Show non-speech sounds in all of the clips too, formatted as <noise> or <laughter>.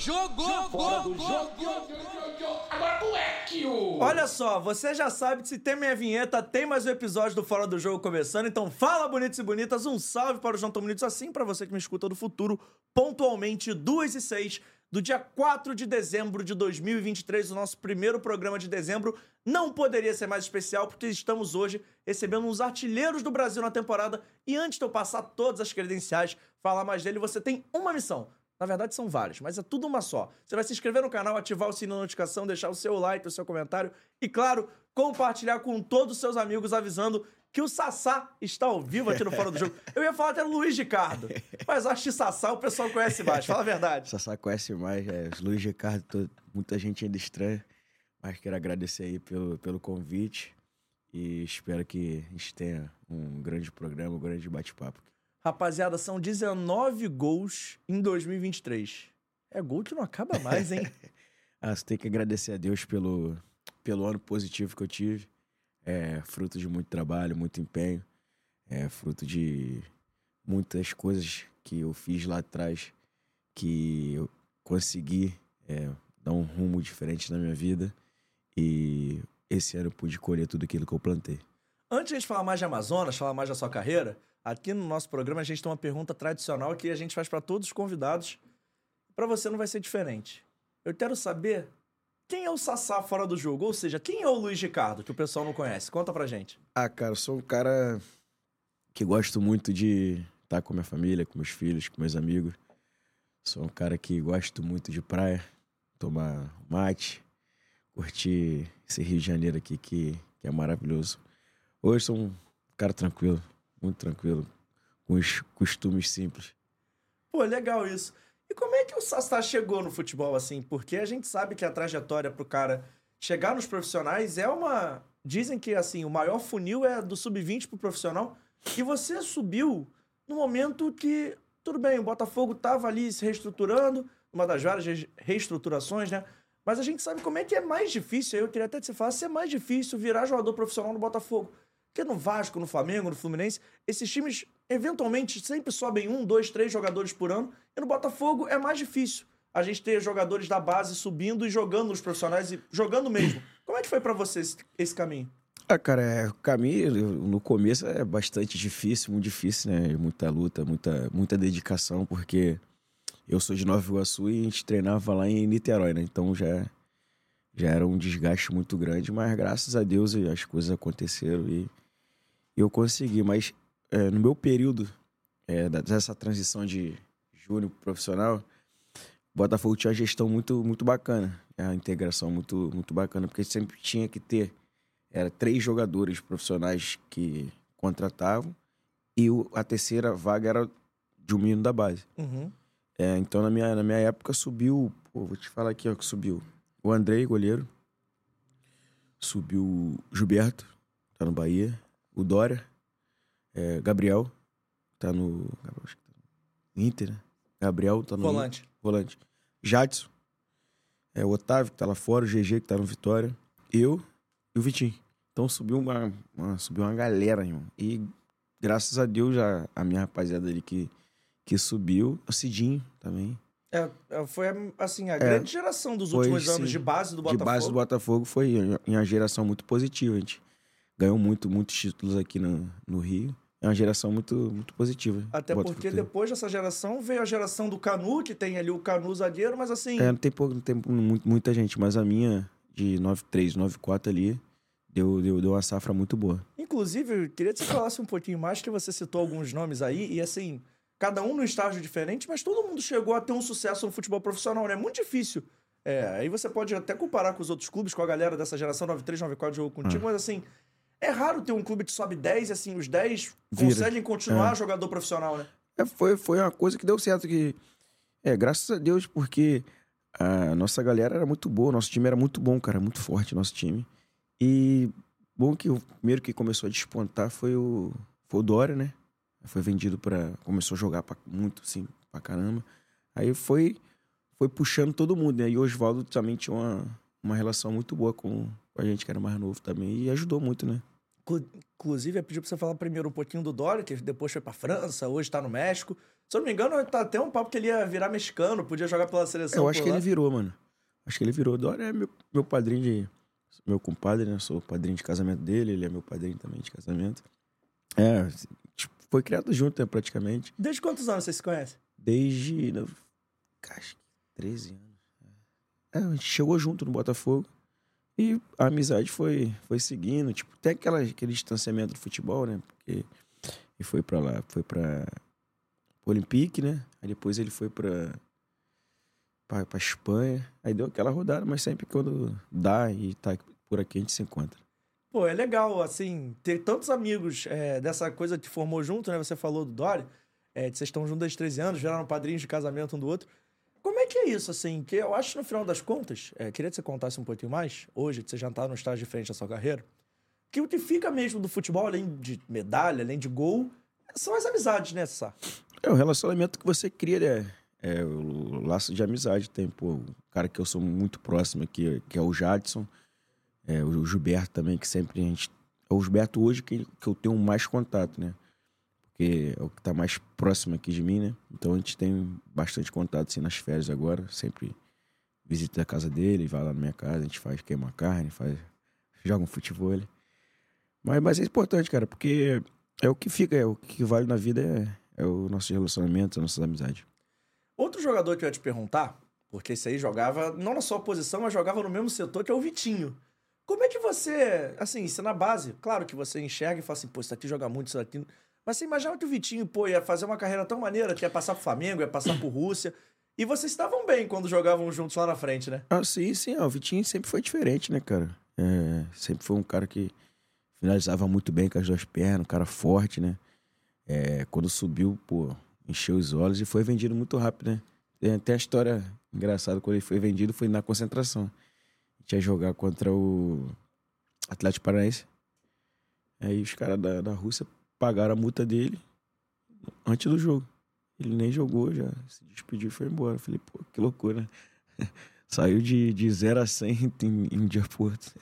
jogo! Fora do jogo! Agora moleque! Olha só, você já sabe que se tem minha vinheta, tem mais um episódio do Fora do Jogo começando. Então fala, bonitos e bonitas, um salve para os não tão bonitos assim, para você que me escuta do futuro, pontualmente 2 e 6 do dia 4 de dezembro de 2023, o nosso primeiro programa de dezembro. Não poderia ser mais especial porque estamos hoje recebendo uns artilheiros do Brasil na temporada. E antes de eu passar todas as credenciais, falar mais dele, você tem uma missão. Na verdade, são várias, mas é tudo uma só. Você vai se inscrever no canal, ativar o sininho de notificação, deixar o seu like, o seu comentário e, claro, compartilhar com todos os seus amigos, avisando que o Sassá está ao vivo aqui no Fora do Jogo. Eu ia falar até o Luiz Ricardo, mas acho que Sassá o pessoal conhece mais. Fala a verdade. <laughs> Sassá conhece mais, é, Luiz Ricardo, todo, muita gente ainda estranha, mas quero agradecer aí pelo, pelo convite e espero que a gente tenha um grande programa, um grande bate-papo. Rapaziada, são 19 gols em 2023. É gol que não acaba mais, hein? <laughs> ah, você tem que agradecer a Deus pelo, pelo ano positivo que eu tive. É fruto de muito trabalho, muito empenho. É fruto de muitas coisas que eu fiz lá atrás que eu consegui é, dar um rumo diferente na minha vida. E esse ano eu pude colher tudo aquilo que eu plantei. Antes de a gente falar mais de Amazonas, falar mais da sua carreira, Aqui no nosso programa a gente tem uma pergunta tradicional que a gente faz para todos os convidados. Para você não vai ser diferente. Eu quero saber quem é o Sassá fora do jogo, ou seja, quem é o Luiz Ricardo, que o pessoal não conhece. Conta pra gente. Ah, cara, eu sou um cara que gosto muito de estar com minha família, com meus filhos, com meus amigos. Sou um cara que gosto muito de praia, tomar mate, curtir esse Rio de Janeiro aqui que, que é maravilhoso. Hoje sou um cara tranquilo, muito tranquilo, com os costumes simples. Pô, legal isso. E como é que o Sassá chegou no futebol assim? Porque a gente sabe que a trajetória pro cara chegar nos profissionais é uma. Dizem que assim, o maior funil é do sub-20 pro profissional. E você subiu no momento que, tudo bem, o Botafogo tava ali se reestruturando, uma das várias reestruturações, né? Mas a gente sabe como é que é mais difícil. Eu queria até que você falasse, é mais difícil virar jogador profissional no Botafogo. Porque no Vasco, no Flamengo, no Fluminense, esses times eventualmente sempre sobem um, dois, três jogadores por ano. E no Botafogo é mais difícil a gente ter jogadores da base subindo e jogando nos profissionais e jogando mesmo. Como é que foi para você esse, esse, caminho? Ah, cara, é, o caminho no começo é bastante difícil, muito difícil, né? Muita luta, muita, muita dedicação, porque eu sou de Nova Iguaçu e a gente treinava lá em Niterói, né? Então já, já era um desgaste muito grande, mas graças a Deus as coisas aconteceram e eu consegui, mas é, no meu período é, dessa transição de júnior profissional, o Botafogo tinha uma gestão muito, muito bacana, a integração muito, muito bacana, porque sempre tinha que ter era três jogadores profissionais que contratavam e o, a terceira vaga era de um menino da base. Uhum. É, então, na minha, na minha época, subiu. Pô, vou te falar aqui, ó, que subiu. O Andrei, goleiro. Subiu o Gilberto, tá no Bahia o Dória, é, Gabriel, tá no. Tá Inter, né? Gabriel tá no. Volante. Volante. Jadson, é, o Otávio, que tá lá fora, o GG, que tá no Vitória, eu e o Vitinho. Então subiu uma, uma, subiu uma galera, irmão. E graças a Deus, já, a minha rapaziada ali que, que subiu, o Cidinho também. É, é foi assim, a é, grande geração dos últimos foi, anos sim, de base do Botafogo. De base do Botafogo foi uma geração muito positiva, gente ganhou muito, muitos títulos aqui no, no Rio. É uma geração muito, muito positiva. Até porque depois dessa geração veio a geração do Canu, que tem ali o Canu zagueiro, mas assim. É, não tem, pouco, não tem muita gente, mas a minha, de 9-3, 9-4 ali, deu, deu, deu uma safra muito boa. Inclusive, eu queria que você falasse um pouquinho mais, que você citou alguns nomes aí, e assim, cada um no estágio diferente, mas todo mundo chegou a ter um sucesso no futebol profissional, né? É muito difícil. É, aí você pode até comparar com os outros clubes, com a galera dessa geração 9-3, 9-4 jogou contigo, ah. mas assim é raro ter um clube que sobe 10 e assim, os 10 Vira. conseguem continuar é. jogador profissional, né? É, foi, foi uma coisa que deu certo. que É, graças a Deus, porque a nossa galera era muito boa, nosso time era muito bom, cara, muito forte nosso time. E bom que o primeiro que começou a despontar foi o, foi o Dória, né? Foi vendido para Começou a jogar pra, muito, assim, pra caramba. Aí foi, foi puxando todo mundo, né? E o Oswaldo também tinha uma, uma relação muito boa com, com a gente, que era mais novo também, e ajudou muito, né? Inclusive, eu pedi pra você falar primeiro um pouquinho do Dória, que depois foi pra França, hoje tá no México. Se eu não me engano, tá até um papo que ele ia virar mexicano, podia jogar pela seleção. Eu acho que lá. ele virou, mano. Acho que ele virou. Dória é meu, meu padrinho de. Meu compadre, né? Sou padrinho de casamento dele, ele é meu padrinho também de casamento. É, tipo, foi criado junto, né, praticamente. Desde quantos anos vocês se conhecem? Desde. Acho que 13 anos. É, a gente chegou junto no Botafogo. E a amizade foi, foi seguindo. Tipo, tem aquela, aquele distanciamento do futebol, né? Porque ele foi pra lá, foi pra pro Olympique, né? Aí depois ele foi pra, pra Espanha. Aí deu aquela rodada, mas sempre quando dá e tá por aqui a gente se encontra. Pô, é legal, assim, ter tantos amigos é, dessa coisa que formou junto, né? Você falou do Dori, é, vocês estão juntos desde 13 anos, viraram padrinhos de casamento um do outro. Como é que é isso, assim? Que eu acho, no final das contas, é, queria que você contasse um pouquinho mais, hoje, que você já tá no estágio de frente da sua carreira, que o que fica mesmo do futebol, além de medalha, além de gol, são as amizades, né, Sá? É o relacionamento que você cria, né? É o laço de amizade. Tem, pô, o cara que eu sou muito próximo aqui, que é o Jadson. É, o Gilberto também, que sempre a gente. É o Gilberto hoje que, que eu tenho mais contato, né? É o que tá mais próximo aqui de mim, né? Então a gente tem bastante contato, assim, nas férias agora. Sempre visita a casa dele, vai lá na minha casa, a gente faz, queima carne, faz, joga um futebol. Mas, mas é importante, cara, porque é o que fica, é o que vale na vida é, é o nosso relacionamento, a nossa amizade. Outro jogador que eu ia te perguntar, porque esse aí jogava, não na sua posição, mas jogava no mesmo setor, que é o Vitinho. Como é que você, assim, se na base, claro que você enxerga e fala assim, pô, isso daqui joga muito, isso daqui. Mas você imagina que o Vitinho, pô, ia fazer uma carreira tão maneira, que ia passar pro Flamengo, ia passar pro Rússia. E vocês estavam bem quando jogavam juntos lá na frente, né? Ah, sim, sim. ó, o Vitinho sempre foi diferente, né, cara? É, sempre foi um cara que finalizava muito bem com as duas pernas, um cara forte, né? É, quando subiu, pô, encheu os olhos e foi vendido muito rápido, né? Tem até a história engraçada, quando ele foi vendido, foi na concentração. A gente ia jogar contra o Atlético Paranaense. Aí os caras da, da Rússia pagaram a multa dele antes do jogo. Ele nem jogou, já se despediu e foi embora. Eu falei, pô, que loucura. né? <laughs> Saiu de, de 0 a 100 em, em dia pro outro.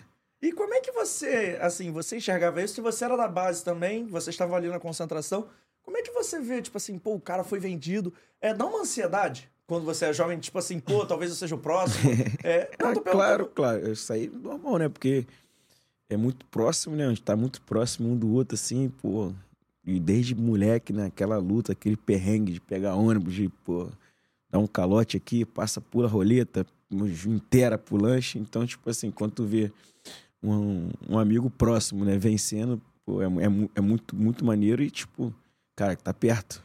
E como é que você, assim, você enxergava isso? Se você era da base também, você estava ali na concentração, como é que você vê, tipo assim, pô, o cara foi vendido? É, dá uma ansiedade quando você é jovem, tipo assim, pô, talvez eu seja o próximo. <laughs> É, Ah, claro, claro. Isso aí é normal, né? Porque é muito próximo, né? A gente tá muito próximo um do outro, assim, pô. E desde moleque, né? Aquela luta, aquele perrengue de pegar ônibus, de, pô, dar um calote aqui, passa, pula roleta, inteira pro lanche. Então, tipo assim, quando tu vê um, um amigo próximo, né, vencendo, pô, é, é, é muito, muito maneiro e, tipo, cara, tá perto.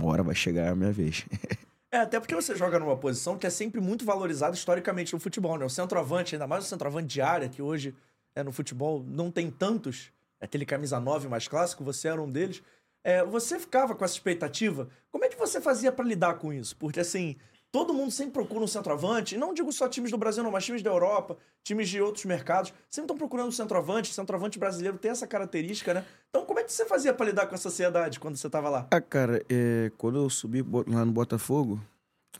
Uma hora vai chegar a minha vez. <laughs> É, até porque você joga numa posição que é sempre muito valorizada historicamente no futebol, né? O centroavante, ainda mais o centroavante de área, que hoje é, no futebol não tem tantos, aquele camisa 9 mais clássico, você era um deles. É, você ficava com essa expectativa? Como é que você fazia pra lidar com isso? Porque, assim, todo mundo sempre procura um centroavante, e não digo só times do Brasil, não, mas times da Europa, times de outros mercados, sempre estão procurando um centroavante, centroavante brasileiro tem essa característica, né? Então, como é que você fazia pra lidar com essa ansiedade quando você tava lá? Ah, cara, é, quando eu subi lá no Botafogo,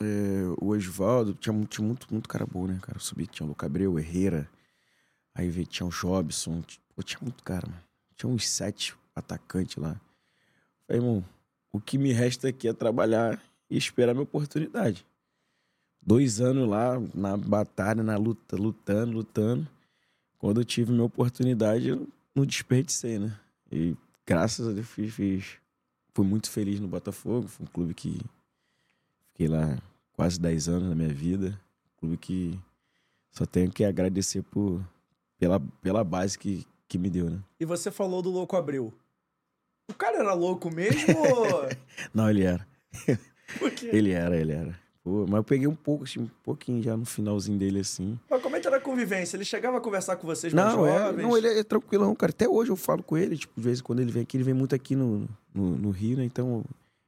é, o Osvaldo, tinha, tinha muito, muito cara bom, né, cara? Eu subi, tinha o Luca Herrera, aí tinha o Jobson, t- pô, tinha muito cara, mano. Tinha uns sete atacantes lá. Falei, irmão, o que me resta aqui é trabalhar e esperar minha oportunidade. Dois anos lá, na batalha, na luta, lutando, lutando. Quando eu tive minha oportunidade, eu não desperdicei, né? E graças a Deus fiz, fiz fui muito feliz no Botafogo. Foi um clube que fiquei lá quase 10 anos na minha vida. Um clube que só tenho que agradecer por, pela, pela base que, que me deu, né? E você falou do Louco Abreu. O cara era louco mesmo? ou- <laughs> Não, ele era. <laughs> Por quê? Ele era, ele era. Pô, mas eu peguei um pouco, assim, um pouquinho já no finalzinho dele, assim. Mas como é que era a convivência? Ele chegava a conversar com vocês mais Não, é, jovens? não, ele é tranquilão, cara. Até hoje eu falo com ele, tipo, de vez em quando ele vem aqui, ele vem muito aqui no, no, no Rio, né? Então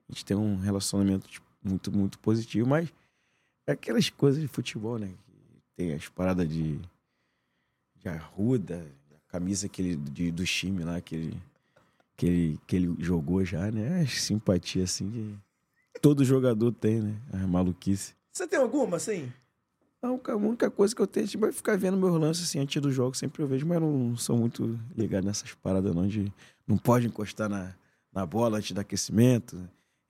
a gente tem um relacionamento tipo, muito, muito positivo, mas é aquelas coisas de futebol, né? Que Tem as paradas de, de arruda, camisa que ele, de, do time lá que ele, que, ele, que ele jogou já, né? É simpatia, assim, que todo jogador tem, né? A maluquice. Você tem alguma, assim? Não, a única coisa que eu tenho tipo, é ficar vendo meus lances assim antes do jogo, sempre eu vejo, mas eu não sou muito ligado nessas paradas não de não pode encostar na, na bola antes do aquecimento.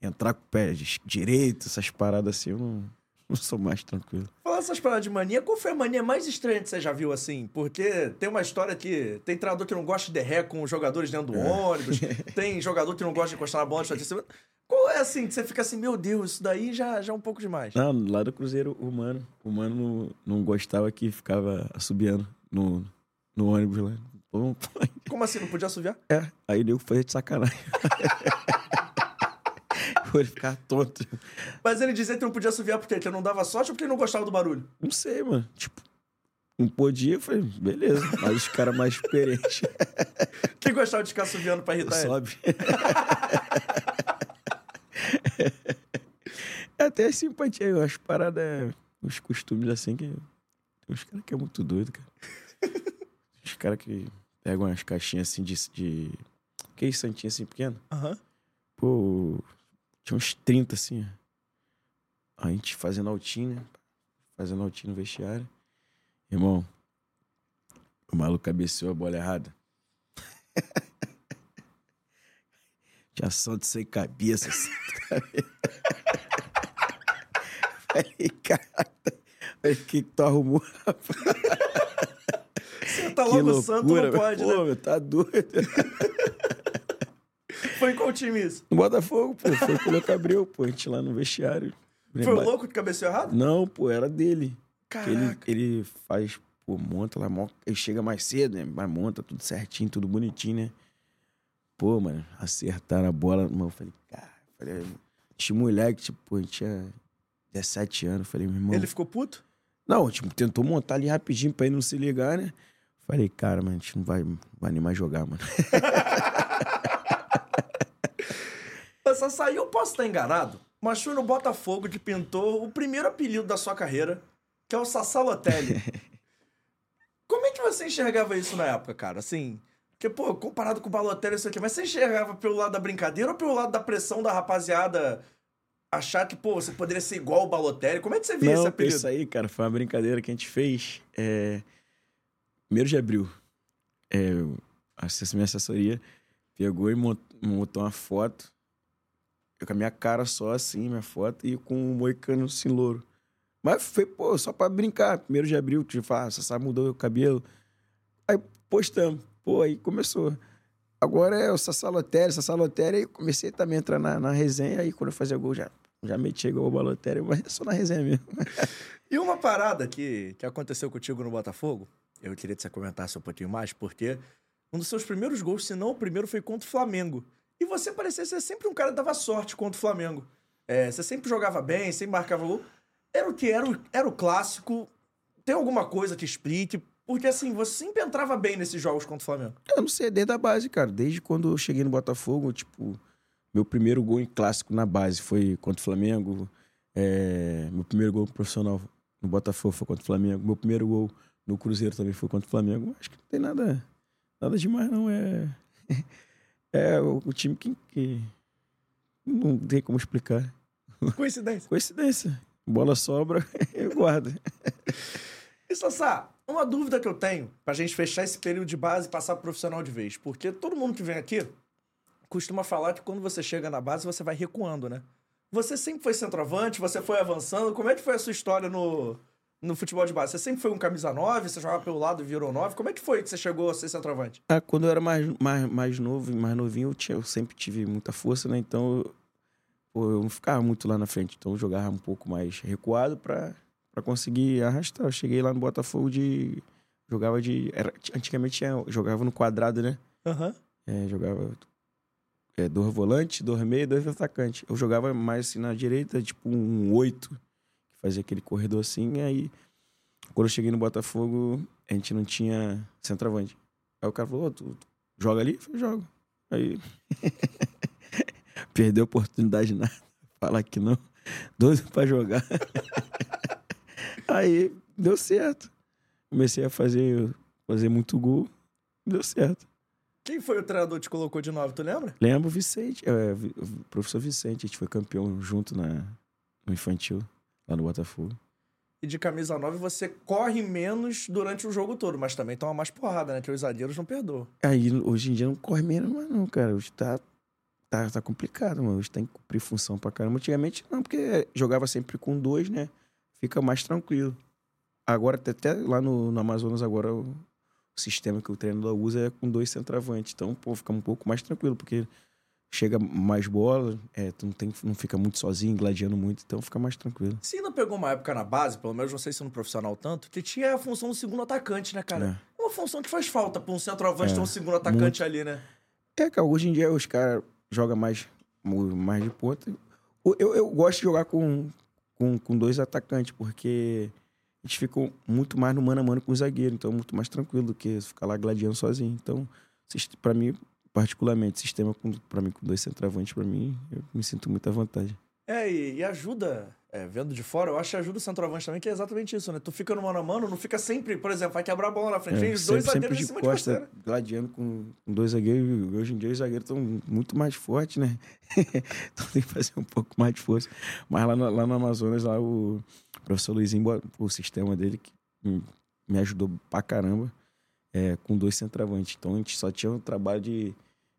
entrar com o pé di- direito, essas paradas assim, eu não, <laughs> não sou mais tranquilo. Falando essas paradas de mania, qual foi a mania mais estranha que você já viu assim? Porque tem uma história que tem treinador que não gosta de derré com jogadores dentro do ônibus, <laughs> tem jogador que não gosta de encostar na bola de cima. Qual é assim, que você fica assim, meu Deus, isso daí já, já é um pouco demais. Não, lá do Cruzeiro, o mano, o mano não, não gostava que ficava assobiando no, no ônibus lá. Como assim, não podia assoviar? É, aí nego fazia de sacanagem. <laughs> Pô, <laughs> ele ficava tonto. Mas ele dizia que não podia assoviar porque ele não dava sorte ou porque ele não gostava do barulho? Não sei, mano. Tipo, não podia, eu falei, beleza. Mas os caras mais experientes <laughs> Quem gostava de ficar assoviando pra irritar ele? sobe. <laughs> É Até a simpatia, eu acho parada, é, os costumes assim que. Tem uns caras que é muito doido, cara. Os caras que pegam umas caixinhas assim de. de... Que isso, santinho assim pequeno? Aham. Pô, tinha uns 30 assim. ó. A gente fazendo altinho, né? Fazendo altinho no vestiário. Irmão, o maluco cabeceou a bola errada. <laughs> Tinha santo sem cabeça. Assim, <laughs> Falei, cara, o que que tu arrumou? Você tá que logo loucura, santo, não pode, Pô, né? meu, tá doido. <laughs> Foi em qual time isso? No Botafogo, pô. Foi com o Louco Abreu, pô. A gente lá no vestiário. Foi o louco que cabeceou errado? Não, pô, era dele. Que Ele, Caraca. ele faz, pô, monta lá, ele chega mais cedo, né? Mas monta tudo certinho, tudo bonitinho, né? Pô, mano, acertaram a bola, mano. Eu falei, cara, falei, tinha moleque, tipo, a gente tinha 17 anos. Falei, meu irmão. Ele ficou puto? Não, tipo, tentou montar ali rapidinho pra ele não se ligar, né? Falei, cara, mano, a gente não vai, vai nem mais jogar, mano. <laughs> Essa sair eu posso estar enganado, mas foi no Botafogo que pintou o primeiro apelido da sua carreira, que é o Sassalotelli. <laughs> Como é que você enxergava isso na época, cara? Assim, porque, pô, comparado com o Balotelli, isso aqui, mas você enxergava pelo lado da brincadeira ou pelo lado da pressão da rapaziada achar que, pô, você poderia ser igual o Balotelli? Como é que você via esse Não, apelido? isso aí, cara, foi uma brincadeira que a gente fez. É... Primeiro de abril. É, a minha assessoria pegou e mon- montou uma foto. Eu com a minha cara só assim, minha foto, e com o moicano assim, louro. Mas foi, pô, só pra brincar. Primeiro de abril, tipo, ah, sabe, mudou o cabelo. Aí postamos. Pô, aí começou. Agora é o Sassalotério, Sassalotério. Aí eu comecei também a entrar na, na resenha. Aí quando eu fazia gol, já, já metia gol o Balotério, mas é só na resenha mesmo. <laughs> E uma parada que, que aconteceu contigo no Botafogo, eu queria que você comentasse um pouquinho mais, porque um dos seus primeiros gols, se não o primeiro, foi contra o Flamengo. E você parecia ser sempre um cara que dava sorte contra o Flamengo. É, você sempre jogava bem, sempre marcava gol. Era o que? Era o, era o clássico. Tem alguma coisa que explique? Porque assim, você sempre entrava bem nesses jogos contra o Flamengo. Eu não sei, desde a base, cara. Desde quando eu cheguei no Botafogo, tipo, meu primeiro gol em clássico na base foi contra o Flamengo. É, meu primeiro gol profissional no Botafogo foi contra o Flamengo. Meu primeiro gol no Cruzeiro também foi contra o Flamengo. Acho que não tem nada, nada demais, não. É, <laughs> é o, o time que, que não tem como explicar. Coincidência. Coincidência. Bola sobra, <laughs> eu guardo. E Sassá, uma dúvida que eu tenho pra gente fechar esse período de base e passar pro profissional de vez. Porque todo mundo que vem aqui costuma falar que quando você chega na base, você vai recuando, né? Você sempre foi centroavante, você foi avançando. Como é que foi a sua história no, no futebol de base? Você sempre foi um camisa 9, você jogava pelo lado e virou 9. Como é que foi que você chegou a ser centroavante? Ah, quando eu era mais, mais, mais novo, mais novinho, eu, tinha, eu sempre tive muita força, né? Então, eu, pô, eu não ficava muito lá na frente. Então, eu jogava um pouco mais recuado pra, pra conseguir arrastar. Eu cheguei lá no Botafogo de... Jogava de... Era, antigamente tinha, jogava no quadrado, né? Aham. É, jogava é, dois volantes, dois meio, dois atacantes. Eu jogava mais assim na direita, tipo um oito, fazia aquele corredor assim. E aí, quando eu cheguei no Botafogo, a gente não tinha centroavante. Aí o cara falou, "Ô, tu, tu joga ali? Eu falei, jogo. Aí, <laughs> perdeu a oportunidade de nada. Falar que não. Doido pra jogar. <laughs> aí, deu certo. Comecei a fazer, fazer muito gol. Deu certo. Quem foi o treinador que te colocou de 9, tu lembra? Lembro o Vicente, é, o professor Vicente, a gente foi campeão junto na, no infantil, lá no Botafogo. E de camisa 9 você corre menos durante o jogo todo, mas também toma mais porrada, né? Que os zagueiros não perdoam. Aí, hoje em dia, não corre menos mais não, cara. Hoje tá tá, tá complicado, mano. Hoje tem que cumprir função pra caramba. Antigamente não, porque jogava sempre com dois, né? Fica mais tranquilo. Agora, até- lá no, no Amazonas, agora o sistema que o treinador usa é com dois centroavantes. Então, pô, fica um pouco mais tranquilo, porque chega mais bola, é, tu não, tem, não fica muito sozinho, gladiando muito, então fica mais tranquilo. Você ainda pegou uma época na base, pelo menos não sei se no profissional tanto, que tinha a função do segundo atacante, né, cara? Uma função que faz falta pra um centroavante É, ter um segundo atacante muito. ali, né? É, cara, hoje em dia os caras jogam mais, mais de ponta. Eu, eu gosto de jogar com, com, com dois atacantes, porque a gente fica muito mais no mano a mano com o zagueiro, então é muito mais tranquilo do que ficar lá gladiando sozinho. Então, pra mim, particularmente, sistema pra mim com dois centroavantes, pra mim, eu me sinto muita vantagem. É, e, e ajuda, é, vendo de fora, eu acho que ajuda o centroavante também, que é exatamente isso, né? Tu fica no mano a mano, não fica sempre, por exemplo, vai quebrar a bola na frente, vem os dois É, sempre, zagueiros sempre em de cima de você, costa, né? gladiando com, dois zagueiros. Hoje em dia os zagueiros estão muito mais fortes, né? <laughs> então tem que fazer um pouco mais de força. Mas lá no, lá no Amazonas, lá o professor Luizinho, o sistema dele que me ajudou pra caramba é, com dois centroavantes. Então a gente só tinha o trabalho de,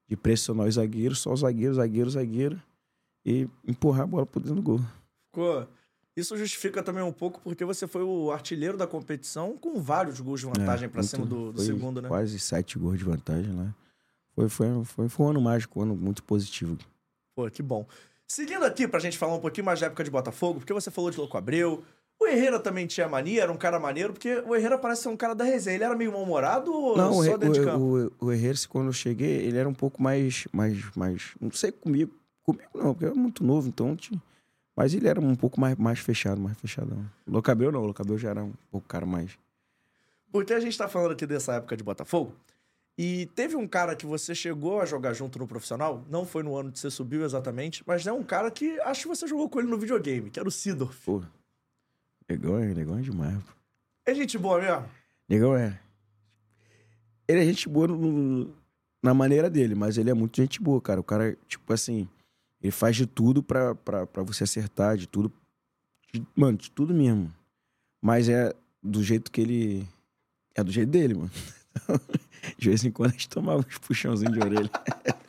de pressionar os zagueiros, só o zagueiro, zagueiro, zagueiro, e empurrar a bola por dentro do gol. Ficou- Isso justifica também um pouco porque você foi o artilheiro da competição com vários gols de vantagem É, pra cima do, do segundo, né? Quase sete gols de vantagem lá. Foi, foi, foi, foi um ano mágico, um ano muito positivo. Pô, que bom. Seguindo aqui pra gente falar um pouquinho mais da época de Botafogo, porque você falou de Louco Abreu, o Herrera também tinha mania, era um cara maneiro, porque o Herrera parece ser um cara da resenha. Ele era meio mal-humorado ou Não, o, só Re- dentro de campo? o, o, o Herrera, quando eu cheguei, ele era um pouco mais, mais, mais, não sei comigo, comigo não, porque eu era muito novo, então tinha, mas ele era um pouco mais, mais fechado, mais fechadão. O Locabel não, o Locabel já era um pouco cara mais. Porque a gente tá falando aqui dessa época de Botafogo, e teve um cara que você chegou a jogar junto no profissional, não foi no ano que você subiu exatamente, mas é um cara que acho que você jogou com ele no videogame, que era o Sidorf. Pô, legal, é legal demais. Pô. É gente boa mesmo? Legal é. Ele é gente boa no- no- na maneira dele, mas ele é muito gente boa, cara. O cara, tipo assim, ele faz de tudo pra, pra, pra você acertar, de tudo. de- mano, de tudo mesmo. Mas é do jeito que ele. É do jeito dele, mano. <laughs> de vez em quando a gente tomava uns puxãozinhos de orelha.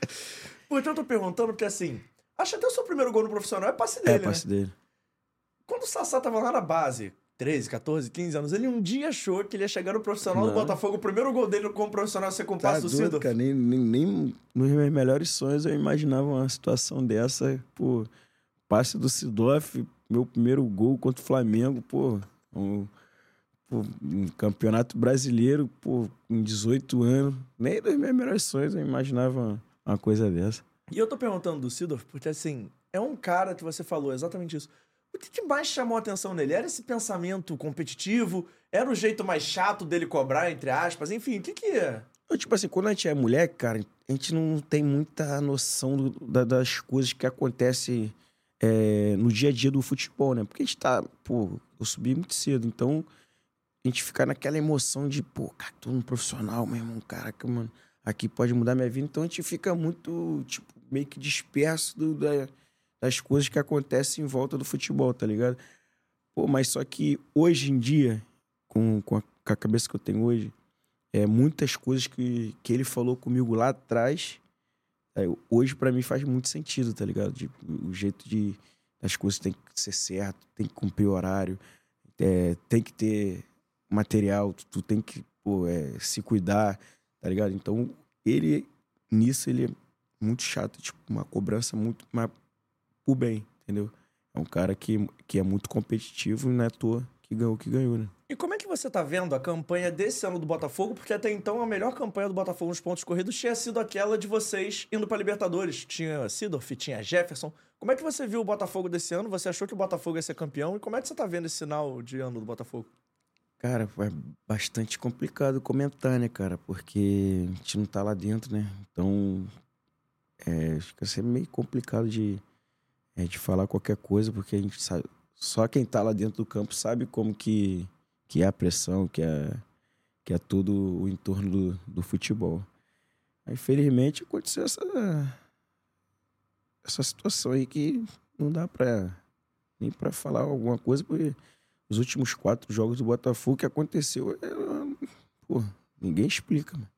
<laughs> Pô, então eu tô perguntando porque assim, acho até o seu primeiro gol no profissional é passe É, dele, né? passe dele. Quando o Sassá tava lá na base, 13, 14, 15 anos, ele um dia achou que ele ia chegar no profissional do Não. Botafogo, o primeiro gol dele como profissional ser com o Tá passe do doido, cara. Nem, nem, nem nos meus melhores sonhos eu imaginava uma situação dessa. Pô, passe do Sidoff, meu primeiro gol contra o Flamengo, pô. Um, pô, um campeonato brasileiro, pô, com 18 anos. Nem nos meus melhores sonhos eu imaginava uma coisa dessa. E eu tô perguntando do Sidorf porque, assim, é um cara que você falou exatamente isso. O que, mais chamou a atenção nele? Era esse pensamento competitivo? Era o jeito mais chato dele cobrar, entre aspas? Enfim, o que que é? Eu, tipo assim, quando a gente é mulher, cara, a gente não tem muita noção do- da- das coisas que acontecem é, no dia a dia do futebol, né? Porque a gente tá, pô, eu subi muito cedo, então a gente fica naquela emoção de, pô, cara, tô no profissional mesmo, caraca, mano, aqui pode mudar minha vida. Então a gente fica muito, tipo, meio que disperso do- da- das coisas que acontecem em volta do futebol, tá ligado? Pô, mas só que hoje em dia, com, com, a, com a cabeça que eu tenho hoje, é, muitas coisas que, que ele falou comigo lá atrás, é, hoje pra mim faz muito sentido, tá ligado? De- o jeito de as coisas tem que ser certo, tem que cumprir horário, é, tem que ter material, tu, tu tem que pô, é, se cuidar, tá ligado? Então, ele, nisso, ele é muito chato, tipo, uma cobrança muito pro bem, entendeu? É um cara que, que é muito competitivo e não é à toa que ganhou o que ganhou, né? E como é que você tá vendo a campanha desse ano do Botafogo? Porque até então a melhor campanha do Botafogo nos pontos corridos tinha sido aquela de vocês indo pra Libertadores. Tinha Sidorf, tinha Jefferson. Como é que você viu o Botafogo desse ano? Você achou que o Botafogo ia ser campeão? E como é que você tá vendo esse sinal de ano do Botafogo? Cara, é bastante complicado comentar, né, cara? Porque a gente não tá lá dentro, né? Então, é, fica sempre meio complicado de, é, de falar qualquer coisa, porque a gente sabe. Só quem tá lá dentro do campo sabe como que, que é a pressão, que é, que é todo o entorno do, do futebol. Aí, felizmente, aconteceu essa, essa situação aí que não dá pra, nem pra falar alguma coisa, porque os últimos quatro jogos do Botafogo que aconteceu, é, pô, ninguém explica, mano.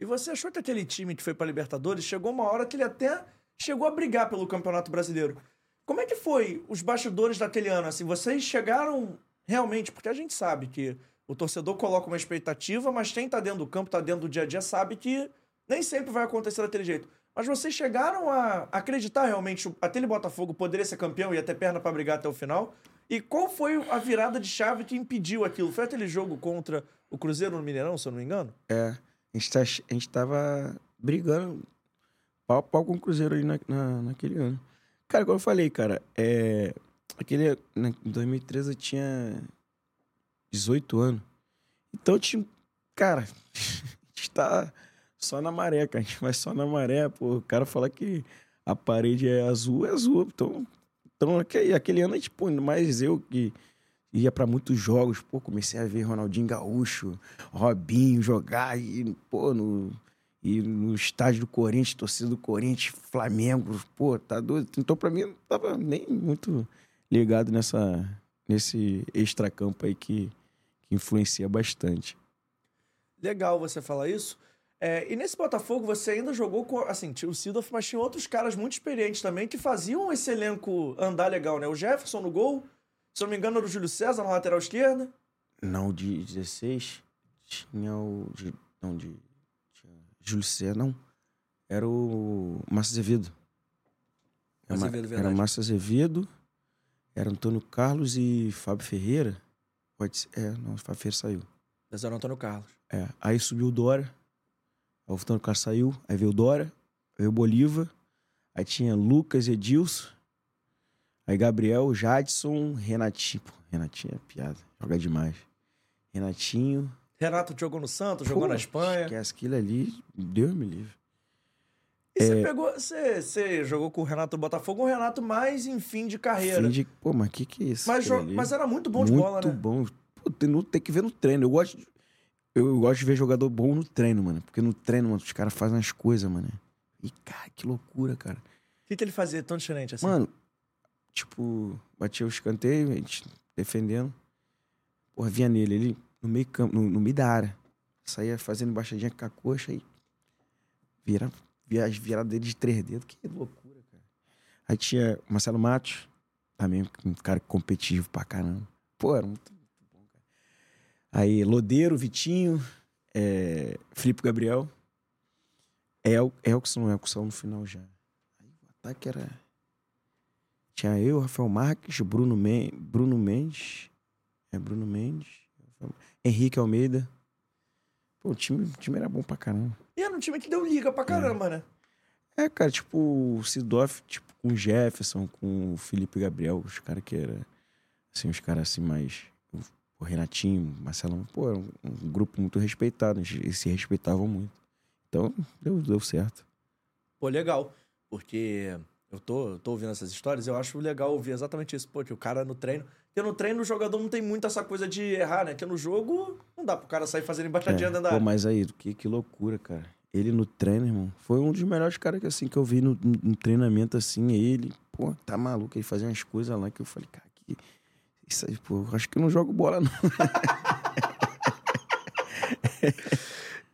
E você achou que aquele time que foi pra Libertadores chegou uma hora que ele até chegou a brigar pelo Campeonato Brasileiro. Como é que foi os bastidores daquele ano? Assim, vocês chegaram realmente, porque a gente sabe que o torcedor coloca uma expectativa, mas quem tá dentro do campo, tá dentro do dia a dia, sabe que nem sempre vai acontecer daquele jeito. Mas vocês chegaram a acreditar realmente aquele Botafogo poderia ser campeão e até perna para brigar até o final? E qual foi a virada de chave que impediu aquilo? Foi aquele jogo contra o Cruzeiro no Mineirão, se eu não me engano? É, a gente, tá, a gente tava brigando pau a pau com o Cruzeiro aí na, na, naquele ano. Cara, como eu falei, cara, é, aquele, né, em 2013 eu tinha 18 anos. Então, tinha, cara, <laughs> a gente tá só na maré, cara. A gente vai só na maré, pô. O cara fala que a parede é azul, é azul. Então, então aquele, aquele ano, tipo, mais eu que ia para muitos jogos, pô, comecei a ver Ronaldinho Gaúcho, Robinho jogar e, pô, no, e no estádio do Corinthians, torcida do Corinthians, Flamengo, pô, tá doido. Então, pra mim, não tava nem muito ligado nessa, nesse extracampo aí que, que influencia bastante. Legal você falar isso. É, e nesse Botafogo você ainda jogou com. Assim, tinha o Sidorf, mas tinha outros caras muito experientes também que faziam esse elenco andar legal, né? O Jefferson no gol, se eu não me engano, era o Júlio César na lateral esquerda. Não, de 16 tinha o. De, não, de. Júlio César, não. Era o Márcio Azevedo. Era, Azevedo, era verdade. Márcio Azevedo, era Antônio Carlos e Fábio Ferreira. Pode ser. É, não, o Fábio Ferreira saiu. Mas era o Antônio Carlos. É, aí subiu o Dora. Aí o Antônio Carlos saiu. Aí veio o Dora. Aí veio o Bolívar. Aí tinha Lucas Edilson. Aí Gabriel, Jadson, Renatinho. Pô, Renatinho é piada. Joga demais. Renatinho. Renato jogou no Santos, jogou Pô, na Espanha. Esquece aquilo ali. Deus me livre. E É. você pegou. Você, você jogou com o Renato do Botafogo, um Renato mais em fim de carreira. Fim de... Pô, mas que que é isso? Mas, jo- mas era muito bom de Muito bola, né? bom. Pô, tem que ver no treino. Eu gosto, de, eu gosto de ver jogador bom no treino, mano. Porque no treino, mano, os caras fazem as coisas, mano. E, cara, que loucura, cara. O que, que ele fazia tão diferente assim? Mano, tipo, batia o escanteio, a gente defendendo. Porra, vinha nele, ele no meio campo, no, no meio da área. Saía fazendo embaixadinha com a coxa e vira, vira dele de três dedos. Que loucura, cara. Aí tinha o Marcelo Matos, também um cara competitivo pra caramba. Pô, era muito, muito bom, cara. Aí Lodeiro, Vitinho, é, Felipe Gabriel, El, Elkson, Elkson no final já. Aí o ataque era. Tinha eu, Rafael Marques, Bruno, Men Bruno Mendes. É Bruno Mendes. Rafael- Henrique Almeida. Pô, o time, o time era bom pra caramba. E era um time que deu liga pra caramba, né? É, cara, tipo, o Sidoff, tipo, com o Jefferson, com o Felipe Gabriel, os caras que era assim, os caras assim mais. O, o Renatinho, o Marcelão, pô, era um, um grupo muito respeitado, eles se respeitavam muito. Então, deu, deu certo. Pô, legal. Porque eu tô, eu tô ouvindo essas histórias, eu acho legal ouvir exatamente isso. Pô, que o cara no treino. Porque no treino o jogador não tem muito essa coisa de errar, né? Que no jogo não dá pro cara sair fazendo embaixadinha É, dentro da pô, área. mas aí, que, que loucura, cara. Ele no treino, irmão, foi um dos melhores caras que, assim, que eu vi no, no- treinamento, assim, ele, pô, tá maluco, ele fazia umas coisas lá que eu falei, cara, que... Isso aí, pô, acho que eu não jogo bola, não. <laughs>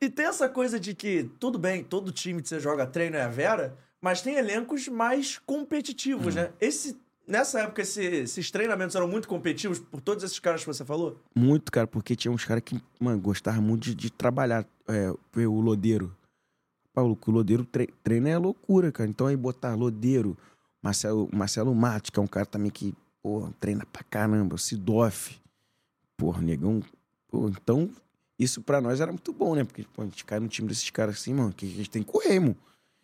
E tem essa coisa de que, tudo bem, todo time que você joga treino é a Vera, mas tem elencos mais competitivos, né? Esse, nessa época, esse- esses treinamentos eram muito competitivos por todos esses caras que você falou? Muito, cara, porque tinha uns caras que, mano, gostavam muito de, de trabalhar. É, o Lodeiro. Paulo, o Lodeiro tre treina é loucura, cara. Então aí botar Lodeiro, Marcelo, Marcelo Matos, que é um cara também que, pô, treina pra caramba, Sidoff. Porra, negão. Então, isso pra nós era muito bom, né? Porque, pô, a gente cai no time desses caras assim, mano, que a gente tem que correr, mano.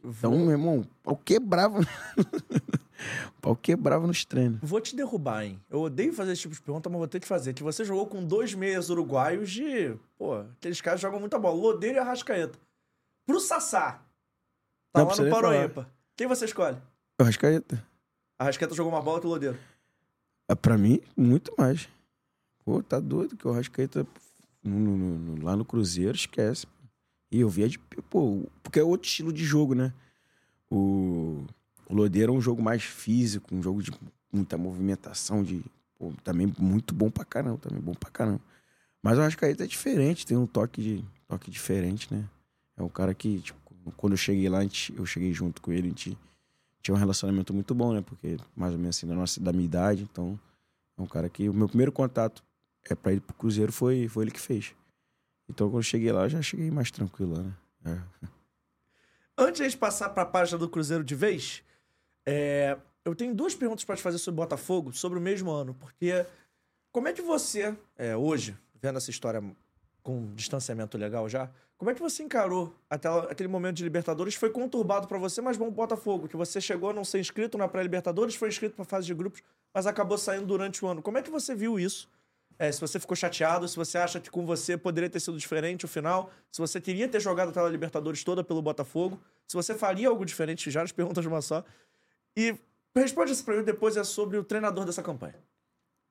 Então, meu irmão, pau quebrava. <laughs> pau quebrava nos treinos. Vou te derrubar, hein? Eu odeio fazer esse tipo de pergunta, mas vou ter que fazer. Que você jogou com dois meias uruguaios de. Pô, aqueles caras jogam muita bola. Lodeiro e Arrascaeta. Pro Sassá. Tá Não lá no. Paroípa. Quem você escolhe? O Rascaeta. Arrascaeta jogou mais bola que o Lodeiro. Ah, Pra mim, muito mais. Pô, tá doido que o Rascaeta no- no- no- lá no Cruzeiro, esquece. E eu via de. Pô, porque é outro estilo de jogo, né? O, o Lodeiro é um jogo mais físico, um jogo de muita movimentação, de. Pô, também muito bom pra caramba, também bom pra caramba. Mas o Rascaeta é diferente, tem um toque, de, toque diferente, né? É um cara que, tipo, quando eu cheguei lá, a gente- eu cheguei junto com ele, a gente tinha um relacionamento muito bom, né? Porque mais ou menos assim, da, nossa, da minha idade. Então, é um cara que o meu primeiro contato é para ir pro Cruzeiro foi, foi ele que fez. Então, quando eu cheguei lá, eu já cheguei mais tranquilo, né? É. <laughs> Antes de a gente passar para a página do Cruzeiro de vez, é, eu tenho duas perguntas para te fazer sobre Botafogo, sobre o mesmo ano. Porque como é que você, é, hoje, vendo essa história com distanciamento legal já, como é que você encarou até aquele momento de Libertadores? Foi conturbado para você, mas bom Botafogo, que você chegou a não ser inscrito na pré-Libertadores, foi inscrito para fase de grupos, mas acabou saindo durante o ano. Como é que você viu isso? É, se você ficou chateado, se você acha que com você poderia ter sido diferente o final, se você queria ter jogado aquela Libertadores toda pelo Botafogo, se você faria algo diferente, já as perguntas de uma só. E responde essa pergunta depois é sobre o treinador dessa campanha.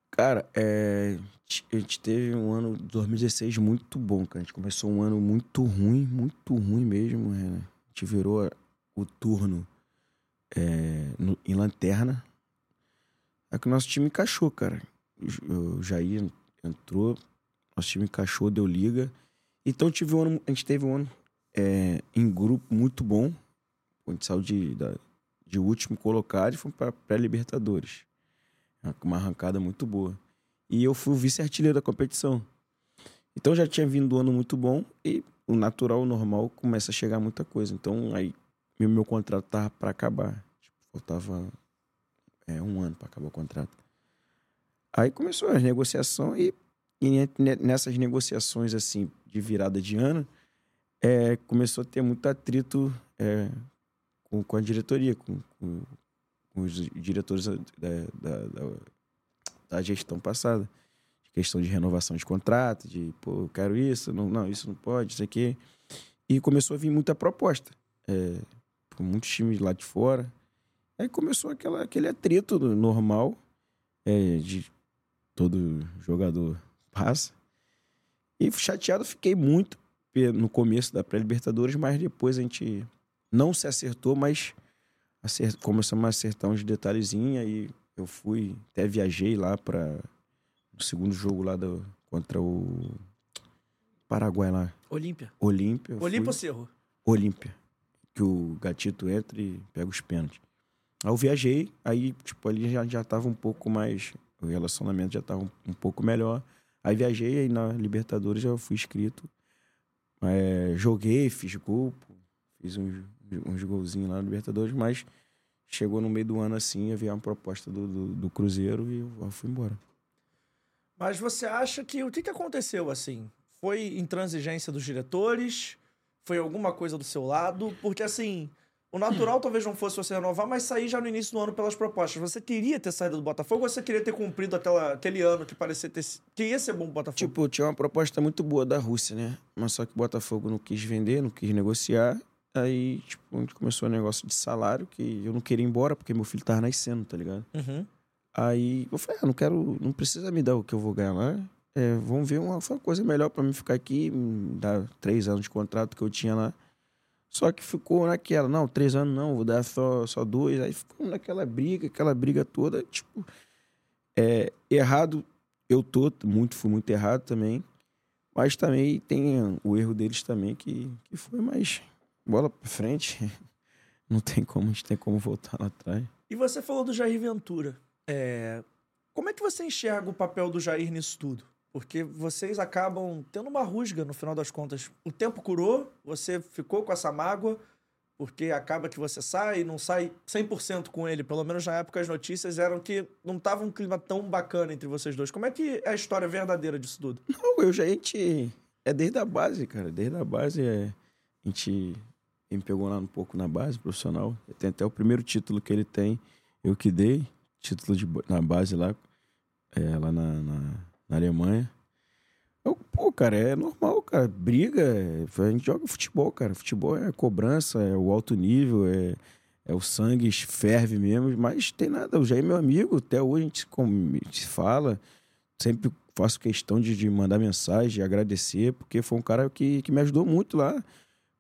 Cara, é, a gente teve um ano 2016 muito bom, cara. A gente começou um ano muito ruim, muito ruim mesmo. É, a gente virou o turno é, no, em lanterna. É que o nosso time encaixou, cara. O Jair entrou, nosso time encaixou, deu liga. Então tive um ano, a gente teve um ano é, em grupo muito bom. A gente saiu de, da, de último colocado e foi para pré-Libertadores. Uma arrancada muito boa. E eu fui o vice-artilheiro da competição. Então já tinha vindo um ano muito bom e o natural, o normal, começa a chegar muita coisa. Então aí meu, meu contrato tava para acabar. Tipo, faltava é, um ano para acabar o contrato. Aí começou a negociação e, e nessas negociações assim de virada de ano, é, começou a ter muito atrito é, com, com, a diretoria, com, com, com os diretores da, da, da, da, gestão passada. Questão de renovação de contrato, de, pô, eu quero isso, não, não isso não pode, isso aqui. E começou a vir muita proposta. É, muitos times lá de fora. Aí começou aquela, aquele atrito normal é, de todo jogador passa. E chateado fiquei muito no começo da pré-Libertadores, mas depois a gente não se acertou, mas acert... começamos a acertar uns detalhezinhos. Aí eu fui, até viajei lá para o segundo jogo lá do... contra o Paraguai lá. Olímpia. Olímpia. Olímpia ou Cerro? Olímpia. Que o gatito entra e pega os pênaltis. Aí eu viajei, aí, tipo, ali já, já tava um pouco mais o relacionamento já estava um, um, pouco melhor. Aí viajei, aí na Libertadores já fui inscrito. É, joguei, fiz gol, fiz uns, uns golzinhos lá na Libertadores, mas chegou no meio do ano assim, havia uma proposta do, do, do Cruzeiro e eu, fui embora. Mas você acha que o que, que aconteceu assim? Foi intransigência dos diretores? Foi alguma coisa do seu lado? Porque assim, o natural talvez não fosse você renovar, mas sair já no início do ano pelas propostas. Você queria ter saído do Botafogo ou você queria ter cumprido aquela, aquele ano que parecia ter, que ia ser bom pro Botafogo? Tipo, tinha uma proposta muito boa da Rússia, né? Mas só que o Botafogo não quis vender, não quis negociar. Aí, tipo, a gente começou o um negócio de salário, que eu não queria ir embora porque meu filho tava nascendo, tá ligado? Uhum. Aí eu falei, ah, não quero, não precisa me dar o que eu vou ganhar lá. É, vamos ver uma, uma coisa melhor para mim ficar aqui, dar três anos de contrato que eu tinha lá. Só que ficou naquela, não, três anos não, vou dar só, só dois. Aí ficou naquela briga, aquela briga toda, tipo, é, errado eu tô, muito, fui muito errado também. Mas também tem o erro deles também, que, que foi mais bola pra frente. <laughs> Não tem como, a gente tem como voltar lá atrás. E você falou do Jair Ventura. É... Como é que você enxerga o papel do Jair nisso tudo? Porque vocês acabam tendo uma rusga no final das contas. O tempo curou, você ficou com essa mágoa, porque acaba que você sai e não sai 100% com ele. Pelo menos na época as notícias eram que não tava um clima tão bacana entre vocês dois. Como é que é a história verdadeira disso tudo? Não, eu já, a gente... É desde a base, cara. Desde a base, é... a gente me pegou lá um pouco na base profissional. Tem até o primeiro título que ele tem, eu que dei. Título de, na base lá, é, lá na, na na Alemanha. Eu, pô, cara, é normal, cara. Briga, é, a gente joga futebol, cara. Futebol é cobrança, é o alto nível, é, é o sangue ferve mesmo, mas tem nada. O Jair é meu amigo, até hoje a gente, gente fala, sempre faço questão de, de, mandar mensagem, de agradecer, porque foi um cara que, que me ajudou muito lá.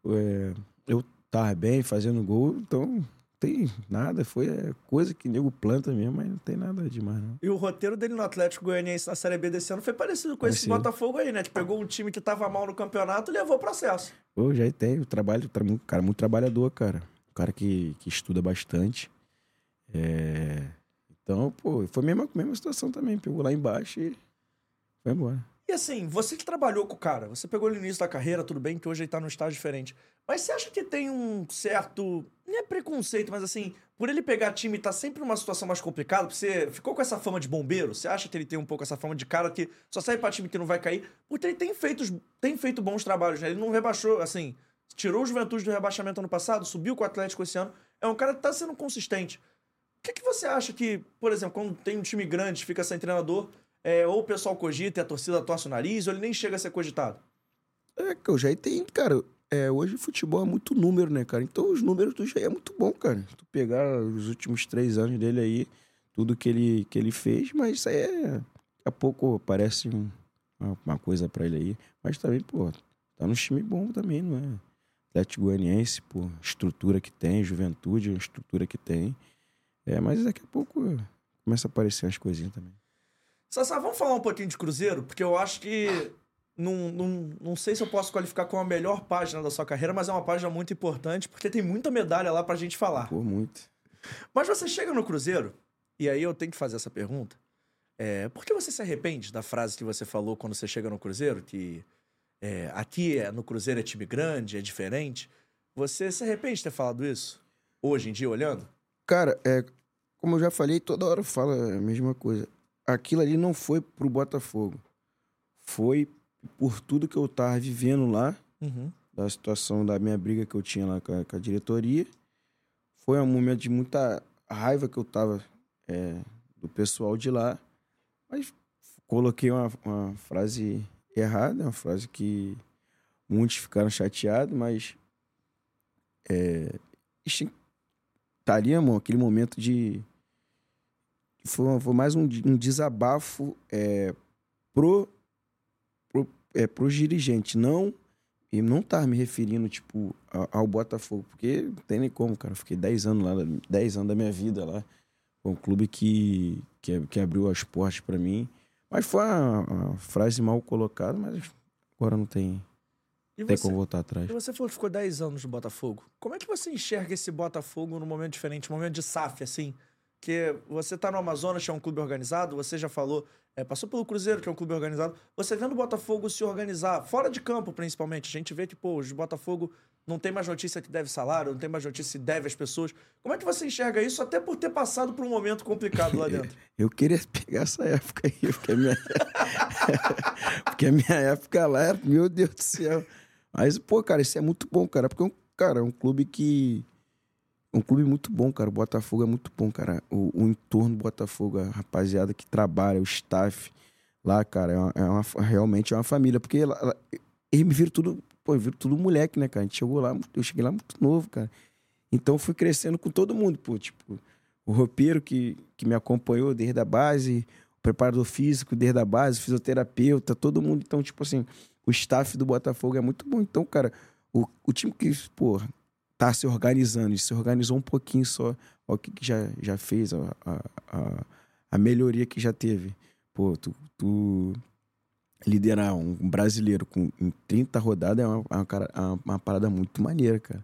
É, eu tava bem fazendo gol, então tem nada, foi é, coisa que nego planta mesmo, mas não tem nada demais, não. E o roteiro dele no Atlético Goianiense na Série B desse ano foi parecido com parecido. esse Botafogo aí, né? Que pegou um time que tava mal no campeonato e levou o processo. Pô, já tem, o trabalho, cara muito trabalhador, cara. Um cara que, que estuda bastante. É, Então, pô, foi a mesma, mesma situação também. Pegou lá embaixo e foi embora. E assim, você que trabalhou com o cara, você pegou no início da carreira, tudo bem que hoje ele tá num estágio diferente. Mas você acha que tem um certo. Não é preconceito, mas assim, por ele pegar time e tá sempre numa situação mais complicada, você ficou com essa fama de bombeiro? Você acha que ele tem um pouco essa fama de cara que só sai pra time que não vai cair? Porque ele tem feito, tem feito bons trabalhos, né? Ele não rebaixou, assim, tirou o Juventude do rebaixamento ano passado, subiu com o Atlético esse ano. É um cara que tá sendo consistente. O que, que você acha que, por exemplo, quando tem um time grande, fica sem treinador, é, ou o pessoal cogita e a torcida torce o nariz, ou ele nem chega a ser cogitado? É, que o Jair tem, cara. É, hoje o futebol é muito número, né, cara? Então os números do Jair é muito bom, cara. Tu pegar os últimos três anos dele aí, tudo que ele, que ele fez, mas isso aí é. Daqui a pouco parece um- uma, coisa pra ele aí. Mas também, pô, tá num time bom também, não é? Atlético Goianiense, pô, estrutura que tem, juventude, estrutura que tem. É, mas daqui a pouco começa a aparecer umas coisinhas também. Sassá, vamos falar um pouquinho de Cruzeiro? Porque eu acho que. Não, não, não sei se eu posso qualificar como a melhor página da sua carreira, mas é uma página muito importante, porque tem muita medalha lá pra gente falar. Pô, muito. Mas você chega no Cruzeiro, e aí eu tenho que fazer essa pergunta. É, por que você se arrepende da frase que você falou quando você chega no Cruzeiro? Que é, aqui é, no Cruzeiro é time grande, é diferente. Você se arrepende de ter falado isso? Hoje em dia, olhando? Cara, é, como eu já falei, toda hora eu falo a mesma coisa. Aquilo ali não foi pro Botafogo. Foi por tudo que eu tava vivendo lá, Uhum. da situação da minha briga que eu tinha lá com a, com a diretoria. Foi um momento de muita raiva que eu tava é, do pessoal de lá. Mas coloquei uma, uma frase errada, uma frase que muitos ficaram chateados, mas é, estaria, mano, aquele momento de. Foi, foi mais um, um desabafo é, pro, pro, é, pros dirigentes, não. E não tava me referindo, tipo, ao Botafogo, porque não tem nem como, cara. Eu fiquei 10 anos lá, 10 anos da minha vida lá. Foi um clube que, que, que abriu as portas pra mim. Mas foi uma, uma frase mal colocada, mas agora não tem, E tem você, como voltar atrás. e você falou que ficou 10 anos no Botafogo. Como é que você enxerga esse Botafogo num momento diferente, um momento de SAF, assim? Que você tá no Amazonas, que é um clube organizado, você já falou, é, passou pelo Cruzeiro, que é um clube organizado. Você vendo o Botafogo se organizar, fora de campo principalmente, a gente vê que, pô, os Botafogo não tem mais notícia que deve salário, não tem mais notícia que deve às pessoas. Como é que você enxerga isso, até por ter passado por um momento complicado lá dentro? <laughs> Eu queria pegar essa época aí, porque a minha, <laughs> porque a minha época lá era, meu Deus do céu. Mas, pô, cara, isso é muito bom, cara, porque, é cara, é um clube que. Um clube muito bom, cara. O Botafogo é muito bom, cara. O, o entorno do Botafogo, a rapaziada que trabalha, o staff lá, cara, é, uma, é uma- realmente é uma família. Porque lá- eles me viram tudo, pô, viram tudo moleque, né, cara? A gente chegou lá, eu cheguei lá muito novo, cara. Então fui crescendo com todo mundo, pô, tipo, o roupeiro que, que me acompanhou desde a base, o preparador físico desde a base, fisioterapeuta, todo mundo. Então, tipo assim, o staff do Botafogo é muito bom. Então, cara, o, o time que, pô, tá se organizando, se organizou um pouquinho só, o que, que já, já fez, a, a, a melhoria que já teve. Pô, tu, tu liderar um brasileiro com em 30 rodadas é uma, uma, cara- uma- uma parada muito maneira, cara.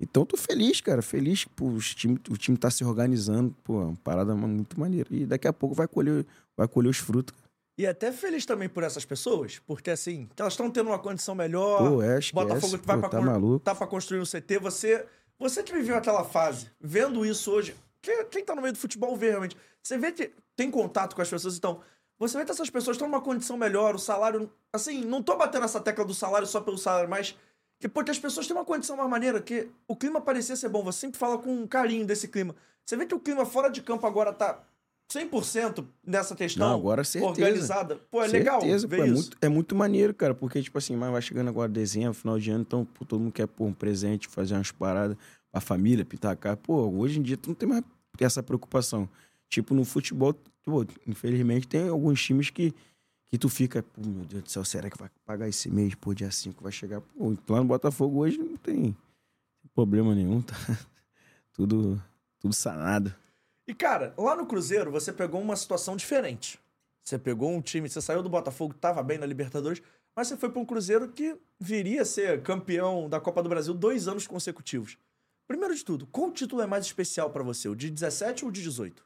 Então, tô feliz, cara. Feliz que time, o time tá se organizando. Pô, é uma parada muito maneira. E daqui a pouco vai colher, vai colher os frutos. E até feliz também por essas pessoas, porque assim, elas estão tendo uma condição melhor. Pô, é, esquece. Botafogo vai Pô, pra tá maluco. tá pra construir um CT. Você, você que viveu aquela fase, vendo isso hoje, quem, quem tá no meio do futebol vê realmente. Você vê que tem contato com as pessoas, então. Você vê que essas pessoas estão numa condição melhor, o salário. Assim, não tô batendo essa tecla do salário só pelo salário, mas. Que porque as pessoas têm uma condição mais maneira, que o clima parecia ser bom. Você sempre fala com carinho desse clima. Você vê que o clima fora de campo agora tá 100% nessa questão Não, agora certeza. organizada. Pô, é legal Certeza, ver pô, é isso. muito, é muito maneiro, cara, porque, tipo assim, mas vai chegando agora dezembro, final de ano, então pô, todo mundo quer pôr um presente, fazer umas paradas pra família, pitacar. Pô, hoje em dia tu não tem mais essa preocupação. Tipo, no futebol, pô, infelizmente, tem alguns times que, que tu fica, pô, meu Deus do céu, será que vai pagar esse mês? Pô, dia 5 vai chegar. Pô, lá no Botafogo hoje não tem problema nenhum, tá? <laughs> Tudo, tudo sanado. E, cara, lá no Cruzeiro, você pegou uma situação diferente. Você pegou um time, você saiu do Botafogo, tava bem na Libertadores, mas você foi pra um Cruzeiro que viria a ser campeão da Copa do Brasil dois anos consecutivos. Primeiro de tudo, qual título é mais especial pra você? O de 17 ou o de 18?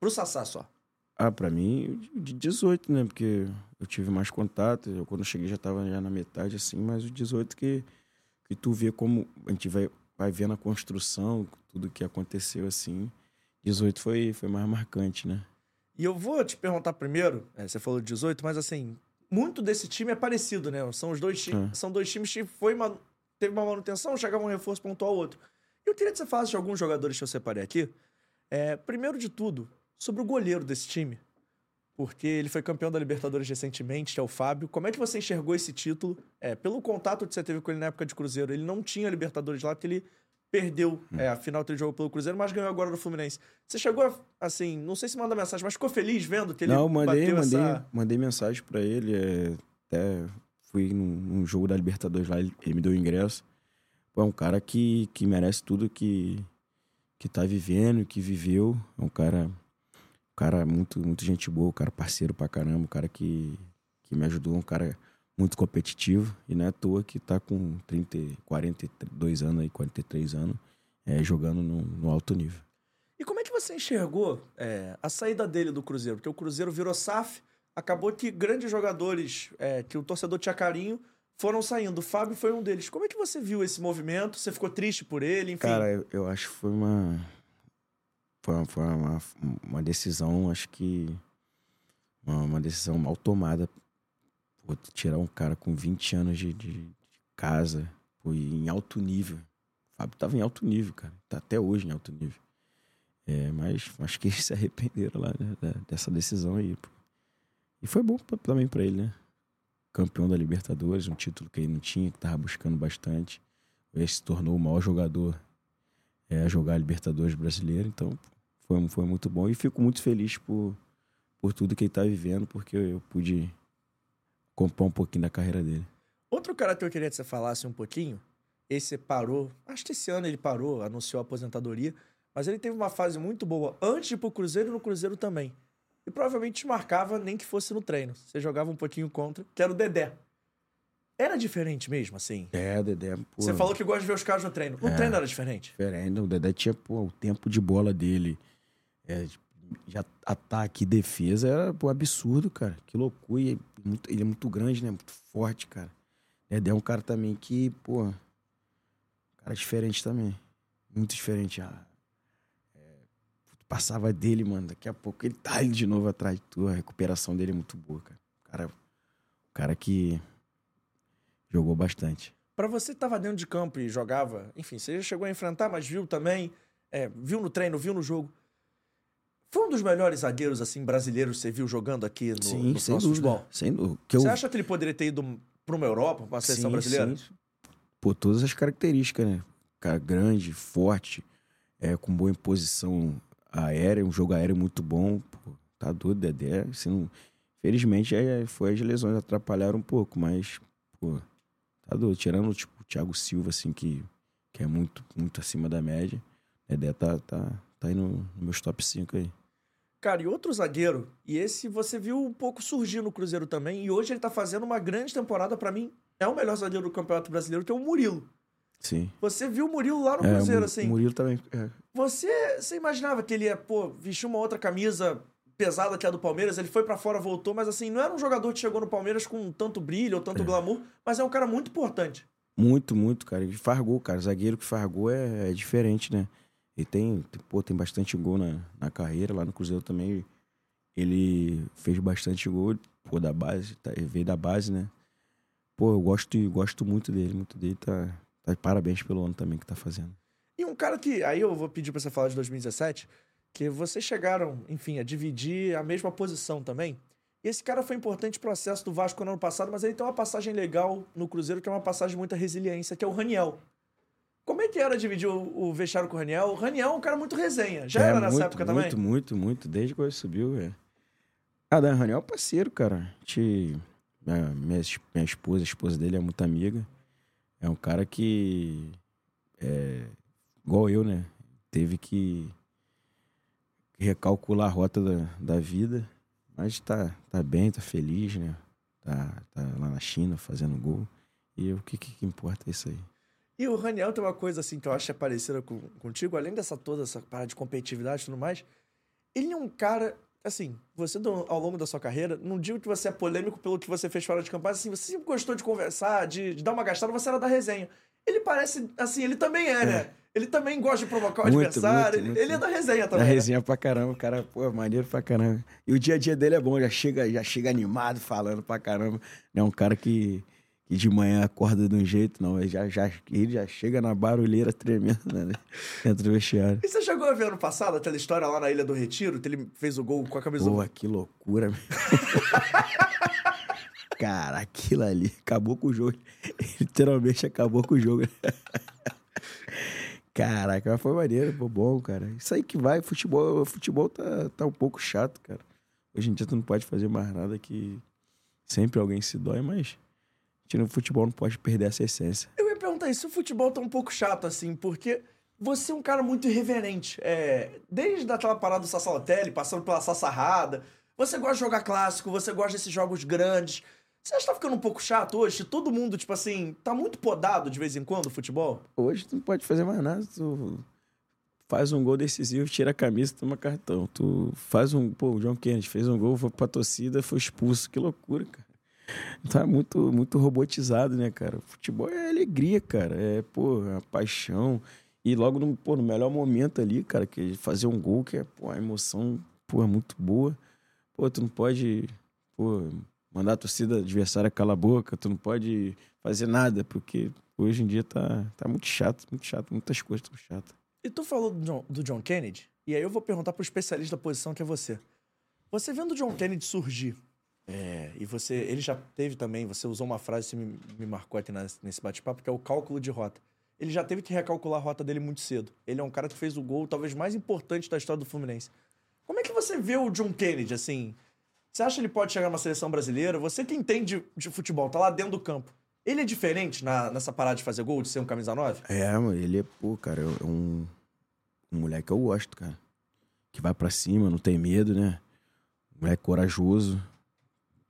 Pro Sassá só. Ah, pra mim, o de 18, né? Porque eu tive mais contato. Eu, quando cheguei, já tava já na metade, assim. Mas o 18 que, que tu vê como... A gente vai, vai vendo a construção, tudo que aconteceu, assim. 18 foi, foi mais marcante, né? E eu vou te perguntar primeiro, é, você falou de 18, mas assim, muito desse time é parecido, né? São os dois times, É. são dois times que foi uma- teve uma manutenção, chegava um reforço pontual ao outro. E eu queria que você falasse de alguns jogadores que eu separei aqui. É, primeiro de tudo, sobre o goleiro desse time. Porque ele foi campeão da Libertadores recentemente, que é o Fábio. Como é que você enxergou esse título? É, pelo contato que você teve com ele na época de Cruzeiro, ele não tinha Libertadores lá, porque ele perdeu é, a final que ele jogou pelo Cruzeiro, mas ganhou agora do Fluminense. Você chegou, a, assim, não sei se manda mensagem, mas ficou feliz vendo que ele Não, mandei, bateu mandei, essa... mandei mensagem pra ele. é, até fui num, num jogo da Libertadores lá, ele, ele me deu o ingresso. Pô, é um cara que, que merece tudo que, que tá vivendo, que viveu. É um cara, um cara muito, muito gente boa, um cara parceiro pra caramba, um cara que, que me ajudou, um cara muito competitivo. E não é à toa que tá com 30, 42 anos aí, 43 anos, é, jogando no, no alto nível. E como é que você enxergou é, a saída dele do Cruzeiro? Porque o Cruzeiro virou SAF, acabou que grandes jogadores é, que o torcedor tinha carinho foram saindo. O Fábio foi um deles. Como é que você viu esse movimento? Você ficou triste por ele? Enfim, Cara, eu, eu acho que foi uma. Foi uma, foi uma, uma decisão, acho que. Uma, uma decisão mal tomada. Pô, tirar um cara com 20 anos de, de, de casa, pô, em alto nível. O Fábio tava em alto nível, cara. Tá até hoje em alto nível. É, mas acho que eles se arrependeram lá né, dessa decisão aí. pô. E foi bom pra- também pra ele, né? Campeão da Libertadores, um título que ele não tinha, que tava buscando bastante. Ele se tornou o maior jogador é, a jogar a Libertadores brasileiro. Então, foi, foi muito bom. E fico muito feliz por, por tudo que ele tá vivendo, porque eu, eu pude comprar um pouquinho da carreira dele. Outro cara que eu queria que você falasse um pouquinho, esse parou, acho que esse ano ele parou, anunciou a aposentadoria, mas ele teve uma fase muito boa antes de ir pro Cruzeiro e no Cruzeiro também. E provavelmente te marcava nem que fosse no treino. Você jogava um pouquinho contra, que era o Dedé. Era diferente mesmo, assim? É, Dedé, pô, Você falou que gosta de ver os caras no treino. No É. treino era diferente? diferente. O Dedé tinha, pô, o tempo de bola dele. É, já ataque e defesa era pô, absurdo, cara. Que loucura. E muito- ele é muito grande, né? Muito forte, cara. Dedé é um cara também que, pô. Cara diferente também. Muito diferente. Ah, é, passava dele, mano. Daqui a pouco ele tá de novo atrás de tu. A recuperação dele é muito boa, cara. O cara, o cara que jogou bastante. Pra você que tava dentro de campo e jogava, enfim, você já chegou a enfrentar, mas viu também, é, viu no treino, viu no jogo. Foi um dos melhores zagueiros, assim, brasileiros que você viu jogando aqui no, Sim, no sem nosso dúvida. futebol? Sem dúvida. Que eu- Você acha que ele poderia ter ido pra uma Europa, pra uma seleção Sim, brasileira? sim. Pô, todas as características, né? Cara grande, forte, é, com boa imposição aérea, um jogo aéreo muito bom. Pô, tá doido, Dedé. Assim, não... Felizmente, é, foi as lesões atrapalharam um pouco, mas, pô, tá doido. Tirando, tipo, o Thiago Silva, assim, que, que é muito, muito acima da média. Dedé tá, tá, tá aí no, no meus top 5 aí. Cara, e outro zagueiro, e esse você viu um pouco surgir no Cruzeiro também, e hoje ele tá fazendo uma grande temporada, pra mim, é o melhor zagueiro do Campeonato Brasileiro, que é o Murilo. Sim. Você viu o Murilo lá no É, o Cruzeiro, Mu- assim. O Murilo também. é, Você, você imaginava que ele ia, pô, vestir uma outra camisa pesada que a do Palmeiras, ele foi pra fora, voltou, mas assim, não era um jogador que chegou no Palmeiras com tanto brilho ou tanto É. glamour, mas é um cara muito importante. Muito, muito, cara. Ele fargou, cara. Zagueiro que fargou é, é diferente, né? Ele tem, pô, tem bastante gol na, na carreira. Lá no Cruzeiro também ele fez bastante gol, pô, da base. Tá, veio da base, né? Pô, eu gosto, eu gosto muito dele, muito dele. Tá, tá parabéns pelo ano também que tá fazendo. E um cara que, aí eu vou pedir pra você falar de 2017, que vocês chegaram, enfim, a dividir a mesma posição também. E esse cara foi importante pro acesso do Vasco no ano passado, mas ele tem uma passagem legal no Cruzeiro, que é uma passagem de muita resiliência, que é o Raniel. Como é que era dividir o, o vestiário com o Raniel? O Raniel é um cara muito resenha. Já É, era nessa muito, época também? Muito, muito, muito. Desde quando ele subiu, é. Ah, Dan Raniel é parceiro, cara. A gente, minha, minha, es- minha esposa, a esposa dele é muito amiga. É um cara que, é, igual eu, né? Teve que recalcular a rota da, da vida. Mas tá, tá bem, tá feliz, né? Tá, tá lá na China fazendo gol. E o que, que, que importa é isso aí. E o Raniel tem uma coisa assim que eu acho que é parecida com, contigo, além dessa toda essa parada de competitividade e tudo mais. Ele é um cara, assim, você ao longo da sua carreira, não digo que você é polêmico pelo que você fez fora de campo, mas assim, você sempre gostou de conversar, de, de dar uma gastada, você era da resenha. Ele parece, assim, ele também é, né? Ele também gosta de provocar o Muito, adversário. muito, ele, muito. ele é da resenha também. né? resenha pra caramba, o cara, pô, maneiro pra caramba. E o dia a dia dele é bom, já chega, já chega animado, falando pra caramba. É um cara que, que de manhã acorda de um jeito, não. Ele já, já, ele já chega na barulheira tremendo, né? Dentro do vestiário. E você chegou a ver ano passado aquela história lá na Ilha do Retiro, que ele fez o gol com a camisa Pô, que loucura, meu. <laughs> Cara, aquilo ali acabou com o jogo. Literalmente acabou com o jogo. Caraca, mas foi maneiro, pô, bom, cara. Isso aí que vai, futebol, futebol tá, tá um pouco chato, cara. Hoje em dia tu não pode fazer mais nada que sempre alguém se dói, mas tira o futebol não pode perder essa essência. Eu ia perguntar isso, se o futebol tá um pouco chato, assim, porque você é um cara muito irreverente. É, desde aquela parada do Sassalotelli, passando pela Sassarrada, você gosta de jogar clássico, você gosta desses jogos grandes. Você acha que tá ficando um pouco chato hoje? Todo mundo, tipo assim, tá muito podado de vez em quando o futebol? Hoje tu não pode fazer mais nada, tu faz um gol decisivo, tira a camisa, toma cartão. Tu faz um, pô, o John Kennedy fez um gol, foi pra torcida, foi expulso. Que loucura, cara. <laughs> Tá muito, muito robotizado, né, cara? Futebol é alegria, cara. É, pô, a paixão. E logo no, pô, no melhor momento ali, cara, que é fazer um gol, que é, pô, a emoção, pô, é muito boa. Pô, tu não pode, pô, mandar a torcida adversária calar a boca, tu não pode fazer nada, porque hoje em dia tá, tá muito chato, muito chato, muitas coisas tão chatas. E tu falou do John, do John Kennedy, e aí eu vou perguntar pro especialista da posição que é você. Você vendo o John Kennedy surgir, é, e você, ele já teve também, você usou uma frase que me, me marcou aqui nesse bate-papo, que é o cálculo de rota. Ele já teve que recalcular a rota dele muito cedo. Ele é um cara que fez o gol talvez mais importante da história do Fluminense. Como é que você vê o John Kennedy, assim? Você acha que ele pode chegar numa seleção brasileira? Você que entende de futebol, tá lá dentro do campo. Ele é diferente na- nessa parada de fazer gol, de ser um camisa 9? É, mano, ele é, pô, cara, é um, um moleque que eu gosto, cara. Que vai pra cima, não tem medo, né? Moleque corajoso,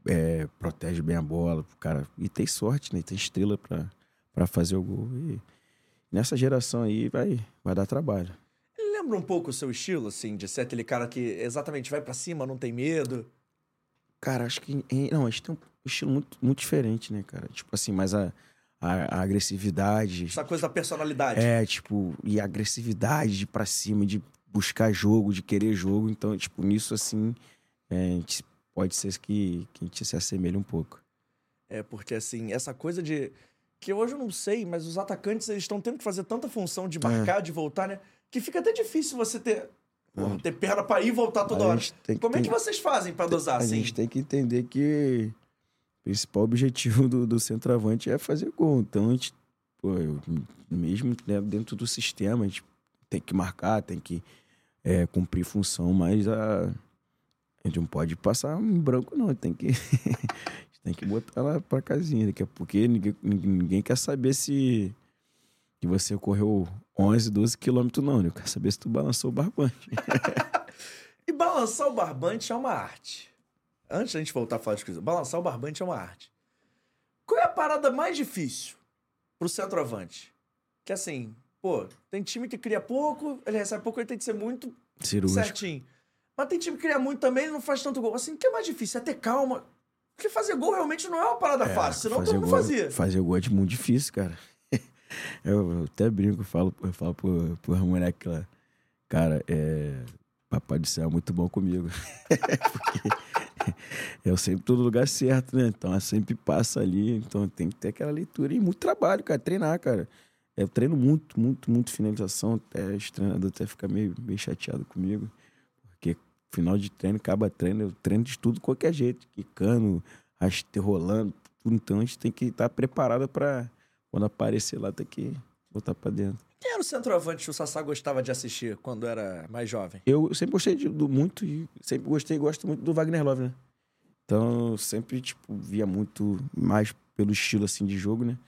é, protege bem a bola, cara. E tem sorte, né? Tem estrela pra, pra fazer o gol. E nessa geração aí vai, vai dar trabalho. Ele lembra um pouco o seu estilo, assim, de ser aquele cara que exatamente vai pra cima, não tem medo. Cara, acho que. Não, a gente tem um estilo muito, muito diferente, né, cara? Tipo assim, mas a, a, a agressividade. Essa coisa da personalidade. É, tipo, e a agressividade de ir pra cima, de buscar jogo, de querer jogo. Então, tipo, nisso, assim, é, a gente pode ser que, que a gente se assemelhe um pouco. É, porque assim, essa coisa de. Que hoje eu não sei, mas os atacantes eles estão tendo que fazer tanta função de marcar, de voltar, né? Que fica até difícil você ter. porra, ter perna pra ir e voltar toda A hora. que Como é que vocês fazem pra dosar, A assim? gente tem que entender que o principal objetivo do, do centroavante é fazer gol. Então, a gente, pô, eu- mesmo né, dentro do sistema, a gente tem que marcar, tem que é, cumprir função, mas a, a gente não pode passar em branco, não. Tem que, a <laughs> gente tem que botar lá pra casinha, daqui a porque ninguém, ninguém quer saber se que você correu 11, 12 quilômetros, não. né? Quer saber se tu balançou o barbante. <laughs> E balançar o barbante é uma arte. Antes da gente voltar a falar de coisa, balançar o barbante é uma arte. Qual é a parada mais difícil pro centroavante? Que assim, pô, tem time que cria pouco, ele recebe pouco, ele tem que ser muito Cirúrgico. certinho. Mas tem time que cria muito também, ele não faz tanto gol. Assim, o que é mais difícil? É ter calma. Porque fazer gol realmente não é uma parada fácil, senão todo mundo gol, fazia. Fazer gol é muito difícil, cara. <laughs> Eu, até brinco, eu falo, eu falo pro, pro moleque lá, cara, é. Papai do céu é muito bom comigo. <laughs> Porque eu sempre tô no lugar certo, né? Então eu sempre passa ali. Então tem que ter aquela leitura e muito trabalho, cara. Treinar, cara. Eu treino muito, muito, muito finalização. Até os treinadores até ficam meio, meio chateado comigo. Final de treino, acaba treino, eu treino de tudo de qualquer jeito. Quicando, raste- rolando, tudo. Então a gente tem que estar preparado para quando aparecer lá, ter que botar pra dentro. Quem era o centroavante que o Sassá gostava de assistir quando era mais jovem? Eu sempre gostei de, do muito e sempre gostei e gosto muito do Wagner Love, né? Então eu sempre, tipo, via muito mais pelo estilo, assim, de jogo, né?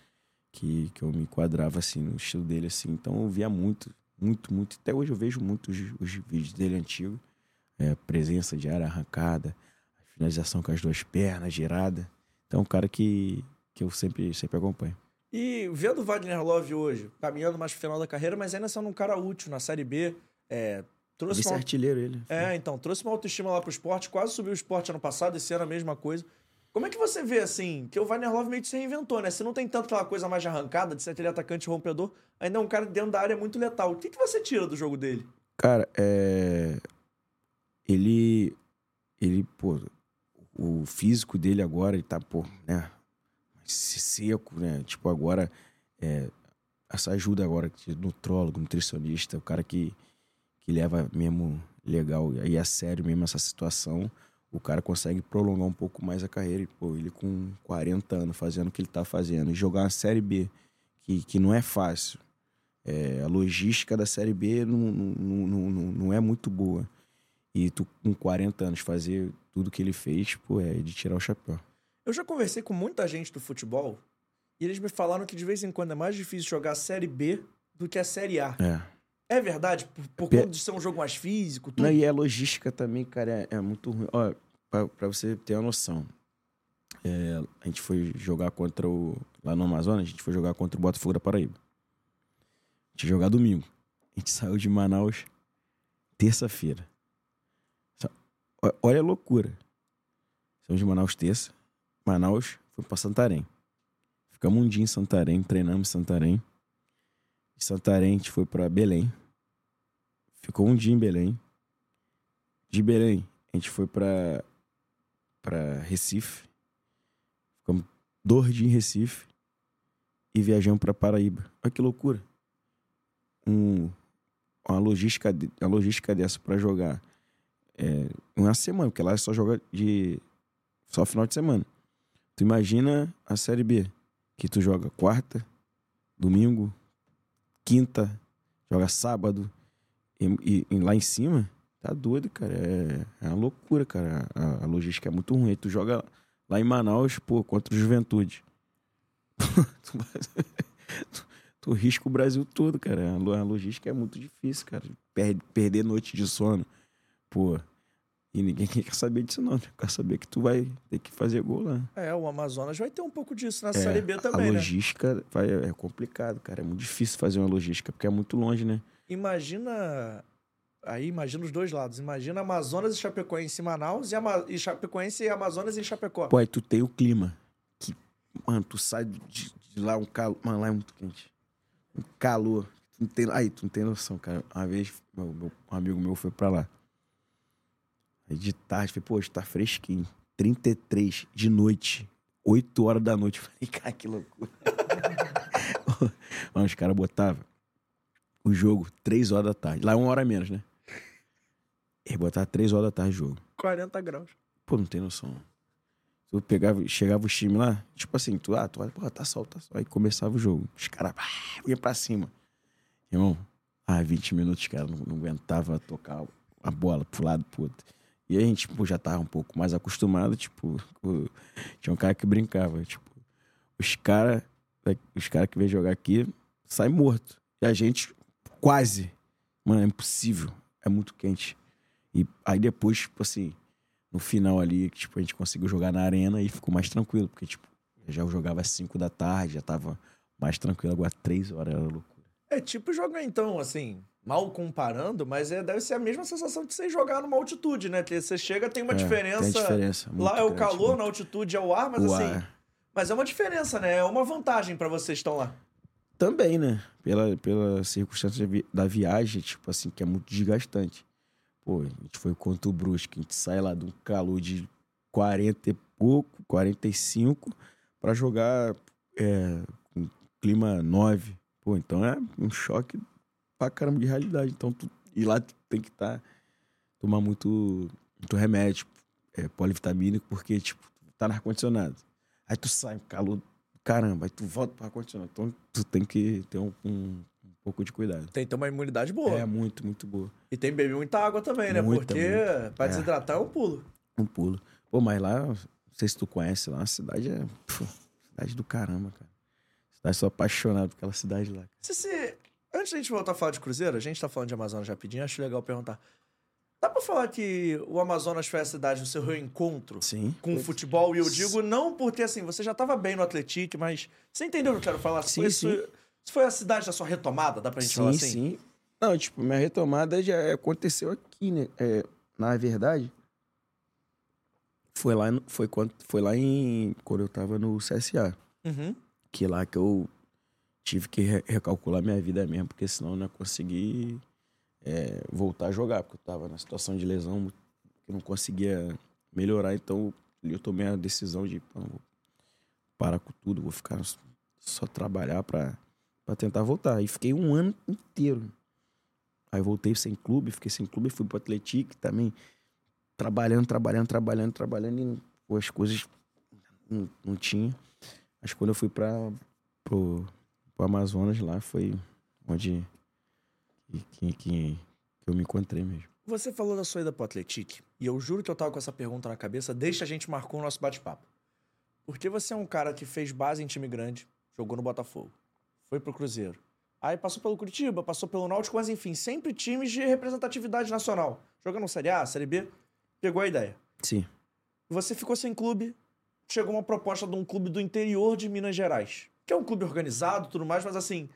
Que, que eu me enquadrava, assim, no estilo dele, assim. Então eu via muito, muito, muito. Até hoje eu vejo muito os, os vídeos dele antigo. É, presença de área arrancada, finalização com as duas pernas, girada. Então é um cara que, que eu sempre, sempre acompanho. E vendo o Wagner Love hoje, caminhando mais pro final da carreira, mas ainda sendo um cara útil na Série B, é, trouxe Vice uma artilheiro ele. É, então, trouxe uma autoestima lá pro esporte, quase subiu o esporte ano passado, esse ano a mesma coisa. Como é que você vê, assim, que o Wagner Love meio que se reinventou, né? Você não tem tanto aquela coisa mais de arrancada, de ser aquele atacante rompedor, ainda é um cara dentro da área muito letal. O que, que você tira do jogo dele? Cara, é. Ele. Ele, pô. O físico dele agora, ele tá, pô, né? Seco, né? Tipo, agora. É, essa ajuda agora nutrólogo, nutricionista, o cara que, que leva mesmo legal e a sério mesmo essa situação, o cara consegue prolongar um pouco mais a carreira. E, pô, ele com 40 anos fazendo o que ele tá fazendo e jogar uma Série B, que, que não é fácil. É, a logística da Série B não, não, não, não, não é muito boa. E tu, com 40 anos, fazer tudo que ele fez, pô, é de tirar o chapéu. Eu já conversei com muita gente do futebol e eles me falaram que de vez em quando é mais difícil jogar a Série B do que a Série A. É. É verdade? Por, por Pe- conta de ser um jogo mais físico, tudo? Não, e a logística também, cara, é, é muito ruim. Ó, pra, pra você ter uma noção, é, a gente foi jogar contra o. Lá no Amazonas, a gente foi jogar contra o Botafogo da Paraíba. A gente ia jogar domingo. A gente saiu de Manaus terça-feira. Olha a loucura. Saímos de Manaus terça. Manaus foi pra Santarém. Ficamos um dia em Santarém, treinamos em Santarém. De Santarém a gente foi pra Belém. Ficou um dia em Belém. De Belém, a gente foi pra, pra Recife. Ficamos dois dias em Recife. E viajamos pra Paraíba. Olha que loucura. Um, uma, logística, uma logística dessa pra jogar é, uma semana, porque lá só joga de. só final de semana. Tu imagina a Série B, que tu joga quarta, domingo, quinta, joga sábado, e, e- lá em cima, tá doido, cara. É, é uma loucura, cara. A, a logística é muito ruim. Aí Tu joga lá em Manaus, pô, contra o Juventude. <laughs> tu, tu- tu risca o Brasil todo, cara. A, lo- a logística é muito difícil, cara. Per- perder noite de sono. Pô. E ninguém <laughs> quer saber disso, não. Quer saber que tu vai ter que fazer gol lá. É, o Amazonas vai ter um pouco disso na É, Série B também, a né? logística vai, é complicado, cara. É muito difícil fazer uma logística, porque é muito longe, né? Imagina. Aí imagina os dois lados. Imagina Amazonas e Chapecoense em Manaus e, Ama... e Chapecoense e Amazonas em Chapecó. Pô, aí tu tem o clima. Que, mano, tu sai de, de lá, um calor. Mano, lá é muito quente. Um calor. Tu não tem, aí, tu não tem noção, cara. Uma vez, meu, meu- um amigo meu foi pra lá. Aí de tarde, falei, pô, hoje tá fresquinho. 33 de noite. 8 horas da noite. <laughs> Falei, cara, que loucura. Mano, os caras botavam o jogo 3 horas da tarde. Lá é uma hora a menos, né? Eles botavam 3 horas da tarde o jogo. 40 graus. Pô, não tem noção. Tu pegava, chegava os times lá, tipo assim, tu, ah, tu olha, porra, tá sol, tá sol. Aí começava o jogo. Os caras, ah, iam pra cima. Irmão, ah, 20 minutos, os caras não, não aguentava tocar a bola pro lado, pro outro. E a gente, tipo, já tava um pouco mais acostumado, tipo, o- tinha um cara que brincava, tipo, os caras, os caras que vêm jogar aqui saem morto. E a gente, quase. Mano, é impossível. É muito quente. E aí depois, tipo assim, no final ali, tipo, a gente conseguiu jogar na arena e ficou mais tranquilo, porque, tipo, eu já jogava às 5 da tarde, já tava mais tranquilo, agora 3 horas era loucura. É tipo jogar então, assim, mal comparando, mas é, deve ser a mesma sensação de você jogar numa altitude, né? Que Você chega, tem uma É, diferença. Tem diferença. Lá é o grande, calor, muito. na altitude é o ar, mas O assim. ar. Mas é uma diferença, né? É uma vantagem pra vocês que estão lá. Também, né? Pela, pela circunstância da vi- da viagem, tipo assim, que é muito desgastante. Pô, a gente foi contra o Brusque, a gente sai lá de um calor de 40 e pouco, 45, pra jogar é, com clima 9. Pô, então é um choque pra caramba de realidade. Então, tu, e lá tu tem que estar, tomar muito, muito remédio, é, polivitamínico, porque, tipo, tu tá no ar-condicionado. Aí tu sai, calor caramba, aí tu volta pro ar-condicionado. Então, tu tem que ter um, um- um pouco de cuidado. Tem que ter uma imunidade boa. É muito, muito boa. E tem que beber muita água também, né? Muita, Porque muita. pra É. desidratar é um pulo. Um pulo. Pô, mas lá, não sei se tu conhece lá, a cidade é. pô, cidade do caramba, cara. Cidade, sou apaixonado por aquela cidade lá. Se, se- Antes da gente voltar a falar de Cruzeiro, a gente tá falando de Amazonas rapidinho, acho legal perguntar. Dá pra falar que o Amazonas foi a cidade do seu reencontro Sim. com o futebol? E eu digo não por ter, assim, você já tava bem no Atlético, mas você entendeu o que eu quero falar? Sim, foi, sim. Isso, isso foi a cidade da sua retomada, dá pra gente sim, falar assim? sim. Não, tipo, minha retomada já aconteceu aqui, né? É, na verdade, foi lá, foi, quando, foi lá em. Quando eu tava no CSA. Uhum. Que lá que eu tive que re- recalcular minha vida mesmo, porque senão eu não ia conseguir é, voltar a jogar, porque eu tava na situação de lesão, que não conseguia melhorar, então eu tomei a decisão de vou parar com tudo, vou ficar só trabalhar pra tentar voltar. E fiquei um ano inteiro. Aí voltei sem clube, fiquei sem clube, fui pro Atlético também, trabalhando, trabalhando, trabalhando, trabalhando, e as coisas não, não tinha. Mas quando eu fui pra, pro, pro Amazonas lá, foi onde que, que, que eu me encontrei mesmo. Você falou da sua ida pro Atlético, e eu juro que eu tava com essa pergunta na cabeça desde que a gente marcou o nosso bate-papo. Porque você é um cara que fez base em time grande, jogou no Botafogo, foi pro Cruzeiro. Aí passou pelo Curitiba, passou pelo Náutico, mas enfim, sempre times de representatividade nacional. Jogando Série A, Série B, pegou a ideia. Sim. Você ficou sem clube, chegou uma proposta de um clube do interior de Minas Gerais. Que é um clube organizado e tudo mais, mas assim,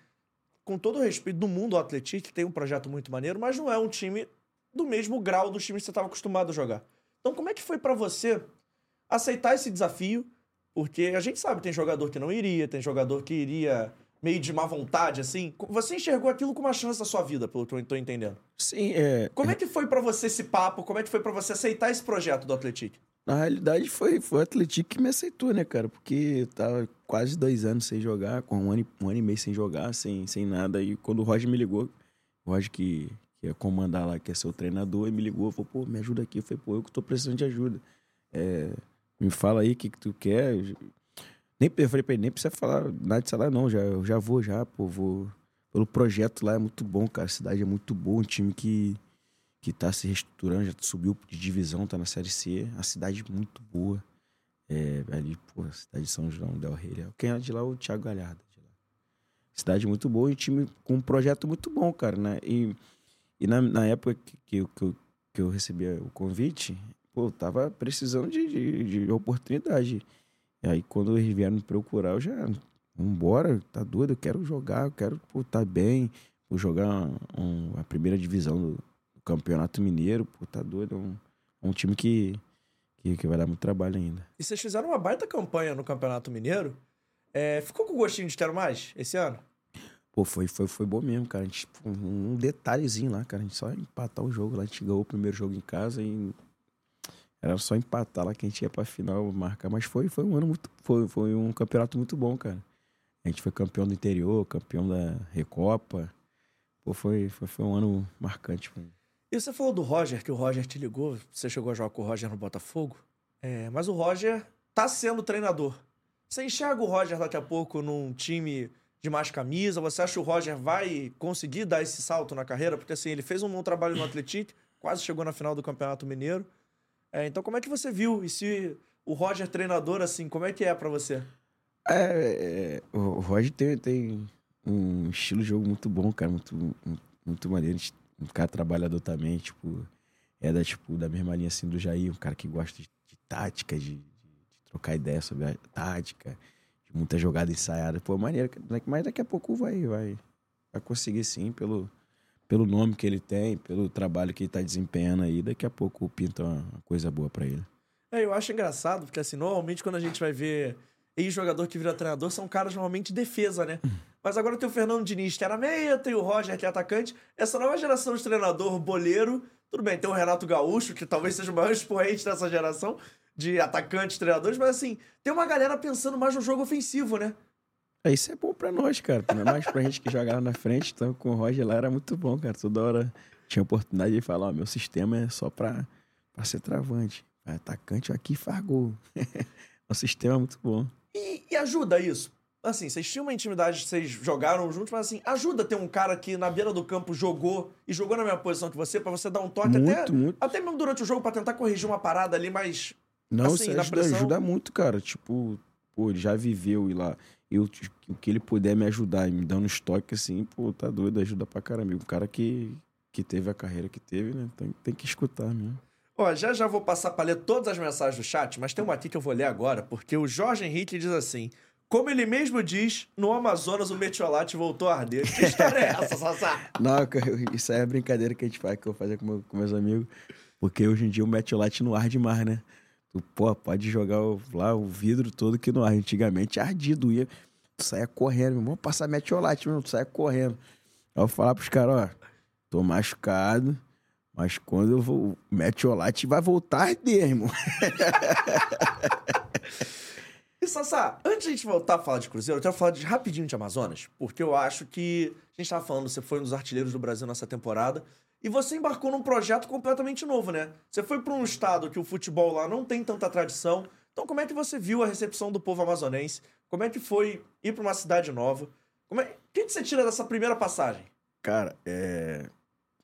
com todo o respeito do mundo, o Atlético tem um projeto muito maneiro, mas não é um time do mesmo grau dos times que você estava acostumado a jogar. Então, como é que foi pra você aceitar esse desafio? Porque a gente sabe, tem jogador que não iria, tem jogador que iria meio de má vontade, assim. Você enxergou aquilo como uma chance da sua vida, pelo que eu tô entendendo. Sim, é. Como é que foi pra você esse papo? Como é que foi pra você aceitar esse projeto do Atlético? Na realidade, foi, foi o Atlético que me aceitou, né, cara? Porque eu tava quase dois anos sem jogar, com um ano, um ano e meio sem jogar, sem, sem nada. E quando o Roger me ligou, o Roger que, que ia comandar lá, que é seu treinador, ele me ligou, falou, pô, me ajuda aqui. Eu falei, pô, eu que tô precisando de ajuda. É, me fala aí o que, que tu quer. Nem, eu falei pra ele, nem precisa falar nada de salário, não. Já, eu já vou, já, pô, vou. Pelo projeto lá é muito bom, cara. A cidade é muito boa, um time que que tá se reestruturando, já subiu de divisão, tá na Série C. A cidade muito boa. É, ali, pô, a cidade de São João del Rei. Quem é de lá o Thiago Galhardo. Cidade muito boa e um time com um projeto muito bom, cara, né? E, e na, na época que, que, eu, que, eu, que eu recebi o convite, pô, eu tava precisando de, de, de oportunidade. E aí, quando eles vieram me procurar, eu já... Vambora, tá doido, eu quero jogar, eu quero pô, tá bem, vou jogar um- a primeira divisão do Campeonato Mineiro, pô, tá doido, é um, é um time que, que, que vai dar muito trabalho ainda. E vocês fizeram uma baita campanha no Campeonato Mineiro. É, ficou com gostinho de quero mais esse ano? Pô, foi, foi, foi bom mesmo, cara. A gente, um detalhezinho lá, cara. A gente só empatar o jogo lá. A gente ganhou o primeiro jogo em casa e era só empatar lá que a gente ia pra final marcar. Mas foi, foi um ano muito. Foi, foi um campeonato muito bom, cara. A gente foi campeão do interior, campeão da Recopa. Pô, foi, foi, foi um ano marcante pra mim. E você falou do Roger, que o Roger te ligou. Você chegou a jogar com o Roger no Botafogo. É, mas o Roger tá sendo treinador. Você enxerga o Roger daqui a pouco num time de mais camisa? Você acha que o Roger vai conseguir dar esse salto na carreira? Porque assim, ele fez um bom trabalho no Atlético, quase chegou na final do Campeonato Mineiro. É, então como é que você viu? E se o Roger treinador, assim, como é que é pra você? É, é, o Roger tem, tem um estilo de jogo muito bom, cara, muito, muito, maneiro. Um cara trabalhador também, tipo, é da, tipo, da mesma linha assim do Jair, um cara que gosta de, de tática, de, de- de trocar ideia sobre a tática, de muita jogada ensaiada. Pô, maneiro, mas daqui a pouco vai, vai, vai conseguir sim, pelo, pelo nome que ele tem, pelo trabalho que ele tá desempenhando aí, daqui a pouco pinta uma uma coisa boa pra ele. É, eu acho engraçado, porque assim, normalmente quando a gente vai ver ex-jogador que vira treinador, são caras normalmente de defesa, né? <laughs> Mas agora tem o Fernando Diniz, que era meia, tem o Roger, que é atacante. Essa nova geração de treinador boleiro, tudo bem, tem o Renato Gaúcho, que talvez seja o maior <laughs> expoente dessa geração de atacantes, treinadores, mas assim, tem uma galera pensando mais no jogo ofensivo, né? É, isso é bom pra nós, cara. Não é mais pra gente que jogava na frente. Então, com o Roger lá era muito bom, cara. Toda hora tinha oportunidade de falar: ó, meu sistema é só pra, pra ser travante. Atacante aqui faz gol. <laughs> o sistema é muito bom. E, e ajuda isso. Assim, vocês tinham uma intimidade, vocês jogaram juntos, mas assim, ajuda ter um cara que na beira do campo jogou e jogou na mesma posição que você, pra você dar um toque até, Muito, muito. até mesmo durante o jogo pra tentar corrigir uma parada ali, mas Não, Assim, isso ajuda, pressão- ajuda muito, cara. Tipo, pô, ele já viveu e lá. Eu, o que ele puder me ajudar e me dando estoque, assim, pô, tá doido, ajuda pra caramba. Um cara que, que teve a carreira que teve, né? Tem, tem que escutar mesmo. Ó, já já vou passar pra ler todas as mensagens do chat, mas tem uma aqui que eu vou ler agora, porque o Jorge Henrique diz assim: Como ele mesmo diz, no Amazonas o metiolate voltou a arder. Que história é essa, Sassá? <laughs> Não, isso aí é brincadeira que a gente faz, que eu fazia com, meu- com meus amigos. Porque hoje em dia o metiolate não arde mais, né? Tu, pô, pode jogar o- lá o vidro todo que não arde. Antigamente ardia, doía. Tu saia correndo, meu irmão, passar metiolate, meu irmão, tu saia correndo. Aí eu falar pros caras, ó, tô machucado, mas quando eu vou, o metiolate vai voltar a arder, irmão. <laughs> E Sassá, antes de a gente voltar a falar de Cruzeiro, eu quero falar de, rapidinho de Amazonas, porque eu acho que a gente tava falando, você foi um dos artilheiros do Brasil nessa temporada, e você embarcou num projeto completamente novo, né? Você foi para um estado que o futebol lá não tem tanta tradição. Então, como é que você viu a recepção do povo amazonense? Como é que foi ir para uma cidade nova? Como é... O que, que você tira dessa primeira passagem? Cara, é.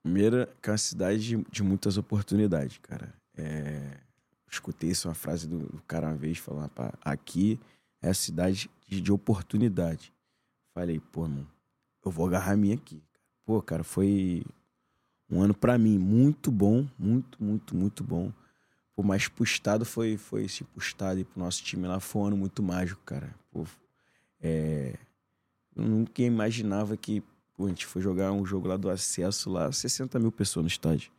Primeira, que é uma cidade de, de muitas oportunidades, cara. É... Escutei uma frase do, do cara uma vez, falando, "Pá, aqui é a cidade de, de oportunidade. Falei, pô, irmão, eu vou agarrar a minha aqui. Pô, cara, foi um ano pra mim muito bom, muito, muito, muito bom. Pô, mas pro estado foi, foi esse pro estado e pro nosso time lá foi um ano muito mágico, cara. Pô, é... Eu nunca imaginava que Pô, a gente foi jogar um jogo lá do acesso lá, 60 mil pessoas no estádio.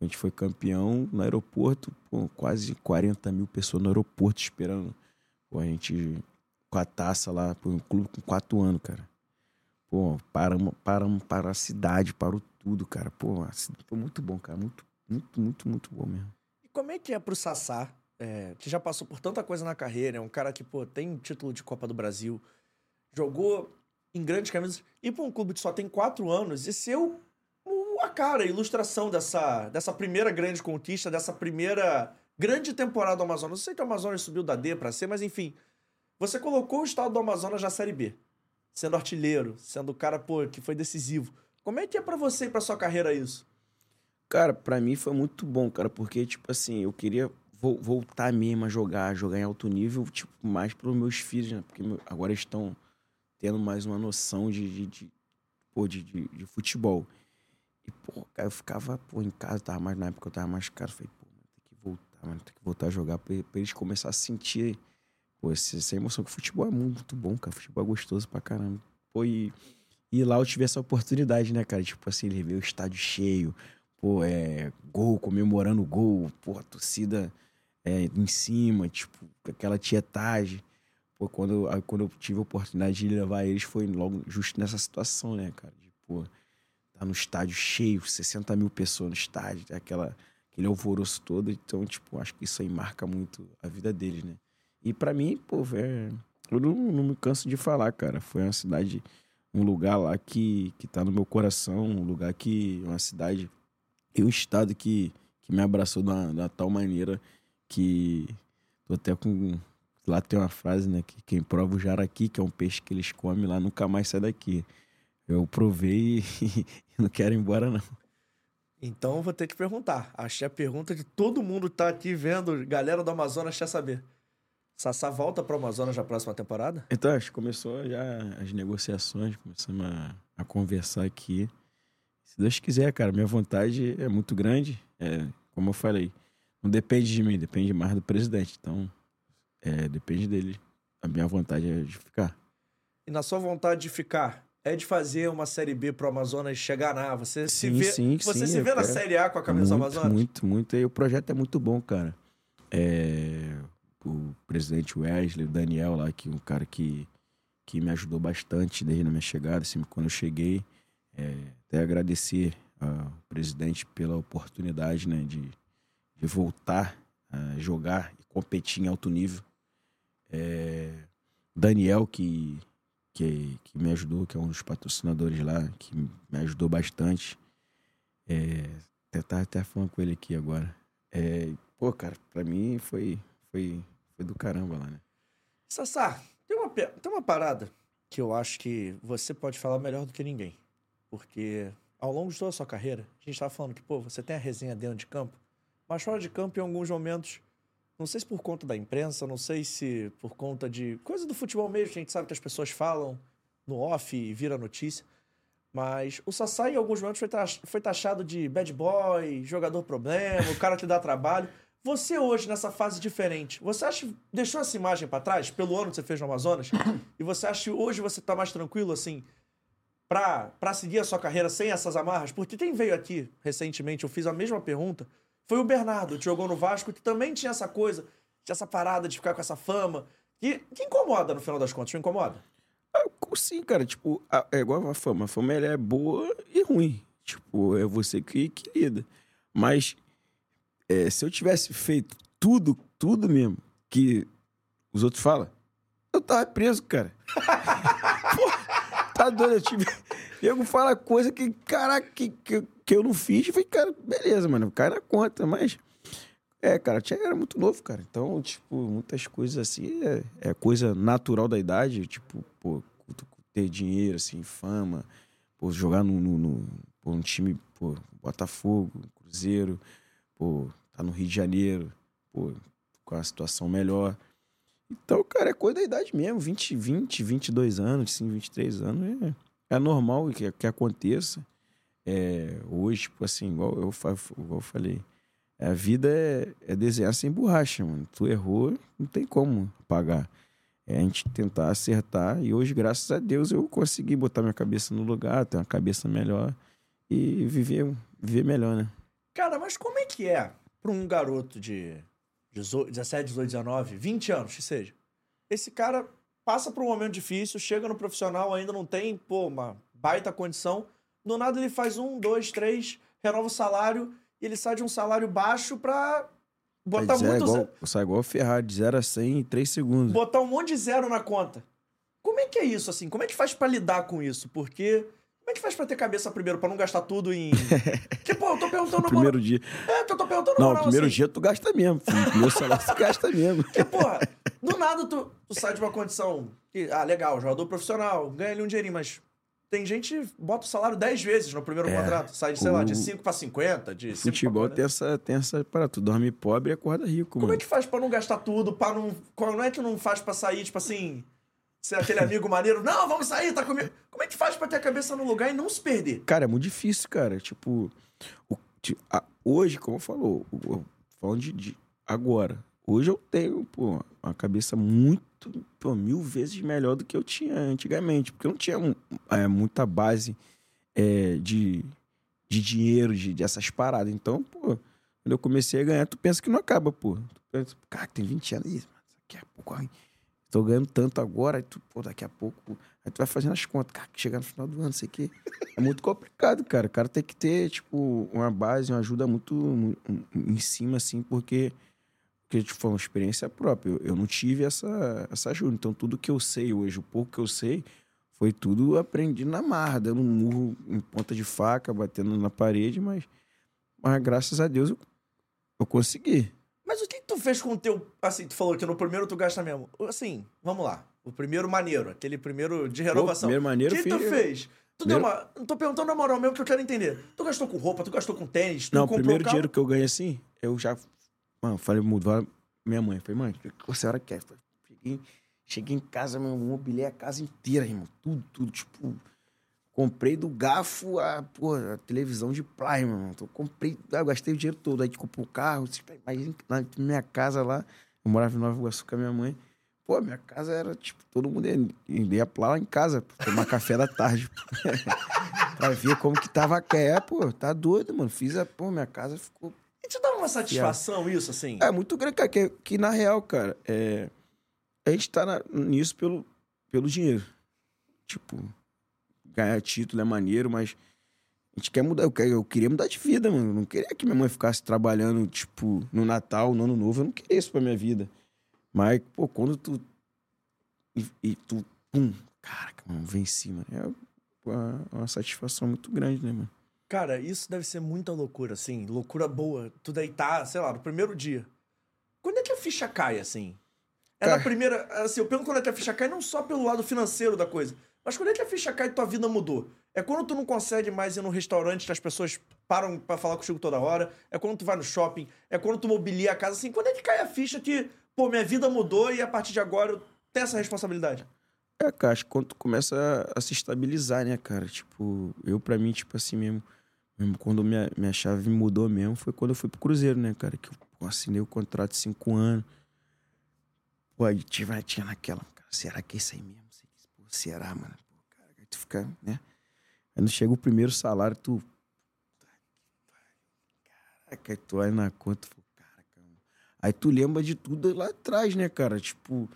A gente foi campeão no aeroporto, pô, quase 40 mil pessoas no aeroporto esperando. Pô, a gente com a taça lá, pô, um clube com quatro anos, cara. Pô, paramos, paramos para a cidade, parou tudo, cara. Pô, a cida- foi muito bom, cara. Muito, muito, muito, muito bom mesmo. E como é que é pro Sassá, é, que já passou por tanta coisa na carreira, é um cara que, pô, tem título de Copa do Brasil, jogou em grandes camisas, ir pra um clube que só tem quatro anos e o- a cara, a ilustração dessa, dessa primeira grande conquista, dessa primeira grande temporada do Amazonas. Eu sei que o Amazonas subiu da D pra C, mas enfim, você colocou o estado do Amazonas na Série B, sendo artilheiro, sendo o cara, pô, que foi decisivo. Como é que é pra você e pra sua carreira isso? Cara, pra mim foi muito bom, cara, porque, tipo assim, eu queria vo- voltar mesmo a jogar, jogar em alto nível, tipo, mais pros meus filhos, né? Porque agora estão tendo mais uma noção de, de, de, pô, de, de, de futebol. E, pô, cara, eu ficava, pô, em casa, tava mais na época eu tava mais caro, falei, pô, tem que voltar, mano, tem que voltar a jogar pra, pra eles começarem a sentir, pô, esse- essa emoção, que futebol é muito bom, cara, futebol é gostoso pra caramba. Pô, e, e lá eu tive essa oportunidade, né, cara, tipo assim, ele ver o estádio cheio, pô, é, gol, comemorando o gol, pô, a torcida é, em cima, tipo, aquela tietagem. Pô, quando, quando eu tive a oportunidade de levar eles, foi logo justo nessa situação, né, cara? De, tá no estádio cheio, 60 mil pessoas no estádio, aquela, aquele alvoroço todo. Então, tipo, acho que isso aí marca muito a vida deles, né? E pra mim, pô, velho, eu não, não me canso de falar, cara. Foi uma cidade, um lugar lá que, que tá no meu coração, um lugar que, uma cidade e um estado que, que me abraçou de uma, de uma tal maneira que tô até com. Lá tem uma frase, né? Que quem prova o jaraqui, que é um peixe que eles comem lá, nunca mais sai daqui. Eu provei <laughs> e, não quero ir embora, não. Então vou ter que perguntar. Que a pergunta que todo mundo tá aqui vendo, galera do Amazonas, quer saber. Sassá volta pro Amazonas na próxima temporada? Então, acho que começou já as negociações, começamos a, a conversar aqui. Se Deus quiser, cara, minha vontade é muito grande. É, como eu falei, não depende de mim, depende mais do presidente. Então, é, depende dele. A minha vontade é de ficar. E na sua vontade de ficar, é de fazer uma Série B pro Amazonas chegar na? Você se Sim, vê, sim, você sim, se vê na quero. Série A com a camisa do muito, Amazonas? Muito, muito. E o projeto é muito bom, cara. É, o presidente Wesley, o Daniel lá, que é um cara que, que me ajudou bastante desde a minha chegada, assim, quando eu cheguei. É, até agradecer ao presidente pela oportunidade, né, de, de voltar a jogar e competir em alto nível. É, Daniel, que, que, que me ajudou, que é um dos patrocinadores lá, que me ajudou bastante. É, até tava até falando com ele aqui agora. É, pô, cara, pra mim foi, foi, foi do caramba lá, né? Sassá, tem uma, tem uma parada que eu acho que você pode falar melhor do que ninguém. Porque ao longo de toda a sua carreira, a gente tava falando que, pô, você tem a resenha dentro de campo, mas fora de campo, em alguns momentos, não sei se por conta da imprensa, não sei se por conta de coisa do futebol mesmo, que a gente sabe que as pessoas falam no off e vira notícia, Mas o Sassá, em alguns momentos, foi, tax- foi taxado de bad boy, jogador problema, o cara que dá trabalho. Você hoje, nessa fase diferente, você acha deixou essa imagem pra trás, pelo ano que você fez no Amazonas? e você acha que hoje você tá mais tranquilo, assim, pra seguir a sua carreira sem essas amarras? Porque quem veio aqui recentemente, eu fiz a mesma pergunta, foi o Bernardo, que jogou no Vasco, que também tinha essa coisa, tinha essa parada de ficar com essa fama, que, que incomoda no final das contas, não incomoda? Ah, Sim, cara, tipo, a- é igual a fama. A fama ela é boa e ruim. Tipo, é você que, que lida. Mas é, se eu tivesse feito tudo, tudo mesmo, que os outros falam, eu tava preso, cara. <laughs> Pô, tá doido, eu tive. Nego fala coisa que, caraca, que, que, que eu não fiz. Eu falei, cara, beleza, mano, cai na conta, mas. É, cara, tinha era muito novo, cara. Então, tipo, muitas coisas assim é, é coisa natural da idade, tipo, pô, ter dinheiro, assim, fama, pô, jogar no, no, no pô, um time, pô, Botafogo, Cruzeiro, pô, tá no Rio de Janeiro, pô, com a situação melhor. Então, cara, é coisa da idade mesmo, 20, 20, 22 anos, sim, 23 anos, é, é normal que, que aconteça. É, hoje, tipo assim, igual eu, igual eu falei, a vida é, é desenhar sem borracha, mano. Tu errou, não tem como pagar. É a gente tentar acertar. E hoje, graças a Deus, eu consegui botar minha cabeça no lugar, ter uma cabeça melhor e viver, viver melhor, né? Cara, mas como é que é pra um garoto de 18, 17, 18, 19, 20 anos, que seja? Esse cara passa por um momento difícil, chega no profissional, ainda não tem, pô, uma baita condição. Do nada ele faz um, dois, três, renova o salário e ele sai de um salário baixo pra botar zero, muito igual, zero, sai igual o Ferrari, de 0 a 100 em 3 segundos. botar um monte de zero na conta. Como é que é isso, assim? Como é que faz pra lidar com isso? Porque. Como é que faz pra ter cabeça primeiro, pra não gastar tudo em. <laughs> Porque, pô, eu tô perguntando No primeiro dia. É, eu tô perguntando Não, moral, primeiro assim. dia tu gasta mesmo. filho. <laughs> Primeiro salário tu gasta mesmo. Porque, porra, do nada tu, tu sai de uma condição que, ah, legal, jogador profissional, ganha ali um dinheirinho, mas tem gente que bota o salário 10 vezes no primeiro É, contrato. Sai de, sei lá, de o- 5 pra 50, de 5 Futebol pra tem 40. essa, tem essa para tu dorme pobre e acorda rico, Como mano. é que faz pra não gastar tudo, pra não... Como é que não faz pra sair, tipo assim, ser aquele amigo maneiro? Não, vamos sair, tá comigo. Como é que faz pra ter a cabeça no lugar e não se perder? Cara, é muito difícil, cara. Tipo, o- ti- a- hoje, como falou, falando de, de agora, hoje eu tenho, pô, uma cabeça muito, pô, mil vezes melhor do que eu tinha antigamente, porque eu não tinha é, muita base é, de, de dinheiro, de, dessas paradas. Então, pô, quando eu comecei a ganhar, tu pensa que não acaba, pô. Tu pensa, cara, tem 20 anos, Ih, mano, daqui a pouco, ai, tô ganhando tanto agora, aí tu, pô, daqui a pouco, Aí tu vai fazendo as contas, cara, que chegar no final do ano, sei o quê. É muito complicado, cara. O cara tem que ter, tipo, uma base, uma ajuda muito mu- em cima, assim, porque, porque tipo, foi uma experiência própria. Eu, eu não tive essa, essa ajuda. Então, tudo que eu sei hoje, o pouco que eu sei, foi tudo aprendido na marra, dando um murro em ponta de faca, batendo na parede, mas, mas graças a Deus eu, eu consegui. Mas o que, que tu fez com o teu. Assim, tu falou que no primeiro tu gasta mesmo. Assim, vamos lá. O primeiro maneiro, aquele primeiro de renovação. primeiro maneiro O que eu tu fez? Tu deu Primeiro- uma. Não tô perguntando na moral mesmo que eu quero entender. Tu gastou com roupa, tu gastou com tênis, tu Não, o primeiro dinheiro que eu ganhei assim, eu já. Mano, falei, mudou minha mãe. Falei, mãe, o que a senhora quer? Falei, Cheguei, cheguei em casa, meu, mobilei a casa inteira, irmão. Tudo, tudo. Tipo, comprei do garfo a, pô, a televisão de plasma, mano. Então, comprei, ah, gastei o dinheiro todo. Aí comprou o carro. você Imagina na minha casa lá, eu morava em Nova Iguaçu com a minha mãe. Pô, minha casa era, tipo, todo mundo ia, ia lá em casa, tomar café da tarde. <laughs> pra ver como que tava a É, pô, tá doido, mano. Fiz a, pô, minha casa ficou E te dá uma satisfação isso, assim? é muito grande, cara, que, que na real, cara, é, a gente tá na- nisso pelo, pelo dinheiro. Tipo, ganhar título é maneiro, mas a gente quer mudar. Eu, eu queria mudar de vida, mano. Eu não queria que minha mãe ficasse trabalhando, tipo, no Natal, no Ano Novo. Eu não queria isso pra minha vida. Mas, pô, quando tu. E, e tu. Pum, caraca, mano, venci, mano. É uma, uma satisfação muito grande, né, mano? Cara, isso deve ser muita loucura, assim. Loucura boa. Tu deitar, sei lá, no primeiro dia. Quando é que a ficha cai, assim? É na Cara. primeira. Assim, eu pergunto quando é que a ficha cai, não só pelo lado financeiro da coisa. Mas quando é que a ficha cai e tua vida mudou? É quando tu não consegue mais ir num restaurante que as pessoas param pra falar contigo toda hora. É quando tu vai no shopping. É quando tu mobilia a casa. Assim, quando é que cai a ficha que, pô, minha vida mudou e a partir de agora eu tenho essa responsabilidade? É, cara, acho que quando tu começa a, a se estabilizar, né, cara? Tipo, eu pra mim, tipo assim mesmo, mesmo quando minha, minha chave mudou mesmo, foi quando eu fui pro Cruzeiro, né, cara? Que eu assinei o contrato de cinco anos. Pô, aí tinha, tinha naquela, cara, será que é isso aí mesmo? Será, mano? Pô, cara, tu fica, né? Aí chega o primeiro salário, tu. Caraca, aí tu olha na conta, tu, caraca, mano. Aí tu lembra de tudo lá atrás, né, cara? Tipo,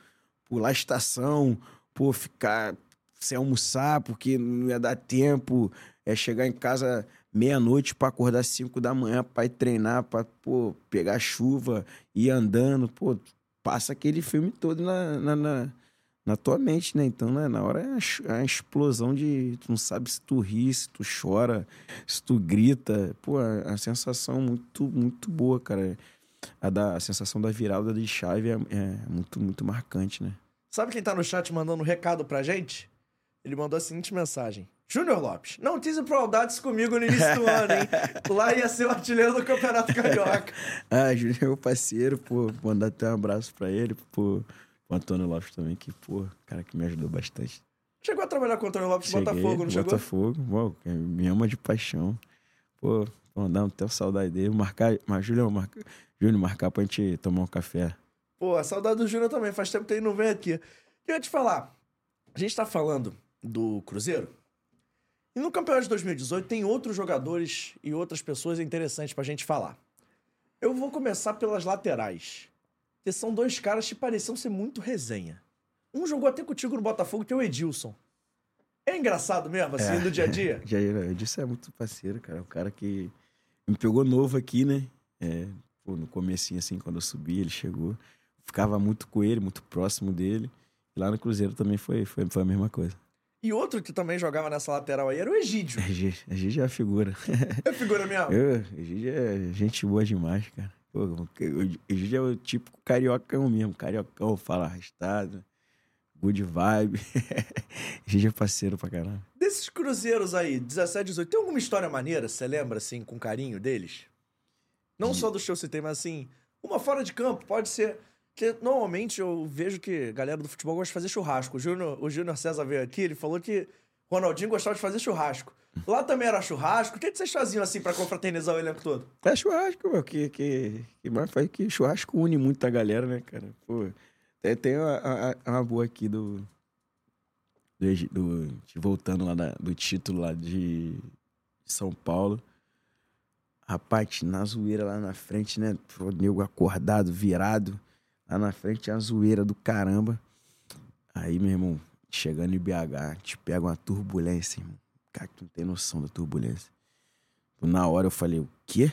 pular a estação, pô, ficar sem almoçar porque não ia dar tempo, é chegar em casa meia-noite para acordar cinco da manhã para ir treinar, para pô, pegar chuva, ir andando, pô, passa aquele filme todo na, na, na, na tua mente, né? Então, né, na hora é a, explosão de. Tu não sabe se tu ri, se tu chora, se tu grita. Pô, a, a sensação muito, muito boa, cara. A, da, a sensação da virada de chave é, é muito, muito marcante, né? Sabe quem tá no chat mandando um recado pra gente? Ele mandou a seguinte mensagem. Júnior Lopes, não tease Praldades comigo no início do ano, hein? <laughs> Lá ia ser o artilheiro do Campeonato Carioca. <laughs> ah, Júnior é meu parceiro, pô. Mandar até um abraço pra ele, pô. O Antônio Lopes também, que, pô, cara que me ajudou bastante. Chegou a trabalhar com o Antônio Lopes Cheguei, Botafogo, não chegou? Botafogo, me ama de paixão. Pô, mandar teu saudade dele. Marcar, mas Júnior, marcar, Júnior, marcar pra gente tomar um café. Pô, a saudade do Júnior também. Faz tempo que ele não vem aqui. Queria te falar. A gente tá falando do Cruzeiro. E no campeonato de 2018 tem outros jogadores e outras pessoas interessantes pra gente falar. Eu vou começar pelas laterais. Que são dois caras que pareciam ser muito resenha. Um jogou até contigo no Botafogo, que é o Edilson. É engraçado mesmo, assim, É. no dia a dia? <laughs> Jair, o Edilson é muito parceiro, cara. O cara que me pegou novo aqui, né? É, pô, no comecinho, assim, quando eu subi, ele chegou. Ficava muito com ele, muito próximo dele. E lá no Cruzeiro também foi, foi, foi a mesma coisa. E outro que também jogava nessa lateral aí era o Egídio. A a Gigi é a figura. É figura mesmo. Eu, a Gigi é gente boa demais, cara. Pô, o Gigi é o típico cariocão mesmo. Cariocão, fala arrastado, good vibe. <laughs> Gigi é parceiro pra caramba. Desses cruzeiros aí, 17, 18, tem alguma história maneira, você lembra, assim, com carinho deles? Não só do show você tem, mas assim, uma fora de campo, pode ser. Porque normalmente eu vejo que a galera do futebol gosta de fazer churrasco. O Júnior, o Júnior César veio aqui, ele falou que o Ronaldinho gostava de fazer churrasco. Lá também era churrasco. O que, que vocês faziam assim pra confraternizar o elenco todo? É churrasco, meu, que, que, que mais faz que churrasco une muito a galera, né, cara? Pô, tem, tem uma, uma- uma boa aqui do, do, do- de- voltando lá da- do título lá de São Paulo. Rapaz, na zoeira lá na frente, né? O nego acordado, virado. Lá na frente a zoeira do caramba. Aí, meu irmão, chegando em BH, gente pega uma turbulência, irmão. Cara, tu não tem noção da turbulência. Na hora eu falei, o quê?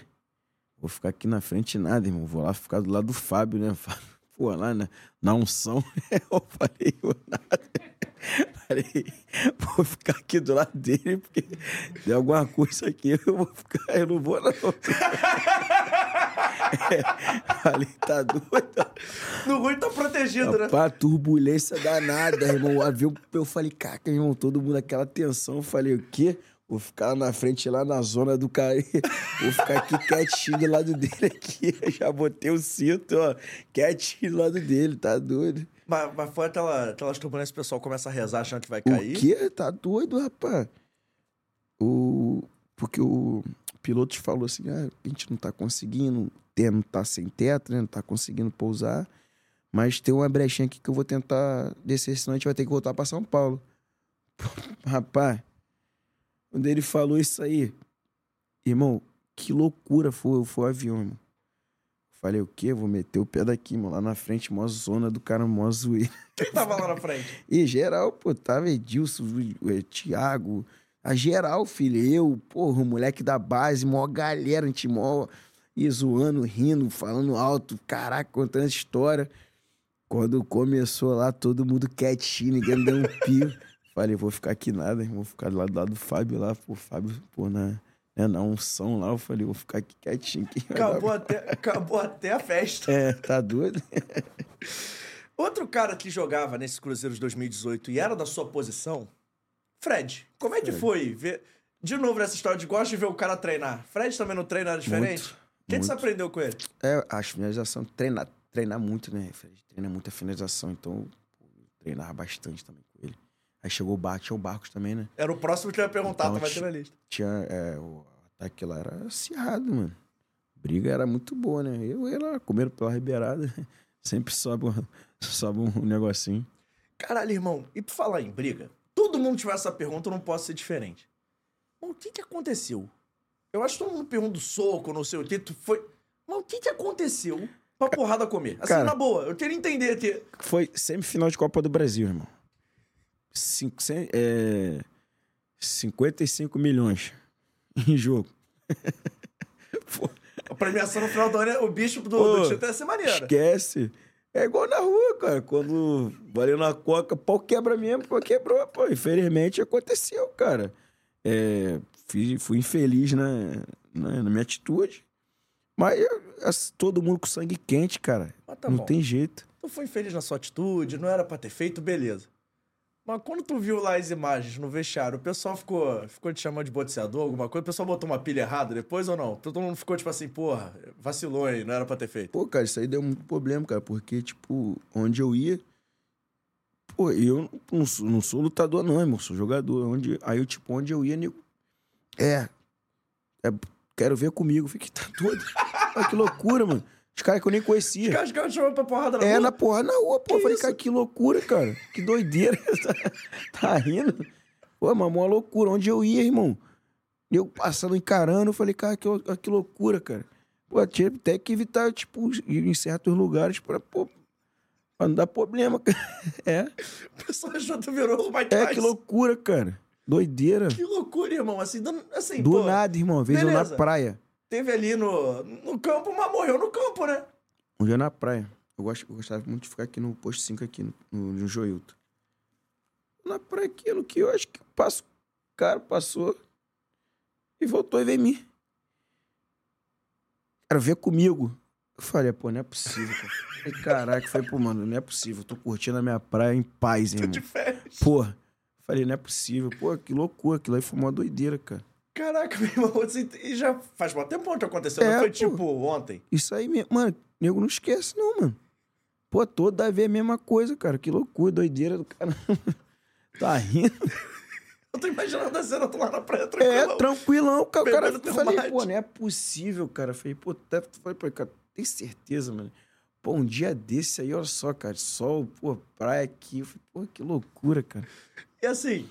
Vou ficar aqui na frente nada, irmão. Vou lá ficar do lado do Fábio, né? <laughs> Fábio, Pô, lá na, na unção. <laughs> Eu falei, eu nada. <laughs> Falei, vou ficar aqui do lado dele, porque tem alguma coisa aqui, eu vou ficar, eu não vou, não. <laughs> Falei, tá doido? No ruim tá protegido, né? Rapaz, turbulência danada, irmão. O avião, eu falei, caca, irmão, todo mundo aquela tensão. Eu falei, o quê? Vou ficar na frente lá na zona do cara. <laughs> Vou ficar aqui quietinho do lado dele aqui. Eu já botei o cinto, ó. Quietinho do lado dele, tá doido? Mas, mas foi aquela, aquelas turbulências que o pessoal começa a rezar achando que vai cair. O quê? Tá doido, rapaz? O... Porque o piloto falou assim, ah, a gente não tá conseguindo, ter- não tá sem teto, né? Não tá conseguindo pousar. Mas tem uma brechinha aqui que eu vou tentar descer, senão a gente vai ter que voltar pra São Paulo. <laughs> Rapaz, quando ele falou isso aí, irmão, que loucura foi, foi o avião, irmão. Falei, o quê? Vou meter o pé daqui, mano. Lá na frente, mó zona do cara, mó zoeira. Quem tava lá na frente? <laughs> E geral, pô, tava Edilson, o Thiago, a geral, filho, eu, porra, o moleque da base, mó galera, a gente mó e zoando, rindo, falando alto, caraca, contando essa história. Quando começou lá, todo mundo quietinho, ninguém deu um <laughs> pio. Falei, vou ficar aqui nada, vou ficar do lado, do lado do Fábio lá, pô, Fábio, pô, na, né, na unção lá, eu falei, vou ficar aqui quietinho. Acabou até, <laughs> acabou até a festa. É, tá doido? <laughs> Outro cara que jogava nesse Cruzeiro de 2018 e era da sua posição, Fred. Como é que Fred. foi ver. De novo, nessa história de gosta de ver o cara treinar. Fred também não treina era diferente? Muito, O que, que você muito. aprendeu com ele? É, a finalização, treinar, treinar muito, né? Treina muita finalização, então treinava bastante também com ele. Aí chegou o tinha o Barcos também, né? Era o próximo que eu ia perguntar, Então, tava aqui na lista. Tinha. É, o ataque lá era acirrado, mano. Briga era muito boa, né? Eu ia lá, comendo pela ribeirada. <laughs> Sempre sobe, <laughs> sobe um negocinho. Caralho, irmão, e pra falar em briga, todo mundo tiver essa pergunta, eu não posso ser diferente. Mas o que que aconteceu? Eu acho que todo mundo pergunta do soco, não sei o que, tu foi... Mas o que que aconteceu pra porrada comer? Assim, Cara- na boa, eu queria entender que... Foi semifinal de Copa do Brasil, irmão. Cinco, cem- é, 55 milhões em jogo. <laughs> Pô, A premiação no final do ano, é- o bicho do, Pô, do ia ser maneiro. esquece. É igual na rua, cara. Quando valeu na coca, pau quebra mesmo, pau quebrou. Pô, infelizmente aconteceu, cara. É, fui, fui infeliz na, na, na minha atitude. Mas todo mundo com sangue quente, cara. Tá não bom. tem jeito. Tu foi infeliz na sua atitude, não era pra ter feito, beleza. Mas quando tu viu lá as imagens no vestiário, o pessoal ficou, ficou te chamando de boxeador, alguma coisa? O pessoal botou uma pilha errada depois ou não? Todo mundo ficou tipo assim, porra, vacilou, hein? Não era pra ter feito. Pô, cara, isso aí deu muito problema, cara, porque, tipo, onde eu ia. Pô, eu não sou, não sou lutador, não, irmão, sou jogador. Onde, aí, eu, tipo, onde eu ia, nego. É, é. Quero ver comigo. Eu Fiquei, tá doido. Olha que loucura, mano. Os caras que eu nem Os conhecia. caras ficaram te chamando pra porrada na É, rua. na porra, na rua, pô. Que Eu falei, isso? cara, que loucura, cara. Que doideira. <laughs> tá rindo? Pô, mas uma loucura. Onde eu ia, irmão? Eu passando, encarando, eu falei, cara, que, que loucura, cara. Pô, tinha até que evitar, tipo, ir em certos lugares pra, pô, pra não dar problema, <laughs> cara. É, O pessoal que tu virou o é, que loucura, cara. Doideira. Que loucura, irmão. Assim, do, assim Do pô, nada, irmão. Beleza. na praia. teve ali no, no campo, mas morreu no campo, né? Um dia na praia. Eu, gosto, eu gostava muito de ficar aqui no posto 5 aqui, no, no, no Joilton. Na praia, aquilo que eu acho que passo, o cara passou e voltou e veio em mim. Cara, veio comigo. Eu falei, pô, não é possível, cara. Falei, Caraca, foi, pô, mano, não é possível. Eu tô curtindo a minha praia em paz, Tô irmão. de férias. Porra. Falei, não é possível. Pô, que loucura. Aquilo aí foi uma doideira, cara. Caraca, <laughs> meu irmão. Assim, e já faz muito tempo que aconteceu. É, não foi pô. tipo ontem. Isso aí mesmo. Mano, nego não esquece, não, mano. Pô, toda vez a mesma coisa, cara. Que loucura, doideira do cara. <laughs> tá rindo. <laughs> Eu tô imaginando a cena, eu tô lá na praia É, tranquilo. tranquilão. Cara, o cara teu falei, mate. pô, não é possível, cara. Falei, pô, até falei, pô, cara, tem certeza, mano. Pô, um dia desse aí, olha só, cara, sol, pô, praia aqui. Eu falei, pô, que loucura, cara. E assim,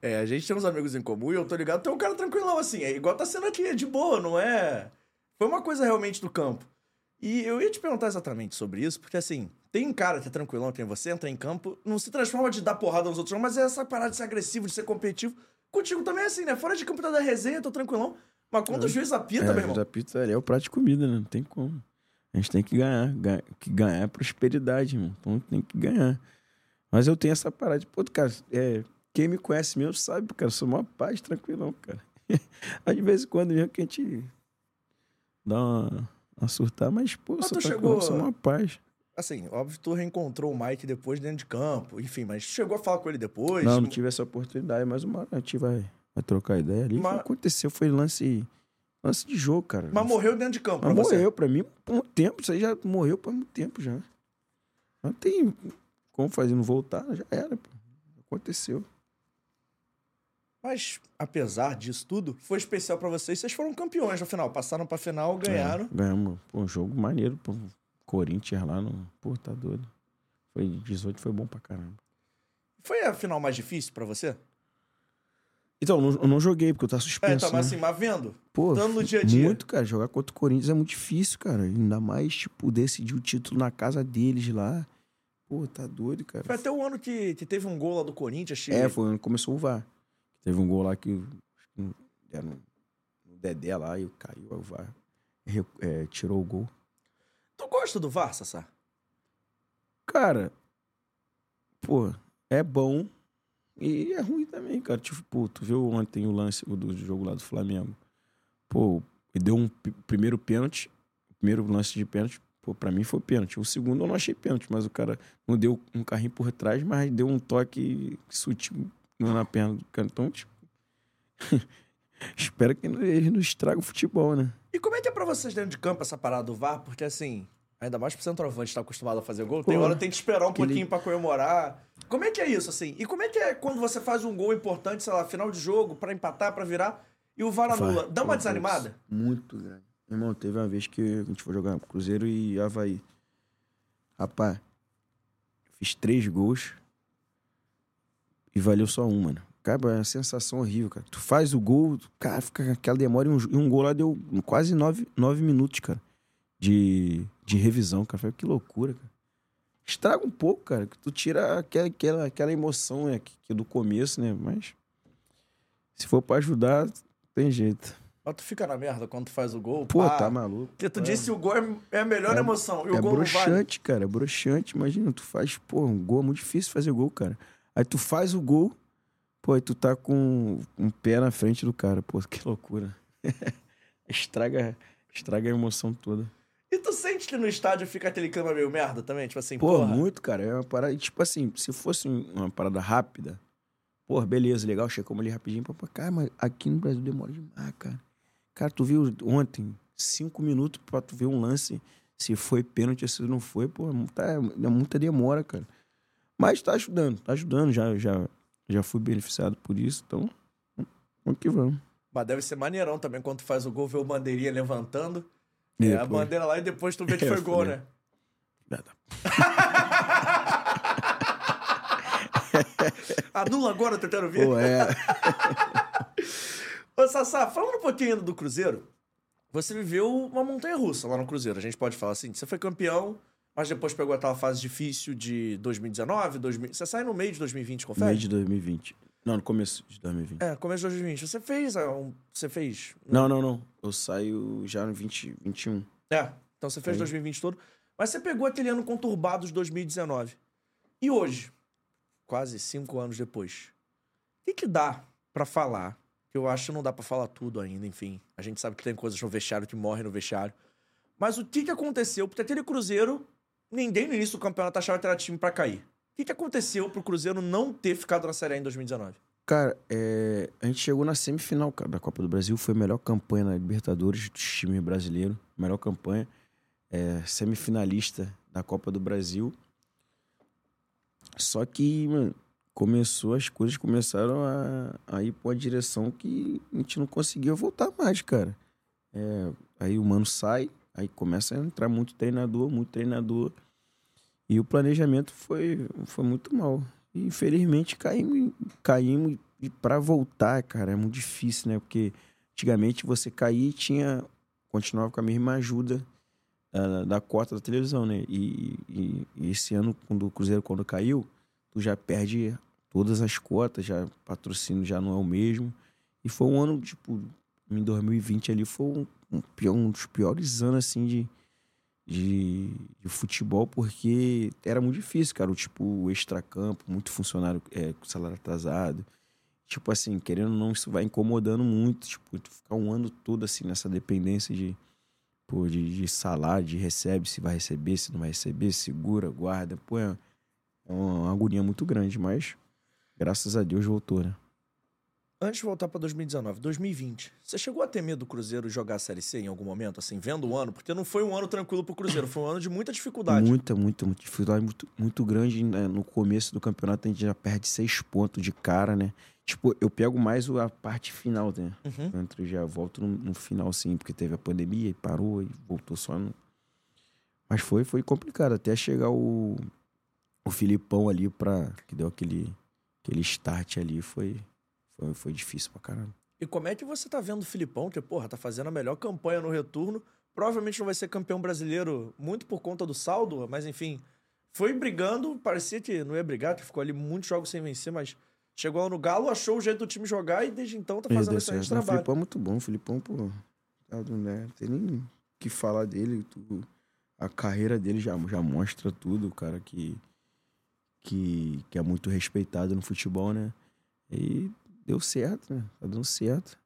é, a gente tem uns amigos em comum e eu tô ligado, tem um cara tranquilão, assim, é igual tá sendo aqui, é de boa, não é? Foi uma coisa realmente do campo. E eu ia te perguntar exatamente sobre isso, porque assim, tem um cara que é tranquilão, tem você, entra em campo, não se transforma de dar porrada nos outros, não, mas é essa parada de ser agressivo, de ser competitivo. Contigo também é assim, né? Fora de campo tá da resenha, tô tranquilão. Mas quando o juiz apita, meu é, irmão. da pizza ali é o prato de comida, né? Não tem como. A gente tem que ganhar. ganhar que ganhar é prosperidade, irmão. Então tem que ganhar. Mas eu tenho essa parada de, pô, cara, é, quem me conhece mesmo sabe, cara, eu sou uma paz, tranquilão, cara. Aí de vez em quando mesmo que a gente dá uma, uma surtar, mas, pô, Mas sou chegou- sou uma paz. Assim, óbvio, tu reencontrou o Mike depois dentro de campo, enfim, mas chegou a falar com ele depois. Não, não tive essa oportunidade, mas uma hora a gente vai, vai trocar ideia ali. Mas- Foi- Aconteceu, foi lance, lance de jogo, cara. Mas morreu dentro de campo, Mas pra você. morreu, pra mim, por muito tempo. Isso aí já morreu por muito tempo já. Não tem como fazer não voltar, já era, pô. Aconteceu. Mas, apesar disso tudo, foi especial pra vocês. Vocês foram campeões no final. Passaram pra final, ganharam. É, ganhamos. Pô, um jogo maneiro, pô. Corinthians lá no. Pô, tá doido. Foi 18, foi bom pra caramba. Foi a final mais difícil pra você? Então, eu não, eu não joguei, porque eu tava É, suspenso. tá, mas né? assim, mas vendo. Pô, estando no dia a dia. Muito, cara. Jogar contra o Corinthians é muito difícil, cara. Ainda mais, tipo, decidir o título na casa deles lá. Pô, tá doido, cara. Foi até o ano que, que teve um gol lá do Corinthians. É, foi quando começou o VAR. Teve um gol lá que era no, no Dedé lá e caiu, aí o VAR é, tirou o gol. Tu gosta do VAR, Sassá? Cara, pô, é bom e é ruim também, cara. Tipo, pô, tu viu ontem o lance do jogo lá do Flamengo? Pô, ele deu um primeiro pênalti, primeiro lance de pênalti, pô, pra mim foi pênalti. O segundo eu não achei pênalti, mas o cara não deu um carrinho por trás, mas deu um toque sutil na perna do cara. Então, tipo, <laughs> espero que ele não estrague o futebol, né? E como é que é pra vocês dentro de campo essa parada do VAR? Porque assim, ainda mais pro centroavante estar acostumado a fazer gol, tem Pô, hora que tem que esperar um aquele- pouquinho pra comemorar. Como é que é isso, assim? E como é que é quando você faz um gol importante, sei lá, final de jogo, pra empatar, pra virar, e o VAR anula? Dá uma desanimada? Muito grande. Irmão, teve uma vez que a gente foi jogar Cruzeiro e Havaí. Rapaz, fiz três gols e valeu só um, mano. Cara, é uma sensação horrível, cara. Tu faz o gol, cara, fica aquela demora e um, e um gol lá deu quase nove, nove minutos, cara, de, de revisão, cara. Que loucura, cara. Estraga um pouco, cara, que tu tira aquela, aquela, aquela emoção né, que, que é do começo, né? Mas se for pra ajudar, tem jeito. Mas tu fica na merda quando tu faz o gol. Pô, pá. tá maluco. Porque tu disse que o gol é- é a melhor É- emoção. E o é gol não vale. broxante, cara, é broxante. Imagina, tu faz, pô, um gol é muito difícil fazer gol, cara. Aí tu faz o gol, pô, aí tu tá com um pé na frente do cara. Pô, que loucura. <laughs> estraga, estraga a emoção toda. E tu sente que no estádio fica aquele clima meio merda também? Tipo assim, Pô, porra. muito, cara. É uma parada, tipo assim, se fosse um- uma parada rápida, pô, beleza, legal, chegamos ali rapidinho. Pô, cara, mas aqui no Brasil demora demais, cara. Cara, tu viu ontem, cinco minutos pra tu ver um lance, se foi pênalti, se não foi, pô, é muita, é muita demora, cara. Mas tá ajudando, tá ajudando, já, já, já fui beneficiado por isso, então vamos que vamos. Mas deve ser maneirão também quando tu faz o gol, ver o bandeirinha levantando. É, a bandeira lá e depois tu vê que <laughs> É, foi gol, né? Nada. <laughs> Anula agora, tentando ver. Pô, é. <laughs> Ô, Sassá, falando um pouquinho ainda do Cruzeiro, você viveu uma montanha russa lá no Cruzeiro. A gente pode falar assim: você foi campeão, mas depois pegou aquela fase difícil de 2019, 2000. Você sai no meio de 2020, confere? Meio de 2020. Não, no começo de 2020. É, começo de 2020. Você fez. ah, um- Você fez. Não, não, não. Eu saio já no 20, 21. É, então você fez Aí. 2020 todo. Mas você pegou aquele ano conturbado de 2019. E hoje, quase cinco anos depois, o que, que dá pra falar? Que eu acho que não dá pra falar tudo ainda, enfim. A gente sabe que tem coisas no vestiário que morrem no vestiário. Mas o que, que aconteceu? Porque aquele Cruzeiro, ninguém no início do campeonato achava que era time pra cair. O que, que aconteceu pro Cruzeiro não ter ficado na Série A em 2019? Cara, é, a gente chegou na semifinal da Copa do Brasil. Foi a melhor campanha na Libertadores do time brasileiro. Melhor campanha. É, semifinalista da Copa do Brasil. Só que, mano, começou, as coisas começaram a, a ir pra uma direção que a gente não conseguia voltar mais, cara. É, aí o mano sai, aí começa a entrar muito treinador, muito treinador. E o planejamento foi, foi muito mal. E, infelizmente caímos, caímos e para voltar, cara, é muito difícil, né? Porque antigamente você e tinha continuava com a mesma ajuda ah, da cota da televisão, né? E, e- e esse ano, quando o Cruzeiro quando caiu, tu já perde todas as cotas, já patrocínio já não é o mesmo. E foi um ano, tipo, em 2020 ali foi um, um, um dos piores anos, assim, de, de, de futebol, porque era muito difícil, cara. O tipo, extracampo, muito funcionário é, com salário atrasado. Tipo assim, querendo ou não, isso vai incomodando muito. Tipo, tu ficar um ano todo assim nessa dependência de, pô, de, de salário, de recebe, se vai receber, se não vai receber, segura, guarda. Pô, é uma agonia muito grande, mas graças a Deus voltou, né? Antes de voltar pra 2019, 2020, você chegou a ter medo do Cruzeiro jogar a Série C em algum momento, assim, vendo o ano? Porque não foi um ano tranquilo pro Cruzeiro, foi um ano de muita dificuldade. Muita, muita, muita dificuldade muito, muito grande. né? No começo do campeonato a gente já perde seis pontos de cara, né? Tipo, eu pego mais o- a parte final, né? Uhum. Entre já volto no, no final, sim, porque teve a pandemia e parou e voltou só no. Mas foi, foi complicado. Até chegar o, o Filipão ali pra. que deu aquele, aquele start ali, foi, foi, foi difícil pra caramba. E como é que você tá vendo o Filipão, que, porra, tá fazendo a melhor campanha no retorno? Provavelmente não vai ser campeão brasileiro muito por conta do saldo, mas enfim. Foi brigando, parecia que não ia brigar, que ficou ali muitos jogos sem vencer, mas chegou no Galo, achou o jeito do time jogar e desde então tá fazendo excelente certo. Não, O trabalho. Filipão é muito bom. O Filipão, pô. tá, né, Não tem nem o que falar dele. tu- a carreira dele já, já mostra tudo. Cara que, que, que é muito respeitado no futebol, né? E deu certo, né? Tá dando certo.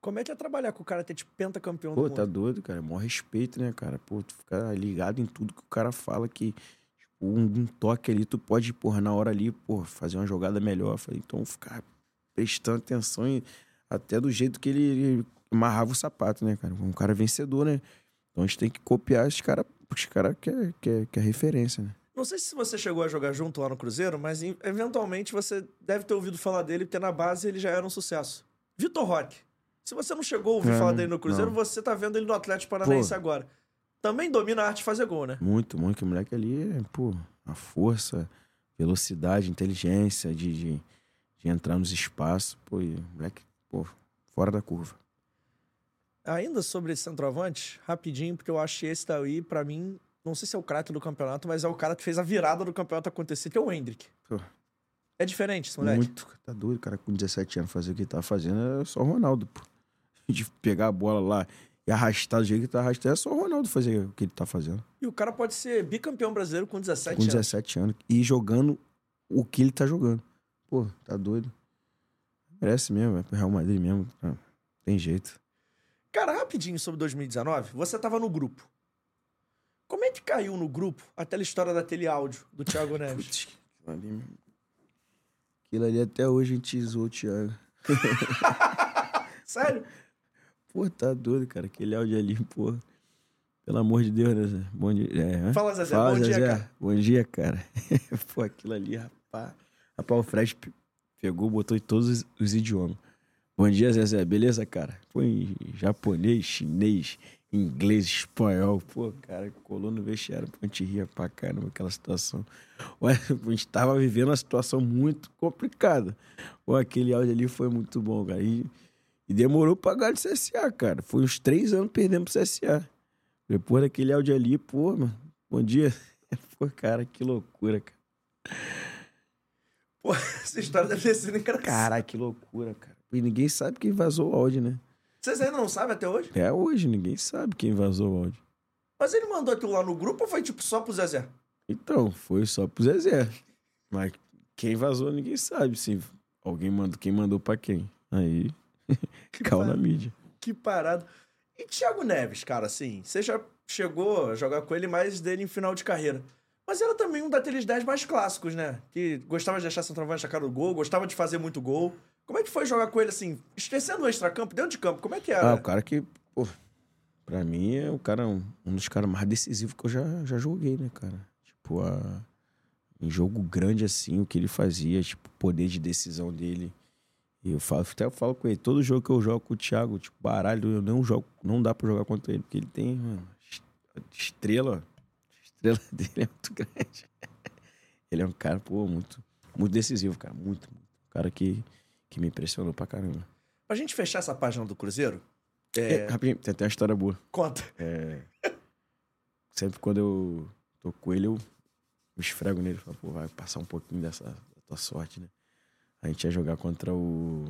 Como é que é trabalhar com o cara é tipo pentacampeão Pô, do tá mundo? doido, cara. É maior respeito, né, cara? Pô, tu fica ligado em tudo que o cara fala que tipo, um, um toque ali, tu pode, porra, na hora ali, pô, fazer uma jogada melhor. Falei, então ficar prestando atenção e até do jeito que ele, ele amarrava o sapato, né, cara? Um cara vencedor, né? Então a gente tem que copiar esse cara, porque esse cara que é, que é, que é referência, né? Não sei se você chegou a jogar junto lá no Cruzeiro, mas eventualmente você deve ter ouvido falar dele, porque na base ele já era um sucesso. Vitor Roque. Se você não chegou a ouvir É, falar dele no Cruzeiro, não. você tá vendo ele no Atlético Paranaense Pô. agora. Também domina a arte de fazer gol, né? Muito, muito. Que o moleque ali, é, pô, a força, velocidade, inteligência de, de, de entrar nos espaços. Pô, e moleque, pô, fora da curva. Ainda sobre esse centroavante, rapidinho, porque eu acho que esse daí, pra mim, não sei se é o craque do campeonato, mas é o cara que fez a virada do campeonato acontecer, que é o Hendrick. Pô. É diferente esse moleque. Muito. Tá doido, cara, com 17 anos fazer o que ele tá fazendo é só o Ronaldo, pô. <laughs> De pegar a bola lá e arrastar do jeito que tá arrastando, é só o Ronaldo fazer o que ele tá fazendo. E o cara pode ser bicampeão brasileiro com 17 com anos. 17 anos. E jogando o que ele tá jogando. Pô, tá doido. Merece mesmo, é pro Real Madrid mesmo. tá? Tem jeito. Cara, rapidinho sobre 2019, você tava no grupo. Como é que caiu no grupo aquela história daquele áudio do Thiago <laughs> Neves? Putz, aquilo ali, aquilo ali até hoje a gente zoou o Thiago. <laughs> Sério? Pô, tá doido, cara. Aquele áudio ali, pô. Pelo amor de Deus, né? Zé? Bom dia. É? Fala, Zezé. Fala, Bom dia, cara. Bom dia, cara. <laughs> pô, aquilo ali, rapaz. Rapaz, o Fred pe- pegou, botou em todos os, os idiomas. Bom dia, Zezé. Beleza, cara? Pô, em japonês, chinês, inglês, espanhol. Pô, cara, colou no vestiário. Pô, a gente ria pra caramba aquela situação. Ué, <laughs> a gente tava vivendo uma situação muito complicada. Pô, aquele áudio ali foi muito bom, cara. E, e demorou pra ganhar de CSA, cara. Foi uns três anos perdendo pro CSA. Depois daquele áudio ali, pô, mano, bom dia. <laughs> Pô, cara, que loucura, cara. Pô, <laughs> essa história deve ter sido engraçada. Caralho, que loucura, cara. E ninguém sabe quem vazou o áudio, né? Vocês ainda não sabem até hoje? É hoje, ninguém sabe quem vazou o áudio. Mas ele mandou aquilo lá no grupo ou foi tipo só pro Zezé? Então, foi só pro Zezé. Mas quem vazou, ninguém sabe. Se alguém mandou, quem mandou pra quem. Aí, <laughs> caiu na mídia. Que parado. E Thiago Neves, cara, assim, você já chegou a jogar com ele mais dele em final de carreira. Mas era também um daqueles 10 mais clássicos, né? Que gostava de achar centroavante na cara do gol, gostava de fazer muito gol. Como é que foi jogar com ele assim, esquecendo o extracampo, dentro de campo? Como é que era? Ah, o cara que, pô, pra mim é o cara, um, dos caras mais decisivos que eu já, já joguei, né, cara? Tipo, a, em jogo grande assim, o que ele fazia, tipo, o poder de decisão dele. E eu falo, até eu falo com ele, todo jogo que eu jogo com o Thiago, tipo, baralho, eu não jogo, não dá pra jogar contra ele, porque ele tem, mano, est- estrela, estrela <laughs> dele é muito grande. Ele é um cara, pô, muito, muito decisivo, cara, muito, muito. Um cara que, que me impressionou pra caramba. Pra gente fechar essa página do Cruzeiro, É, rapidinho, tem até uma história boa. conta. É, <laughs> sempre quando eu tô com ele, eu me esfrego nele. Falo, pô, vai passar um pouquinho dessa da tua sorte, né? A gente ia jogar contra o.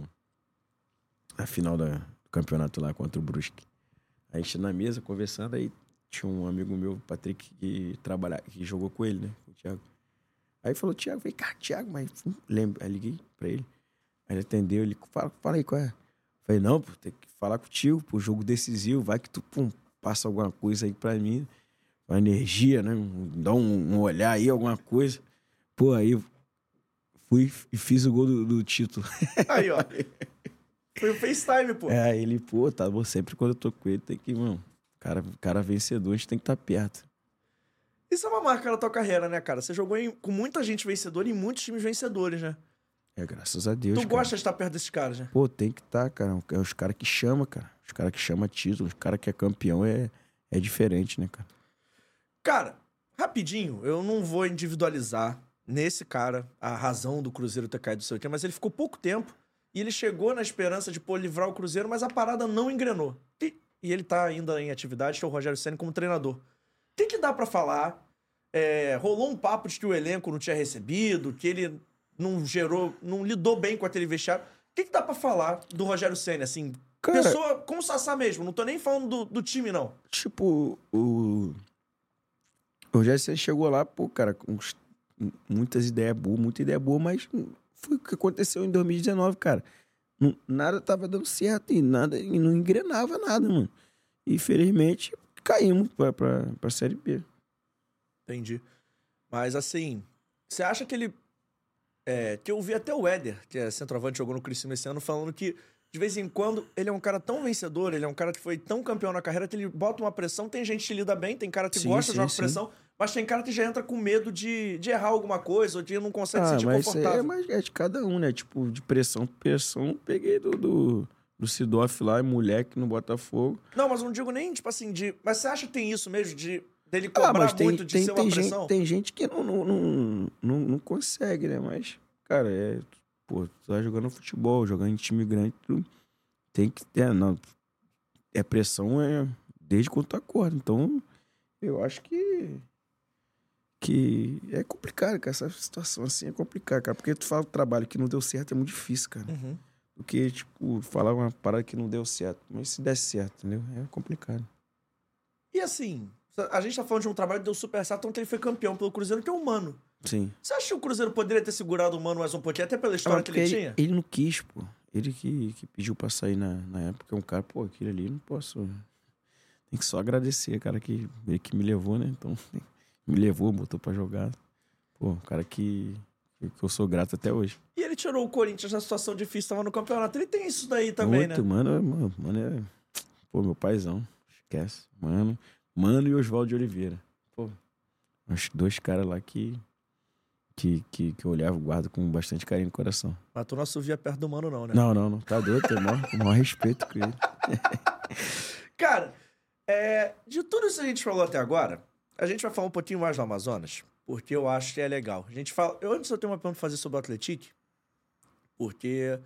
A final da, do campeonato lá, contra o Brusque. A gente na mesa conversando, aí tinha um amigo meu, Patrick, que trabalha, que jogou com ele, né? Com o Thiago. Aí falou, Thiago, vem cá, Thiago, mas hum, lembra. Aí liguei pra ele. Ele atendeu, ele fala, fala aí qual é. Falei, não, pô, tem que falar contigo, pô, jogo decisivo, vai que tu pum, passa alguma coisa aí pra mim, uma energia, né? Dá um, um olhar aí, alguma coisa. Pô, aí fui e fiz o gol do, do título. <laughs> Aí, ó. Foi o FaceTime, pô. É, ele, pô, tá bom, sempre quando eu tô com ele, tem que, mano, cara, cara vencedor, a gente tem que estar tá perto. Isso é uma marca na tua carreira, né, cara? Você jogou em- com muita gente vencedora e muitos times vencedores, né? É, graças a Deus, tu cara. gosta de estar perto desses caras, né? Pô, tem que estar, tá, cara. É os caras que chamam, cara. Os caras que chamam título, os caras que é campeão é, é diferente, né, cara? Cara, rapidinho, eu não vou individualizar nesse cara a razão do Cruzeiro ter caído do seu time, mas ele ficou pouco tempo e ele chegou na esperança de pô, livrar o Cruzeiro, mas a parada não engrenou. E, e ele tá ainda em atividade, que é o Rogério Senna como treinador. O que, que dá pra falar? É, rolou um papo de que o elenco não tinha recebido, que ele não gerou, não lidou bem com aquele vestiário. O que, que dá pra falar do Rogério Senna, assim? Cara- Pessoa com o Sassá mesmo, não tô nem falando do, do time, não. Tipo, o. O Rogério Ceni chegou lá, pô, cara, com muitas ideias boas, muita ideia boa, mas foi o que aconteceu em 2019, cara. Não- nada tava dando certo e nada, e não engrenava nada, mano. E infelizmente caímos pra, pra, pra Série B. Entendi. Mas assim, você acha que ele. É, que eu vi até o Éder, que é centroavante, jogou no Criciúma esse ano, falando que de vez em quando ele é um cara tão vencedor, ele é um cara que foi tão campeão na carreira que ele bota uma pressão. Tem gente que lida bem, tem cara que Sim, gosta de sim, jogar sim. pressão, Mas tem cara que já entra com medo de, de errar alguma coisa, ou de não consegue se Ah, sentir mas aí confortável. é, mais, é de cada um, né? Tipo, de pressão pressão, peguei do, do, do Sidoff lá, moleque no Botafogo. Não, mas não digo nem, tipo assim, de. Mas você acha que tem isso mesmo, de dele Ah, cobrar mas tem, muito de tem, ser uma tem, pressão? gente, tem gente que não, não, não, não, não consegue, né? Mas, cara, é. Pô, tu tá jogando futebol, jogando em time grande, tu tem que ter. Não, é pressão é desde quando tu acorda. Então, eu acho que. Que é complicado, cara. Essa situação assim é complicada, cara. Porque tu fala o trabalho que não deu certo é muito difícil, cara. Uhum. Do que, tipo, falar uma parada que não deu certo. Mas se der certo, entendeu? É complicado. E assim, a gente tá falando de um trabalho que deu super certo, então ele foi campeão pelo Cruzeiro, que é o Mano. Sim. Você acha que o Cruzeiro poderia ter segurado o Mano mais um pouquinho, até pela história Ah, que ele, ele, tinha? ele não quis, pô. Ele que, que pediu pra sair na, na época. É um cara, pô, aquele ali não posso. Tem que só agradecer, cara, que ele que me levou, né? Então, <laughs> me levou, botou pra jogar. Pô, cara que, que eu sou grato até hoje. E ele tirou o Corinthians na situação difícil, tava no campeonato. Ele tem isso daí também, Muito, né? mano, mano, mano é. Pô, meu paizão. Esquece. Mano. Mano e Oswaldo de Oliveira. Pô. Os dois caras lá que. Que, que, que eu olhava guardo com bastante carinho no coração. Mas tu não assovia perto do Mano, não, né? Não, não, não. Tá doido, tem o maior, respeito com ele. <laughs> Cara, é, de tudo isso que a gente falou até agora, a gente vai falar um pouquinho mais do Amazonas, porque eu acho que é legal. A gente fala. Eu antes eu tenho uma pergunta pra fazer sobre o Atletique, porque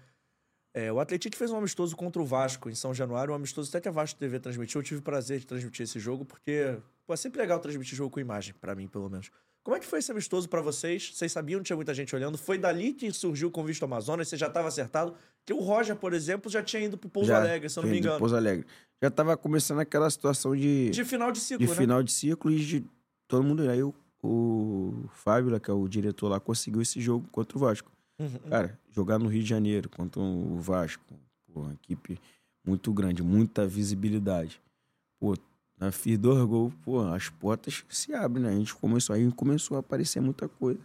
é, o Atletique fez um amistoso contra o Vasco em São Januário, um amistoso até que a Vasco TV transmitiu. Eu tive o prazer de transmitir esse jogo, porque pô, é sempre legal transmitir jogo com imagem, pra mim, pelo menos. Como é que foi esse amistoso pra vocês? Vocês sabiam que tinha muita gente olhando? Foi dali que surgiu o convite do Amazonas? Você já estava acertado? Que o Roger, por exemplo, já tinha ido pro Pouso Já, Alegre, se eu não me engano. Pouso Alegre. Já tava começando aquela situação de, De final de ciclo, de né? final de ciclo e de todo mundo. Aí o, o Fábio, lá, que é o diretor lá, conseguiu esse jogo contra o Vasco. Uhum. Cara, jogar no Rio de Janeiro contra o Vasco, pô, uma equipe muito grande, muita visibilidade. Pô, na fiz dois gols, pô, as portas se abrem, né? A gente começou, aí começou a aparecer muita coisa.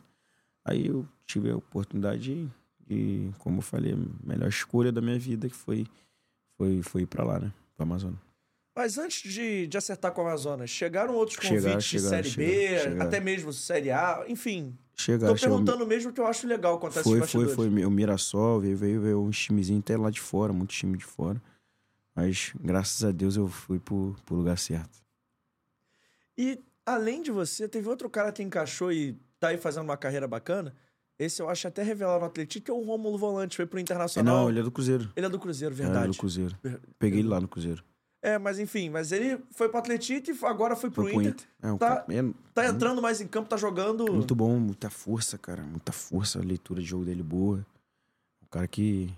Aí eu tive a oportunidade de, de, como eu falei, a melhor escolha da minha vida, que foi, foi, foi ir pra lá, né? Pro Amazonas. Mas antes de, de acertar com o Amazonas, chegaram outros convites Chegaram, de chegaram, Série B, chegaram, chegaram. até mesmo Série A, enfim. Chega, Tô perguntando mesmo que eu acho legal quanto a esses Foi, foi, foi. O Mirassol veio, veio, veio uns timezinhos até lá de fora, muito time de fora. Mas, graças a Deus, eu fui pro, pro lugar certo. E, além de você, teve outro cara que encaixou e tá aí fazendo uma carreira bacana. Esse eu acho até revelar no Atlético, que é o Rômulo Volante, foi pro É, Internacional. não, ele é do Cruzeiro. Ele é do Cruzeiro, Ele é verdade. do Cruzeiro. Peguei ele lá no Cruzeiro. É, mas enfim, mas ele foi pro Atlético e agora foi pro Foi pro Inter. Inter. É, Tá- é Tá entrando mais em campo, tá jogando. muito bom, muita força, cara. Muita força, a leitura de jogo dele boa. Um cara que,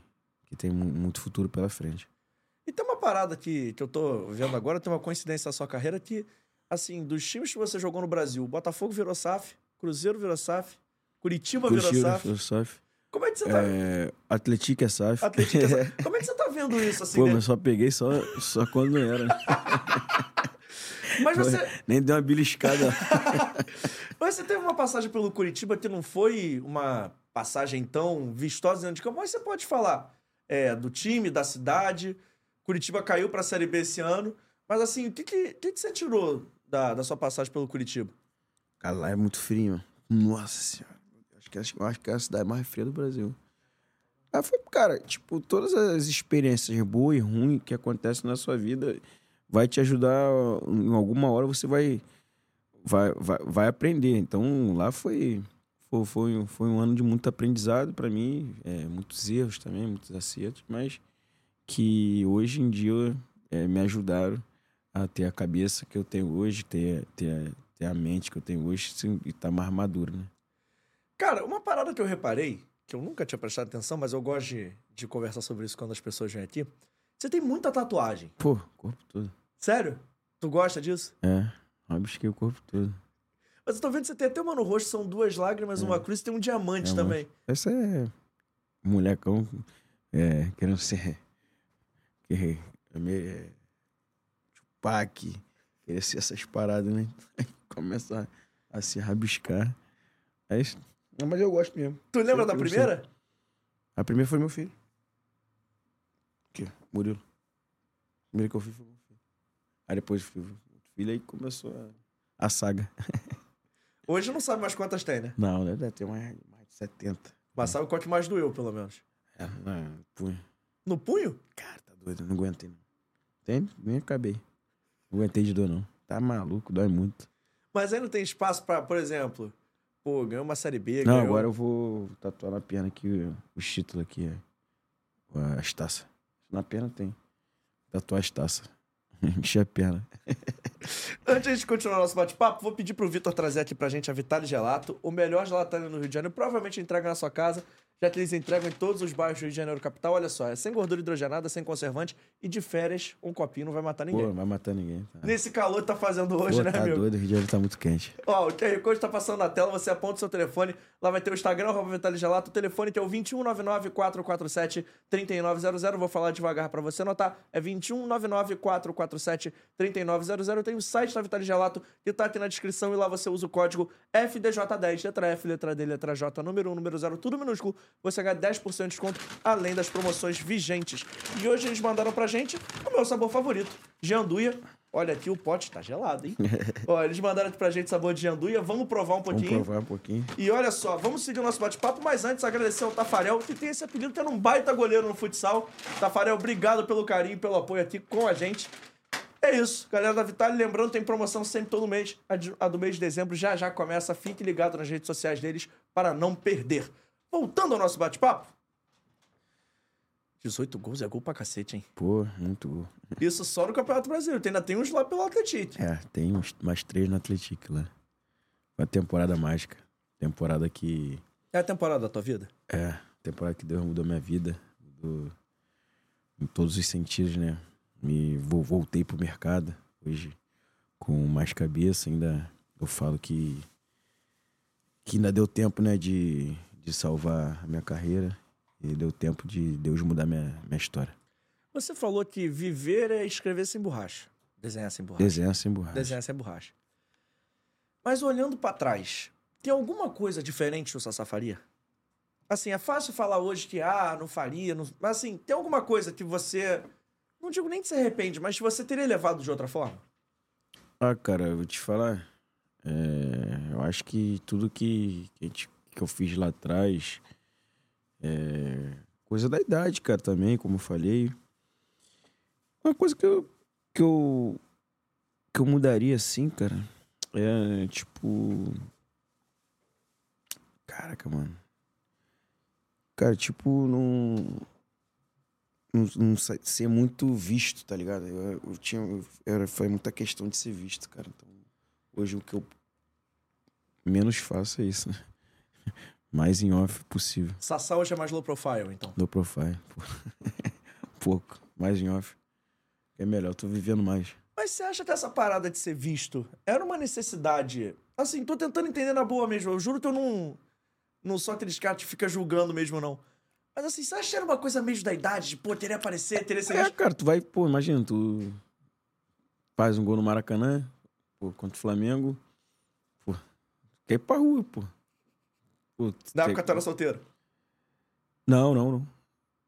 que tem mu- muito futuro pela frente. E tem uma parada que, que eu tô vendo agora, tem uma coincidência na sua carreira que, assim, dos times que você jogou no Brasil, Botafogo virou SAF, Cruzeiro virou SAF, Curitiba, virou Curitiba, SAF. Como é que você tá. É, Atlético é SAF. Atlético, essa- <laughs> Como é que você tá vendo isso, assim, Pô, né? mas só peguei só, só quando não era. <laughs> Mas você, Nem deu uma beliscada. <laughs> mas você teve uma passagem pelo Curitiba que não foi uma passagem tão vistosa dentro de campo, mas você pode falar é, do time, da cidade. Curitiba caiu pra Série B esse ano. Mas assim, o que, que, o que que você tirou da, da sua passagem pelo Curitiba? Cara, lá é muito frio, mano. Nossa senhora. Que, acho, acho que é a cidade mais fria do Brasil. Ah, foi, cara, tipo, todas as experiências boas e ruins que acontecem na sua vida vai te ajudar. Em alguma hora você vai, vai, vai, vai aprender. Então, lá foi, foi, foi, foi um ano de muito aprendizado para mim. É, muitos erros também, muitos acertos, mas que hoje em dia é, me ajudaram a ter a cabeça que eu tenho hoje, ter, ter, ter a mente que eu tenho hoje sim, e estar mais maduro, né? Cara, uma parada que eu reparei, que eu nunca tinha prestado atenção, mas eu gosto de, de conversar sobre isso quando as pessoas vêm aqui. Você tem muita tatuagem. Pô, corpo todo. Sério? Tu gosta disso? É, rabisquei o corpo todo. Mas eu tô vendo que você tem até uma no rosto, são duas lágrimas, uma cruz e tem um diamante É, também. Essa é molecão é, querendo ser. Que, é meio. É, Tupac, querer ser essas paradas, né? Aí <laughs> Começa a, a se rabiscar. Aí, não, mas eu gosto mesmo. Tu lembra da primeira? A primeira foi meu filho. Aqui, ó, Murilo. A primeira que eu fiz foi meu filho. Aí depois fui filho, aí começou a, a saga. <laughs> Hoje não sabe mais quantas tem, né? Não, né? deve ter mais, mais de 70. Mas sabe qual que mais doeu, pelo menos. É, não, punho. No punho? Cara, tá doido, não aguentei não. Tem, nem acabei. Não aguentei de dor não. Tá maluco, dói muito. Mas aí não tem espaço pra, por exemplo, pô, ganhou uma série B, Não, ganhou... agora eu vou tatuar na perna aqui o- os títulos aqui, as taças. Na perna tem. Tatuar as taças. <laughs> Encher a perna. <laughs> Antes de continuar nosso bate-papo, vou pedir pro Vitor trazer aqui pra gente a Vitale Gelato, o melhor gelatário no Rio de Janeiro. Provavelmente entrega na sua casa, já que eles entregam em todos os bairros do Rio de Janeiro capital. Olha só, é sem gordura hidrogenada, sem conservante e de férias, um copinho não vai matar ninguém. Pô, não vai matar ninguém. Tá, Nesse calor que tá fazendo hoje, Pô, né, tá amigo? doido, o Rio de Janeiro tá muito quente. Ó, o QR Code tá passando na tela, você aponta o seu telefone, lá vai ter o Instagram, arroba Vitale Gelato, o telefone que é o 2199-447-3900, vou falar devagar pra você anotar, é 2199-447-3900, tem o site da Vitale Gelato, que tá aqui na descrição, e lá você usa o código FDJ10, letra F, letra D, letra J, número 1, número 0, tudo minúsculo, você ganha 10% de desconto, além das promoções vigentes. E hoje eles mandaram pra gente o meu sabor favorito, Gianduia. Olha aqui, o pote tá gelado, hein? <laughs> Ó, eles mandaram pra gente sabor de Gianduia, vamos provar um Vamos pouquinho. provar um pouquinho. E olha só, vamos seguir o nosso bate-papo, mas antes agradecer ao Tafarel, que tem esse apelido, que era um baita goleiro no futsal. Tafarel, obrigado pelo carinho, pelo apoio aqui com a gente. É isso, galera da Vitale, lembrando, tem promoção sempre todo mês. De- a do mês de dezembro já já começa, fique ligado nas redes sociais deles para não perder. Voltando ao nosso bate-papo. 18 gols é gol pra cacete, hein? Pô, muito gol. <laughs> Isso só no Campeonato Brasileiro, ainda tem uns lá pelo Atlético. É, tem uns, mais três no Atlético lá. Uma temporada mágica. Temporada que. É a temporada da tua vida? É, temporada que Deus mudou minha vida. Mudou em todos os sentidos, né? Me vo- voltei pro mercado hoje com mais cabeça. Ainda eu falo que. Que ainda deu tempo, né? De, de salvar a minha carreira. E deu tempo de Deus mudar minha, minha história. Você falou que viver é escrever sem borracha. Desenhar sem borracha. Desenhar sem borracha. Desenhar sem borracha. Mas olhando pra trás, tem alguma coisa diferente que o Sassá faria? Assim, é fácil falar hoje que, ah, não faria, não... mas assim, tem alguma coisa que você, não digo nem que se arrepende, mas que você teria levado de outra forma? Ah, cara, eu vou te falar. é, eu acho que tudo que, que, a gente- que eu fiz lá atrás é coisa da idade, cara, também, como eu falei. Uma coisa que eu, que eu, que eu mudaria, assim, cara, é tipo. Caraca, mano. Cara, tipo, não. Não, não ser muito visto, tá ligado? Eu, eu tinha. eu- era, foi muita questão de ser visto, cara. Então, hoje o que eu menos faço é isso, né? <laughs> Mais em off possível. Sassá hoje é mais low profile, então. No profile. pô. <laughs> Pouco. Mais em off. É melhor, eu tô vivendo mais. Mas você acha que essa parada de ser visto era uma necessidade? Assim, tô tentando entender na boa mesmo. Eu juro que eu não. Não sou aqueles caras que fica julgando mesmo, não. Mas assim, você acha que era uma coisa mesmo da idade? De, pô, teria aparecer, teria ser É, cara, tu vai, pô, imagina, tu faz um gol no Maracanã, pô, contra o Flamengo, pô, quer ir pra rua, pô. Pô Na época tu era solteiro. Não, não, não.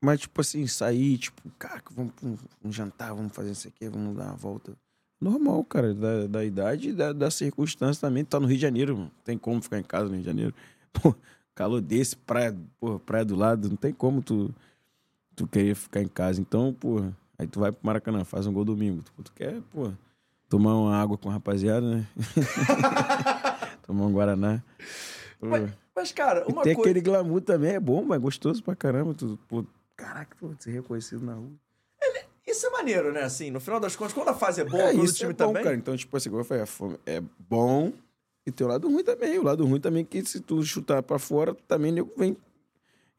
Mas, tipo assim, sair, tipo, cara, vamos pra um, um jantar, vamos fazer isso aqui, vamos dar uma volta. Normal, cara, da, da idade e da, da circunstância também. Tá no Rio de Janeiro, não tem como ficar em casa no Rio de Janeiro. <laughs> Pô, calor desse, praia, porra, praia do lado, não tem como tu, tu querer ficar em casa. Então, pô, aí tu vai pro Maracanã, faz um gol domingo. Tu, tu quer, pô, tomar uma água com a rapaziada, né? <laughs> tomar um Guaraná. Mas, mas, cara, uma tem coisa. aquele glamour também, é bom, mas é gostoso pra caramba. Tu, pô, caraca, tu ser reconhecido na rua. Isso é maneiro, né? Assim, no final das contas, quando a fase é boa, é, isso time é bom, também. cara. Então, tipo assim, como eu falei, é bom e tem o lado ruim também. O lado ruim também é que se tu chutar pra fora, também nego vem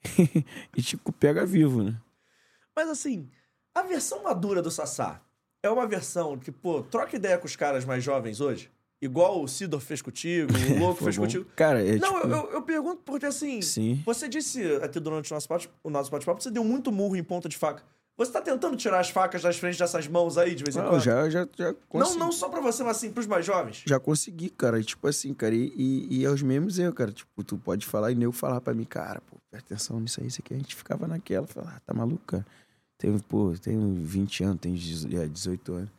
<laughs> e tipo, pega vivo, né? Mas assim, a versão madura do Sassá é uma versão que, pô, troca ideia com os caras mais jovens hoje. Igual o Sidor fez contigo, o <laughs> Louco fez bom. contigo. Cara, é Não, tipo... eu, eu- eu pergunto porque assim. Sim. Você disse aqui durante o nosso bate- o nosso bate-papo, você deu muito murro em ponta de faca. Você tá tentando tirar as facas das frentes dessas mãos aí de vez em Não, quando? já, já, já Não, consegui. não só pra você, mas assim, pros mais jovens. Já consegui, cara. E, tipo assim, cara, e, e, e é os mesmos erros, cara. Tipo, tu pode falar e nego falar pra mim, cara, pô, presta atenção nisso aí, isso aqui. A gente ficava naquela, falar, ah, tá maluco, cara? Tenho, pô, tenho 20 anos, tenho 18 é, 18 anos.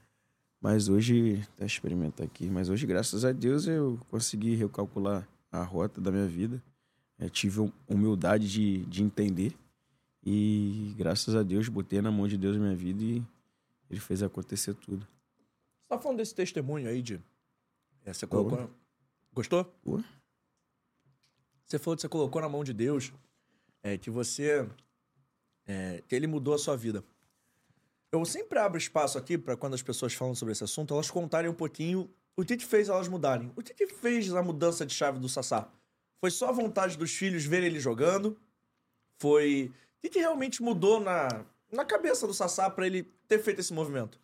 Mas hoje, até experimentar aqui, mas hoje, graças a Deus, eu consegui recalcular a rota da minha vida. Eu tive hum- humildade de, de entender. E graças a Deus, botei na mão de Deus a minha vida e ele fez acontecer tudo. Você tá falando desse testemunho aí de. É, você colocou. Gostou? Você falou que você colocou na mão de Deus, é, que você. é, que ele mudou a sua vida. Eu sempre abro espaço aqui para quando as pessoas falam sobre esse assunto, elas contarem um pouquinho o que, que fez elas mudarem. O que, que fez a mudança de chave do Sassá? Foi só a vontade dos filhos verem ele jogando? Foi. O que, que realmente mudou na, na cabeça do Sassá para ele ter feito esse movimento?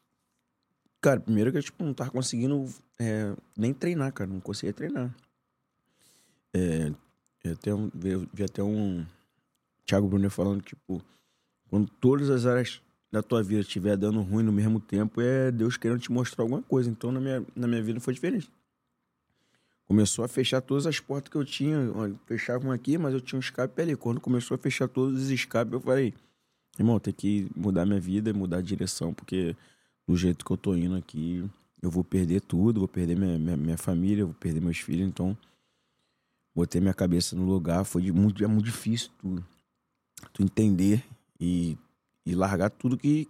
Cara, primeiro que eu tipo, não tava conseguindo é, nem treinar, cara. Não conseguia treinar. É, eu até vi, vi até um Thiago Brunet falando que, tipo, quando todas as áreas da tua vida estiver dando ruim no mesmo tempo, é Deus querendo te mostrar alguma coisa. Então, na minha, na minha vida foi diferente. Começou a fechar todas as portas que eu tinha. Fechavam aqui, mas eu tinha um escape ali. Quando começou a fechar todos os escapes, eu falei, irmão, tem que mudar minha vida, mudar a direção, porque do jeito que eu tô indo aqui, eu vou perder tudo, vou perder minha, minha, minha família, vou perder meus filhos, então botei minha cabeça no lugar, foi de muito, é muito difícil tu, tu entender e, e largar tudo que,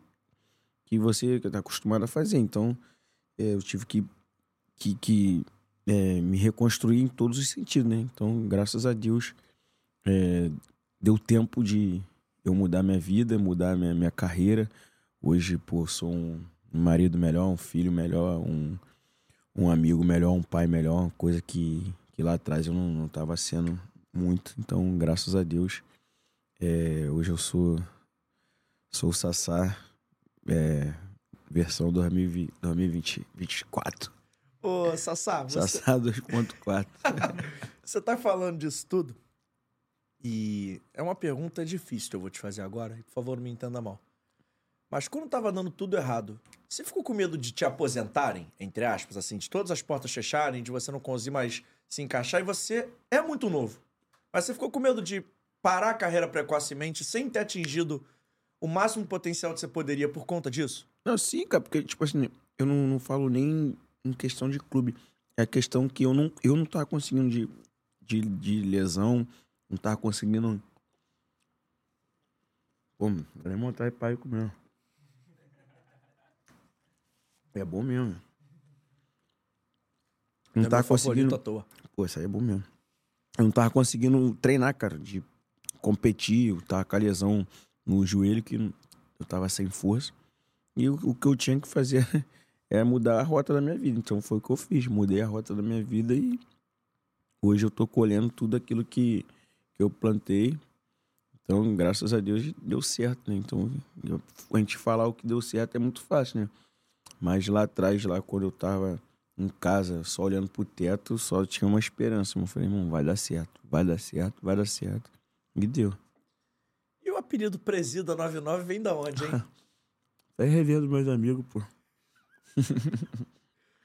que você tá acostumado a fazer. Então, é, eu tive que, que, que é, me reconstruir em todos os sentidos, né? Então, graças a Deus, é, deu tempo de eu mudar minha vida, mudar minha, minha carreira. Hoje, pô, sou um, marido melhor, um filho melhor, um, um amigo melhor, um pai melhor, coisa que, que lá atrás eu não, não tava sendo muito. Então, graças a Deus, é, hoje eu sou, sou o Sassá, é, versão 2020, 2024. Ô, Sassá, você, Sassá 2.4. <laughs> você tá falando disso tudo? E é uma pergunta difícil que eu vou te fazer agora, e por favor não me entenda mal. Mas quando tava dando tudo errado, você ficou com medo de te aposentarem, entre aspas, assim, de todas as portas fecharem, de você não conseguir mais se encaixar, e você é muito novo. Mas você ficou com medo de parar a carreira precocemente sem ter atingido o máximo potencial que você poderia por conta disso? Não, sim, cara, porque, tipo assim, eu não, não falo nem em questão de clube. É a questão que eu não, eu não tava conseguindo de, de, de lesão, não tava conseguindo. Pô, vai montar e pai comer. É bom mesmo. Não é tava conseguindo. à toa. Pô, isso aí é bom mesmo. Eu não tava conseguindo treinar, cara, de competir, eu tava com a lesão no joelho que eu tava sem força. E o, o que eu tinha que fazer <laughs> é mudar a rota da minha vida. Então foi o que eu fiz, mudei a rota da minha vida e hoje eu tô colhendo tudo aquilo que, que eu plantei. Então, graças a Deus, deu certo, né? Então, a gente falar o que deu certo é muito fácil, né? Mas lá atrás, lá quando eu tava em casa, só olhando pro teto, só tinha uma esperança. Eu falei, irmão, vai dar certo, vai dar certo, vai dar certo. E deu. Apelido Presida 99 vem da onde, hein? <laughs> Vai revendo meus amigos, pô.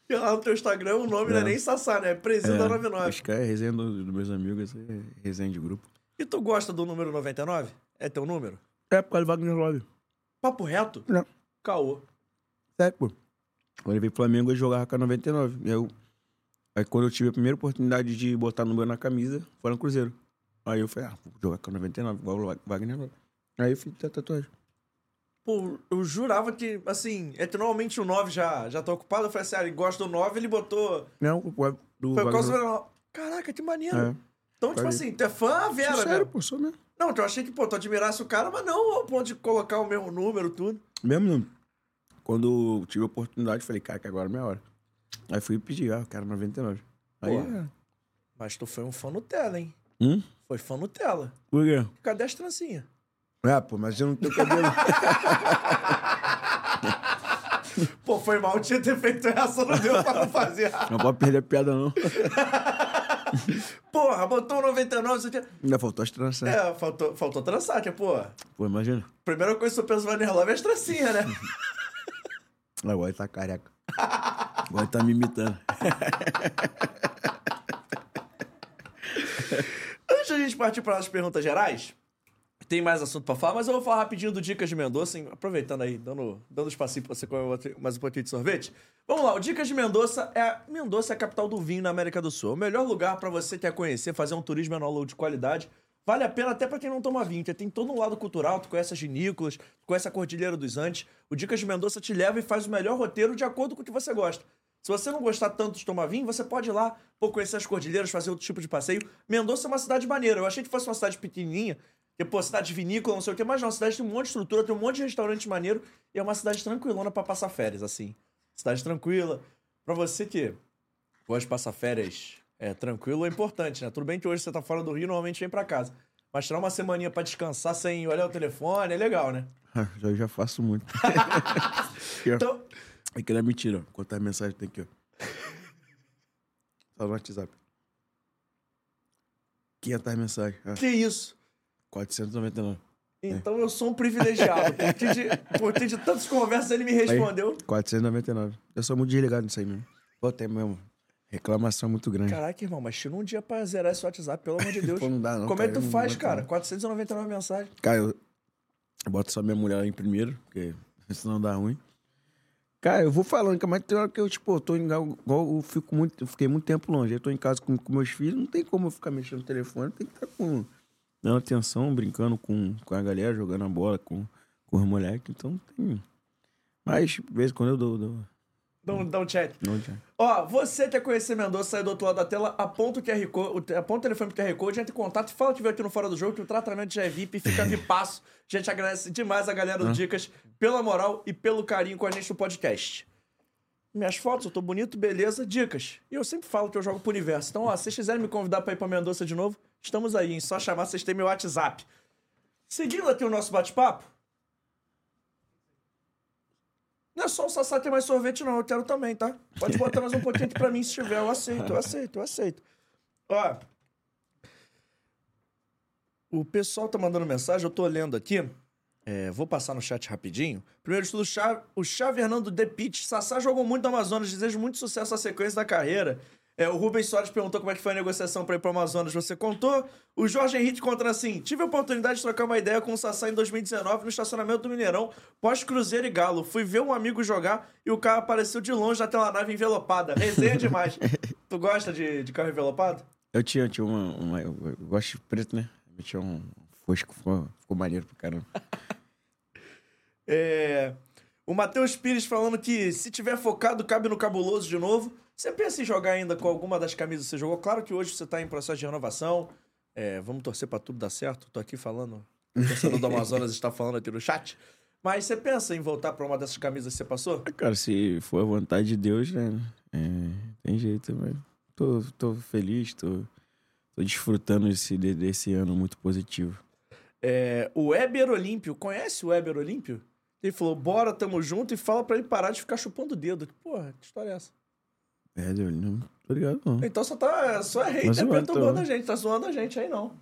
E lá no teu Instagram o nome não é É. nem Sassá, né? É Presida 99. Acho que é resenha do- dos meus amigos, é resenha de grupo. E tu gosta do número 99? É teu número? É, por causa do Wagner Love. Papo reto? Não. Caô. Sério, pô. Quando ele veio pro Flamengo, eu jogava com a 99. E eu, aí quando eu tive a primeira oportunidade de botar o número na camisa, foi no Cruzeiro. Aí eu falei, ah, vou jogar com a 99, igual o Wagner Love. Aí eu fiz a tatuagem. Pô, eu jurava que, assim, é que normalmente o 9 já, já tá ocupado. Eu falei assim, ah, ele gosta do 9, ele botou. Não, o o- do Foi por causa do. Caraca, que maneiro. É. Então, tipo assim, tu é fã, Vera, Sério, né? pô, sou mesmo. Não, então eu achei que, pô, tu admirasse o cara, mas não ao ponto de colocar o mesmo número, tudo. Mesmo não. Quando tive a oportunidade, falei, cara, que agora é minha hora. Aí fui pedir, ah, eu quero 99. Aí, Pô. é. Mas tu foi um fã Nutella, hein? Hum? Foi fã Nutella. Por quê? Cadê as trancinhas? É, pô, mas eu não tenho cabelo. <laughs> Pô, foi mal, tinha ter feito essa, não deu pra não fazer. não pode perder a piada, não. <laughs> Porra, botou 99, você tinha... Ainda faltou as tranças. É, faltou, faltou trançar, que, pô... Pô, imagina. Primeira coisa que eu penso Vanner Love é as trancinhas, né? <laughs> Agora ele tá careca. Agora ele tá me imitando. Antes da gente partir para as perguntas gerais, Tem mais assunto pra falar, mas eu vou falar rapidinho do Dicas de Mendonça, aproveitando aí, dando, dando espacinho pra você comer mais um pouquinho de sorvete. Vamos lá, o Dicas de Mendonça é Mendonça é a capital do vinho na América do Sul. O melhor lugar pra você que quer conhecer, fazer um turismo enólogo de qualidade. Vale a pena até pra quem não toma vinho, tem todo um lado cultural, tu conhece as vinícolas, tu conhece a Cordilheira dos Andes. O Dicas de Mendonça te leva e faz o melhor roteiro de acordo com o que você gosta. Se você não gostar tanto de tomar vinho, você pode ir lá, pô, conhecer as cordilheiras, fazer outro tipo de passeio. Mendonça é uma cidade maneira. Eu achei que fosse uma cidade pequenininha, que, pô, cidade vinícola, não sei o quê, mas não, a cidade tem um monte de estrutura, tem um monte de restaurante maneiro e é uma cidade tranquilona pra passar férias, assim. Cidade tranquila. Pra você que gosta de passar férias é, tranquilo, é importante, né? Tudo bem que hoje você tá fora do Rio, normalmente vem pra casa. Mas tirar uma semaninha pra descansar sem olhar o telefone é legal, né? já, já faço muito. <laughs> Então, É que não é mentira. ó. Quantas mensagens tem aqui, ó. Só no WhatsApp. 500 mensagens. Ah, que isso? 499. Então eu sou um privilegiado. Por ter de, por ter de tantas conversas, ele me Aí, respondeu. 499. Eu sou muito desligado nisso aí mesmo. Pô, tem mesmo. Reclamação muito grande. Caraca, irmão, mas tira um dia pra zerar esse WhatsApp, pelo amor de <laughs> Deus. Pô, não dá não, Como é que cara, tu faz, cara? não. 499 mensagens. Cara, eu, eu boto só minha mulher em primeiro, porque <laughs> senão dá ruim. Cara, eu vou falando, cara, mas tem hora que eu, tipo, eu tô em, igual eu fico muito, eu fiquei muito tempo longe. Eu tô em casa com, com meus filhos, não tem como eu ficar mexendo no telefone, tem que estar com dando atenção, brincando com, com a galera, jogando a bola com, com os moleques, então tem. Mas, de vez em quando eu dou. dou Dá um, dá um chat. não, já. Ó, você quer conhecer Mendonça, sai do outro lado da tela, aponta o QR Code, aponta o telefone pro QR Code, entra em contato, fala que veio aqui no Fora do Jogo, que o tratamento já é VIP, fica <laughs> vipaço. A gente agradece demais a galera do Dicas pela moral e pelo carinho com a gente no podcast. Minhas fotos, eu tô bonito, beleza, dicas. E eu sempre falo que eu jogo pro universo. Então, ó, se vocês quiserem me convidar pra ir pra Mendonça de novo, estamos aí, hein? Só chamar, vocês têm meu WhatsApp. Seguindo aqui o nosso bate-papo. Não é só o Sassá ter mais sorvete, não. Eu quero também, tá? Pode botar mais um pouquinho aqui pra mim se tiver. Eu aceito, eu aceito, eu aceito. Ó. O pessoal tá mandando mensagem, eu tô lendo aqui. É, vou passar no chat rapidinho. Primeiro de tudo, o Chá, Fernando De Pitt. Sassá jogou muito no Amazonas, desejo muito sucesso à sequência da carreira. É, o Rubens Soares perguntou como é que foi a negociação pra ir pro Amazonas. Você contou? O Jorge Henrique conta assim: tive a oportunidade de trocar uma ideia com o Sassá em 2019 no estacionamento do Mineirão, pós-Cruzeiro e Galo. Fui ver um amigo jogar e o carro apareceu de longe naquela nave envelopada. Resenha <laughs> demais. tu gosta de, de carro envelopado? Eu tinha, eu tinha uma, uma- Eu eu gosto de preto, né? Eu tinha um fosco, ficou, ficou maneiro pro caramba. <laughs> É, O Matheus Pires falando que se tiver focado, cabe no cabuloso de novo. Você pensa em jogar ainda com alguma das camisas que você jogou? Claro que hoje você tá em processo de renovação. É, vamos torcer pra tudo dar certo. Tô aqui falando. O torcedor do Amazonas está falando aqui no chat. Mas você pensa em voltar pra uma dessas camisas que você passou? Ah, Cara, se for a vontade de Deus, né? É, tem jeito, mas tô, tô feliz, tô, tô desfrutando esse, de- desse ano muito positivo. É, o Weber Olímpio, conhece o Weber Olímpio? Ele falou, bora, tamo junto, e fala pra ele parar de ficar chupando o dedo. Porra, que história é essa? É, Deus, não tô ligado, não. Então só tá. Só é hater zoando, perturbando a gente, tá zoando a gente aí não.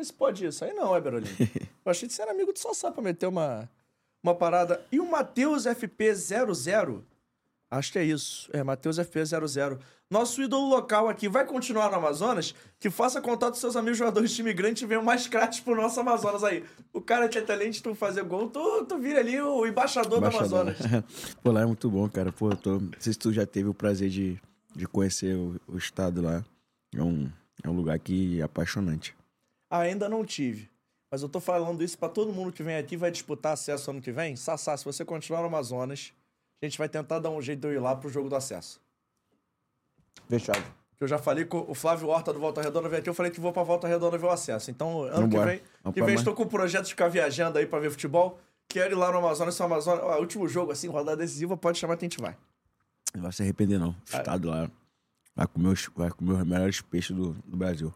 Se pode isso. Aí não, Weber Olímpio. <laughs> Eu achei que você era amigo do Sassá pra meter uma, uma parada. E o Matheus FP00? Acho que é isso. É, Matheus FP00. Nosso ídolo local aqui vai continuar no Amazonas? Que faça contato com seus amigos jogadores de time grande e venham mais craques pro nosso Amazonas aí. O cara que é talento de tu fazer gol, tu, tu vira ali o embaixador, do Embaixador. Amazonas. <laughs> Pô, lá é muito bom, cara. Pô, eu tô... Não sei se tu já teve o prazer de, de conhecer o, o estado lá. É um, é um lugar que é apaixonante. Ainda não tive. Mas eu tô falando isso pra todo mundo que vem aqui e vai disputar acesso ano que vem. Sassá, se você continuar no Amazonas, a gente vai tentar dar um jeito de eu ir lá pro jogo do acesso. Fechado. Que eu já falei com o Flávio Horta do Volta Redonda veio aqui, eu falei que vou pra Volta Redonda ver o acesso. Então, ano que Vambora. vem, Vamos que vem mais. estou com o projeto de ficar viajando aí pra ver futebol. Quero ir lá no Amazonas, se o Amazonas, ó, último jogo assim, rodada decisiva, pode chamar que a gente vai. Não vai se arrepender, não. Estado lá vai comer os, vai comer os melhores peixes do, do Brasil.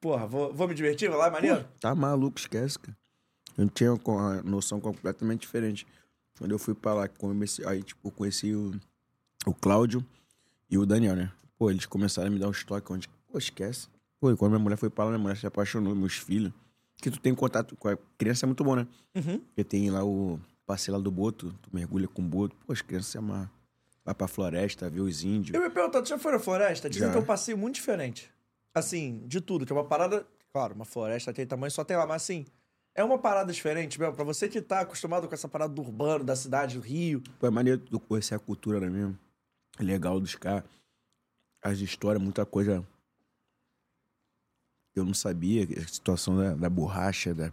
Porra, vou, vou me divertir, vai lá, é maneiro? Tá maluco, esquece, cara. Eu tinha uma noção completamente diferente. Quando eu fui pra lá, comecei, aí, tipo, eu conheci o, o Cláudio e o Daniel, né? Pô, eles começaram a me dar um estoque onde, pô, esquece. Pô, e quando minha mulher foi pra lá, minha mulher se apaixonou, meus filhos. Que tu tem contato com a criança é muito bom, né? Uhum. Porque tem lá o lá do Boto, tu mergulha com o Boto. Pô, as crianças se amarram. Vai pra floresta, ver os índios. Eu me pergunto, tu já foi na floresta? Dizem Já. que é um passeio muito diferente. Assim, de tudo, que é uma parada. Claro, uma floresta tem tamanho, só tem lá, mas assim. É uma parada diferente, mesmo. Pra você que tá acostumado com essa parada do urbano, da cidade, do Rio. Pô, é maneiro tu conhecer a cultura, né mesmo? É legal dos caras. As histórias, muita coisa eu não sabia. A situação da, da borracha, da,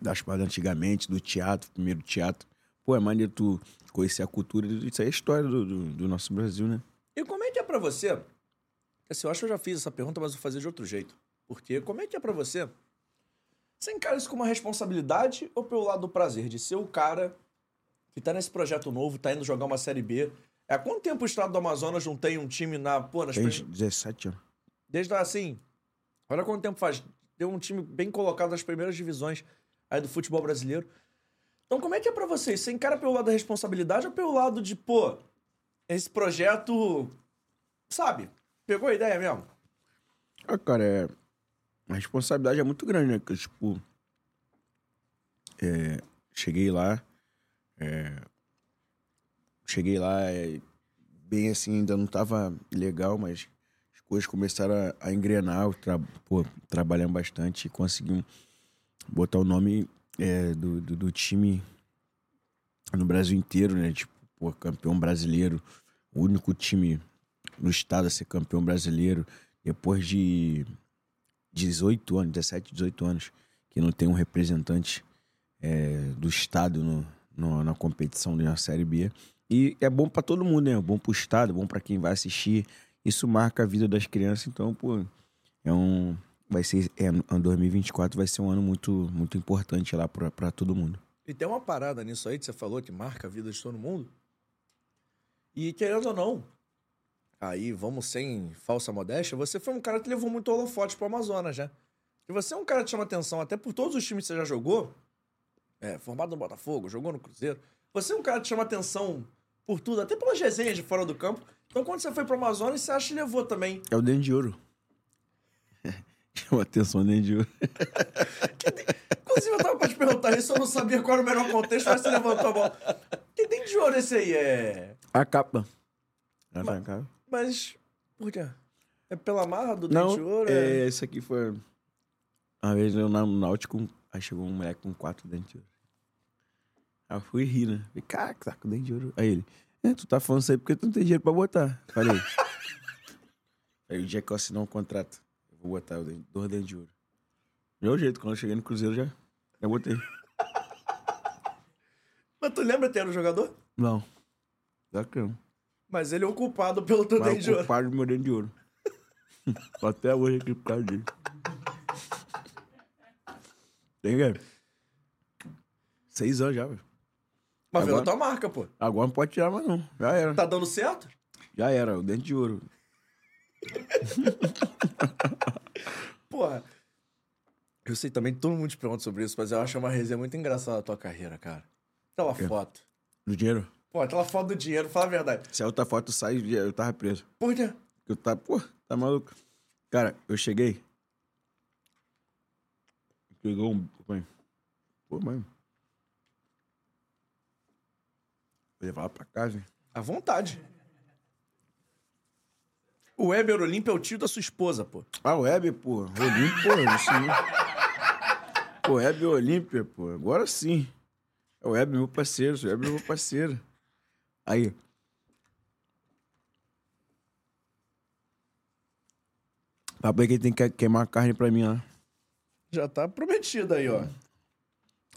das paradas antigamente, do teatro, primeiro teatro. Pô, é maneiro tu conhecer a cultura. Isso aí é a história do, do, do nosso Brasil, né? E como é que é pra você? Assim, eu acho que eu já fiz essa pergunta, mas vou fazer de outro jeito. Porque como é que é pra você? Você encara isso como uma responsabilidade ou pelo lado do prazer? De ser o cara que tá nesse projeto novo, tá indo jogar uma Série B. É, há quanto tempo o estado do Amazonas não tem um time na. Pô, nas prim- 17 anos. Desde assim. Olha quanto tempo faz. Deu um time bem colocado nas primeiras divisões aí do futebol brasileiro. Então, como é que é pra vocês? Você encara pelo lado da responsabilidade ou pelo lado de, pô, esse projeto. Sabe? Pegou a ideia mesmo? Ah, cara, é... a responsabilidade é muito grande, né? Porque, tipo, é, cheguei lá, é, cheguei lá é, bem assim, ainda não tava legal, mas as coisas começaram a, a engrenar, tra pô, trabalhando bastante e conseguimos botar o nome é, do, do, do time no Brasil inteiro, né? Tipo, pô, campeão brasileiro, o único time no estado a ser campeão brasileiro depois de 18 anos, 17, 18 anos, que não tem um representante é, do estado no, no- na competição da Série B. E é bom pra todo mundo, né? É bom pro estado, é bom pra quem vai assistir. Isso marca a vida das crianças, então, pô, é um vai ser é, ano 2024 vai ser um ano muito muito importante lá pra pra todo mundo. E tem uma parada nisso aí que você falou que marca a vida de todo mundo. E querendo ou não, aí vamos sem falsa modéstia, você foi um cara que levou muito holofote pro Amazonas, né? E você é um cara que chama atenção até por todos os times que você já jogou. É, formado no Botafogo, jogou no Cruzeiro. Você é um cara que chama atenção por tudo, até pelas resenhas de fora do campo. Então quando você foi pro Amazonas, você acha que levou também. É o Dente de Ouro. Chama atenção, Dente de Ouro. Inclusive, eu tava pra te perguntar isso, eu não sabia qual era o melhor contexto, mas você levantou a bola. Que tem de ouro esse aí? É. A capa. Ela tá na capa. Mas. Por quê? É pela marra do Não, dente de ouro? é, esse aqui foi. Uma vez eu na- no Náutico, aí chegou um moleque com quatro dentes de ouro. Aí eu fui rir, né? Falei, cara, tá com dente de ouro. Aí ele, é, tu tá falando isso aí porque tu não tem dinheiro pra botar. Falei. <laughs> aí o dia que eu assinar um contrato, vou botar o dente- dois dentes de ouro. Meu jeito, quando eu cheguei no Cruzeiro já, já botei. <laughs> Mas tu lembra que era o jogador? Não. Dá que não. Mas ele é o culpado pelo teu dente de o ouro. culpado do meu dente de ouro. Tô <laughs> Até hoje aqui por causa dele. Tem, cara? Seis anos já, velho. Mas Agora- a tua marca, pô. Agora não pode tirar mais, não. Já era. Tá dando certo? Já era, o dente de ouro. <laughs> Porra. Eu sei também, todo mundo te pergunta sobre isso, mas eu acho uma resenha muito engraçada da tua carreira, cara. Aquela foto. Do dinheiro? Pô, aquela foto do dinheiro, fala a verdade. Se a outra foto sai, eu tava preso. Por quê? Eu tava, pô, tá maluco? Cara, eu cheguei. Pegou um. Mãe. Pô, mãe. Vou levar ela pra casa, hein? À vontade. O Weber Olímpio é o tio da sua esposa, pô. Ah, o Web, pô. Olímpio, pô, isso não. Pô, Web Olímpia, pô. Agora sim. É o Web, meu parceiro. O Web é meu parceiro. Aí. Papai que tem que queimar a carne pra mim lá. Já tá prometido aí, ó.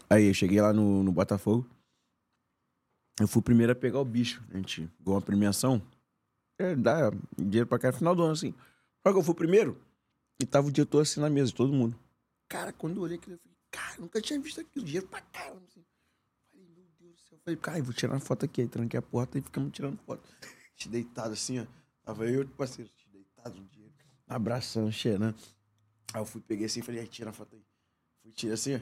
Aí, eu cheguei lá no, no Botafogo. Eu fui o primeiro a pegar o bicho. A gente ganhou uma premiação. Dá dinheiro pra no final do ano, assim. Só que eu fui primeiro. E tava o diretor assim na mesa, todo mundo. Cara, quando eu olhei aquilo, eu falei, cara, nunca tinha visto aquilo. Dinheiro pra caramba, assim. Falei, meu Deus do céu. Falei, cara, eu vou tirar uma foto aqui. Aí tranquei a porta e ficamos tirando foto. Te deitado assim, ó. Tava eu e outro parceiro, te deitado no dinheiro. Abraçando, cheirando. Aí eu fui, peguei assim e falei, tira a foto aí. Fui, tirar assim, ó.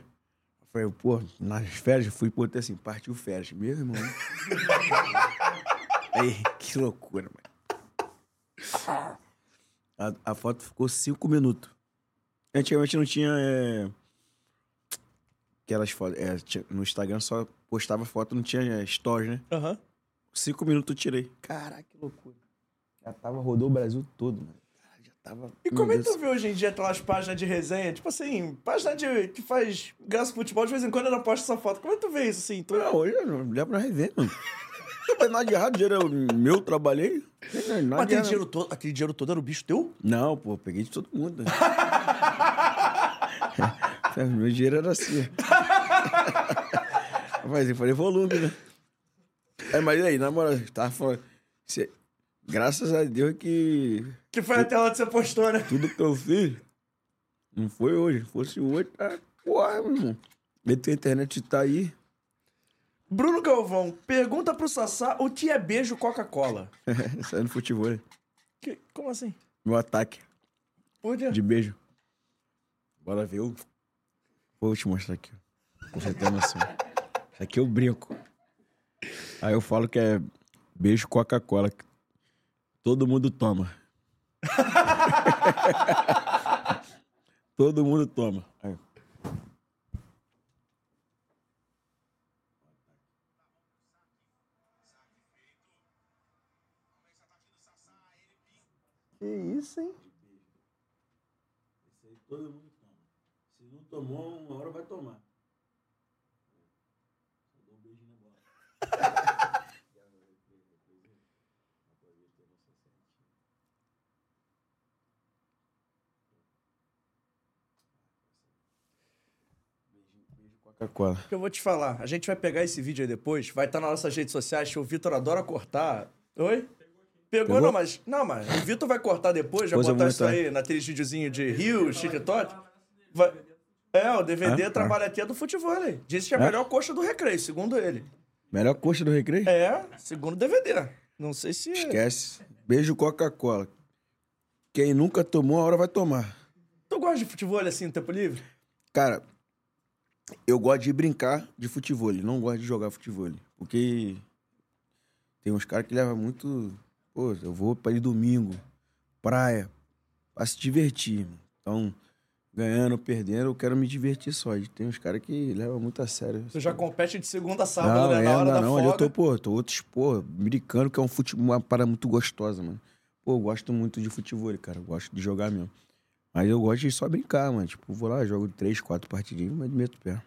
Falei, pô, nas férias, fui botei assim, partiu férias. Meu irmão. <laughs> aí, que loucura, mano. A, a foto ficou cinco minutos. Antigamente não tinha. é, aquelas fotos. é, no Instagram só postava foto, não tinha é, stories, né? Aham. Cinco minutos eu tirei. Caraca, que loucura. Já tava, rodou o Brasil todo, mano. Cara, já Tava, E como é que tu vê hoje em dia aquelas páginas de resenha? Tipo assim, página de, que faz graça futebol, de vez em quando ela posta essa foto. Como é que tu vê isso assim? Tu... Não, hoje eu não dá pra rever, mano. Não tem nada de errado, dinheiro é meu, trabalhei. Não tem nada Mas de aquele errado. dinheiro, todo, aquele dinheiro todo era o bicho teu? Não, pô, peguei de todo mundo. né? <laughs> Meu dinheiro era assim. <laughs> Mas eu falei volume, né? É, mas aí, na moral, tava falando. cê- graças a Deus que Que foi até onde você postou, né? tudo que eu fiz não foi hoje. Se fosse hoje, tá. Porra, meu irmão. Meto a internet tá aí. Bruno Galvão, pergunta pro Sassá o que é beijo Coca-Cola. <laughs> Saindo futebol. né? Que- Como assim? Meu ataque quê? de beijo. Bora ver o. Vou te mostrar aqui. você ter noção. <laughs> Isso aqui eu brinco. Aí eu falo que é beijo Coca-Cola. Todo mundo toma. <laughs> Todo mundo toma. Aí. Que isso, hein? Todo mundo toma. Se não tomou, uma hora vai tomar. Coca-Cola. que eu vou te falar. A gente vai pegar esse vídeo aí depois, vai estar nas nossas redes sociais, que o Vitor adora cortar. Oi? Pegou, Pegou? não, mas. Não, mas o Vitor vai cortar depois, eu botar isso aí naquele videozinho de Rio, TikTok. Vai... É, o DVD Ah, trabalha aqui é do futebol aí. Diz que é a É? melhor coxa do recreio, segundo ele. Melhor coxa do recreio? É, segundo o DVD. Não sei se. Esquece. Beijo Coca-Cola. Quem nunca tomou, a hora vai tomar. Tu gosta de futebol assim no tempo livre? Cara, eu gosto de brincar de futebol, não gosto de jogar futebol. Porque tem uns caras que levam muito. Pô, eu vou pra ir domingo, praia, pra se divertir. mano. Então, ganhando ou perdendo, eu quero me divertir só. E tem uns caras que levam muito a sério. Tu já compete de segunda a sábado, Não, né? é, Na hora não, da não. Eu tô, pô, tô outros, pô, brincando, que é um futebol, uma parada muito gostosa, mano. Pô, eu gosto muito de futebol, cara. Eu gosto de jogar mesmo. Mas eu gosto de só brincar, mano. Tipo, vou lá, jogo três, quatro partidinhas, mas meto o pé.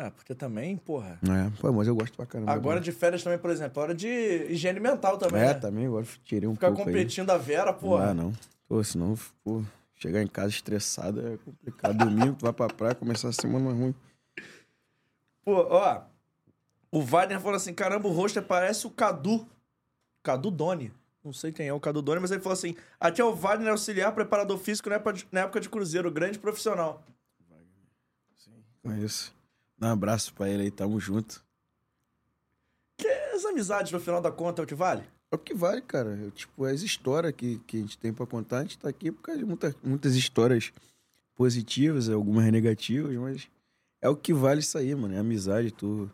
Ah, porque também, porra. É, pô, mas eu gosto pra caramba. Agora de férias também, por exemplo, hora de higiene mental também. É, né? também, agora tirei um Ficar pouco aí. competindo a Vera, Não porra. dá, não. Pô, senão, pô, chegar em casa estressado é complicado. Domingo, tu vai pra praia, começar a semana ruim. Pô, ó. O Wagner falou assim: caramba, o rosto parece o Cadu. Cadu Doni. Não sei quem é o Cadu Doni, mas ele falou assim: aqui é o Wagner auxiliar preparador físico na época de, na época de Cruzeiro, grande profissional. É isso. Um abraço pra ele aí, tamo junto. Que as amizades, no final da conta, é o que vale? É o que vale, cara. Eu, tipo, as histórias que, que a gente tem pra contar, a gente tá aqui por causa de muita, muitas histórias positivas, algumas negativas, mas é o que vale isso aí, mano. É amizade, tu,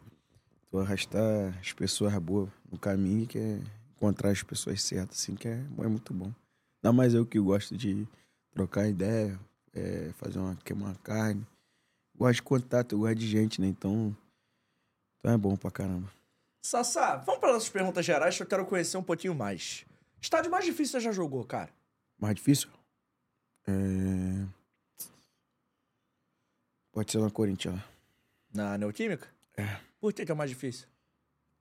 tu arrastar as pessoas boas no caminho, que é encontrar as pessoas certas, assim, que é, é muito bom. Ainda mais eu que gosto de trocar ideia, é, fazer uma, queimar uma carne. Gosto de contato, eu gosto de gente, né? Então, então é bom pra caramba. Sassá, vamos para nossas perguntas gerais que eu quero conhecer um pouquinho mais. Estádio mais difícil você já jogou, cara? Mais difícil? É... Pode ser na Corinthians. lá. Na Neoquímica? É. Por que, que é mais difícil?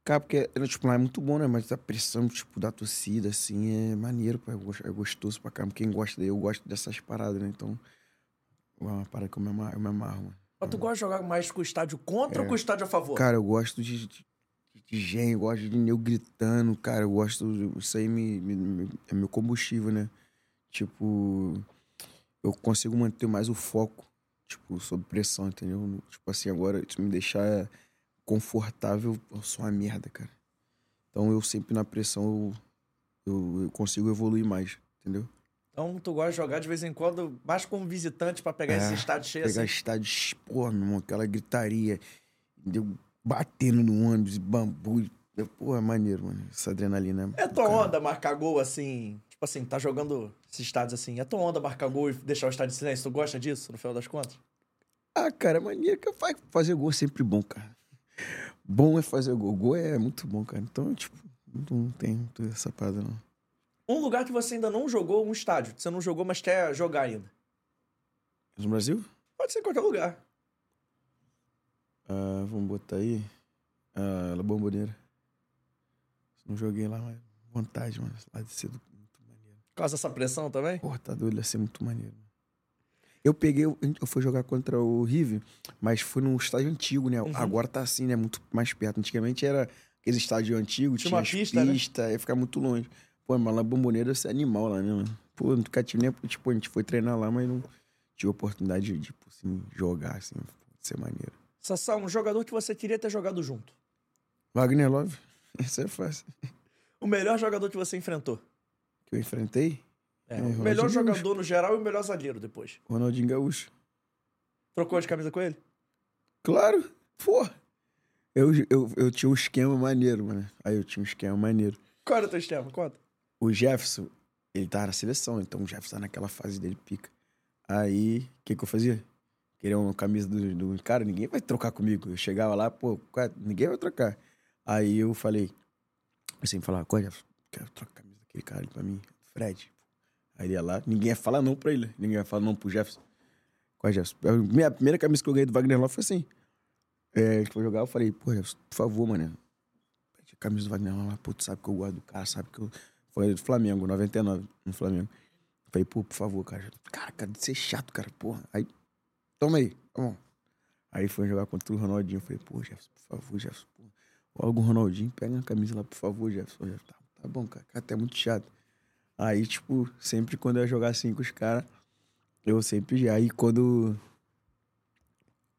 Cara, porque tipo, lá é muito bom, né? Mas a pressão, tipo, da torcida, assim, é maneiro, pô. É É gostoso pra caramba. Quem gosta daí, eu gosto dessas paradas, né? Então, é uma parada que eu me amarro, eu me amarro mano. Mas tu gosta de jogar mais com o estádio contra ou com o estádio a favor? É. Cara, eu gosto de, de, de gente, eu gosto de eu gritando, cara, eu gosto. Isso aí me, me- me- é meu combustível, né? Tipo, eu consigo manter mais o foco, tipo, sob pressão, entendeu? Tipo assim, agora, se me deixar confortável, eu sou uma merda, cara. Então eu sempre na pressão eu, eu, eu consigo evoluir mais, entendeu? Então tu gosta de jogar de vez em quando, mais como visitante pra pegar É, esse estádio cheio Pegar assim. estádio, irmão, aquela gritaria, deu batendo no ônibus, bambu. e- Pô, é maneiro, mano. Essa adrenalina. É tua caralho. onda marcar gol assim, tipo assim, tá jogando esses estádios assim. É tua onda marcar gol e deixar o estádio em silêncio? Tu gosta disso, no final das contas? Ah, cara, é maneiro que faz fazer gol é sempre bom, cara. Bom é fazer gol. Gol é muito bom, cara. Então, tipo, não tem muito essa parada, não. Um lugar que você ainda não jogou, um estádio. que Você não jogou, mas quer jogar ainda. No Brasil? Pode ser em qualquer lugar. Ah, vamos botar aí. Ah, La Bombonera. Não joguei lá, mas vontade, mano. Lá de ser do- muito maneiro. Por causa dessa pressão também? Porra, tá doido, ia ser muito maneiro. Eu peguei, eu fui jogar contra o River, mas foi num estádio antigo, né? Uhum. Agora tá assim, né? Muito mais perto. Antigamente era aquele estádio antigo, Tinha tinha, uma as pista, né? ia ficar muito longe. Pô, mas lá Bomboneira ser animal lá, né, mano? Pô, nunca tive nem. Tipo, a gente foi treinar lá, mas não tive oportunidade de, tipo, assim, jogar, assim, ser maneiro. Sassá, um jogador que você queria ter jogado junto. Wagner Love, <laughs> isso é fácil. O melhor jogador que você enfrentou. Que eu enfrentei, É, É, o melhor Gaúcho. jogador no geral e o melhor zagueiro depois. Ronaldinho Gaúcho. Trocou de camisa com ele? Claro, pô. Eu, eu, eu tinha um esquema maneiro, mano. Aí eu tinha um esquema maneiro. Qual era o teu esquema? Conta. O Jefferson, ele tava na seleção, então o Jefferson tá naquela fase dele pica. Aí, o que que eu fazia? Queria uma camisa do, do cara, ninguém vai trocar comigo. Eu chegava lá, pô, é? ninguém vai trocar. Aí eu falei, sempre falava, qual é, Jefferson? Quero trocar a camisa daquele cara ali pra mim, Fred. Aí ele ia lá, ninguém ia falar não pra ele, ninguém ia falar não pro Jefferson. Qual é, Jefferson? A primeira camisa que eu ganhei do Wagner Love foi assim. É, ele foi jogar, eu falei, pô, Jefferson, por favor, mano. Camisa do Wagner Love, pô, tu sabe que eu gosto do cara, sabe que eu. Foi do Flamengo, 99, no Flamengo. Falei, pô, por favor, cara. Cara, cara, de ser chato, cara, porra. Aí, toma aí, tá bom. Aí foi jogar contra o Ronaldinho. Falei, pô, Jefferson, por favor, Jefferson. Pô. Logo o Ronaldinho, pega a camisa lá, por favor, Jefferson. Tá, tá bom, cara, cara, até muito chato. Aí, tipo, sempre quando eu ia jogar assim com os caras, eu sempre. Aí quando.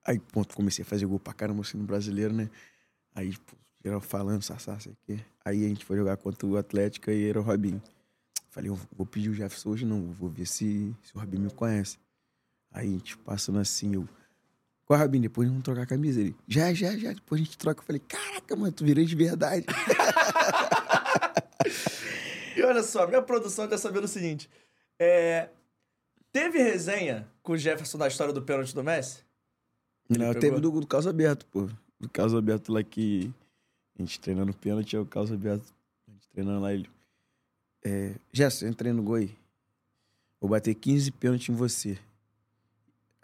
Aí, ponto, comecei a fazer gol pra caramba assim no brasileiro, né? Aí, pô, geral falando, sassá, sei o quê. Aí a gente foi jogar contra o Atlético e era o Robinho. Falei, eu vou pedir o Jefferson hoje não, vou ver se, se o Robinho me conhece. Aí a gente passando assim, eu. Qual Robinho? Depois vamos trocar a camisa. Ele, já, já, já. Depois a gente troca. Eu falei, caraca, mano, tu virei de verdade. <laughs> E olha só, minha produção quer saber o seguinte. É, Teve resenha com o Jefferson da história do pênalti do Messi? Ele Não, pegou? teve do, do caso aberto, pô. Do caso aberto lá que a gente treinando pênalti, é o caso aberto. A gente treinando lá, ele. É, Gerson, entrei no gol aí. Vou bater 15 pênaltis em você.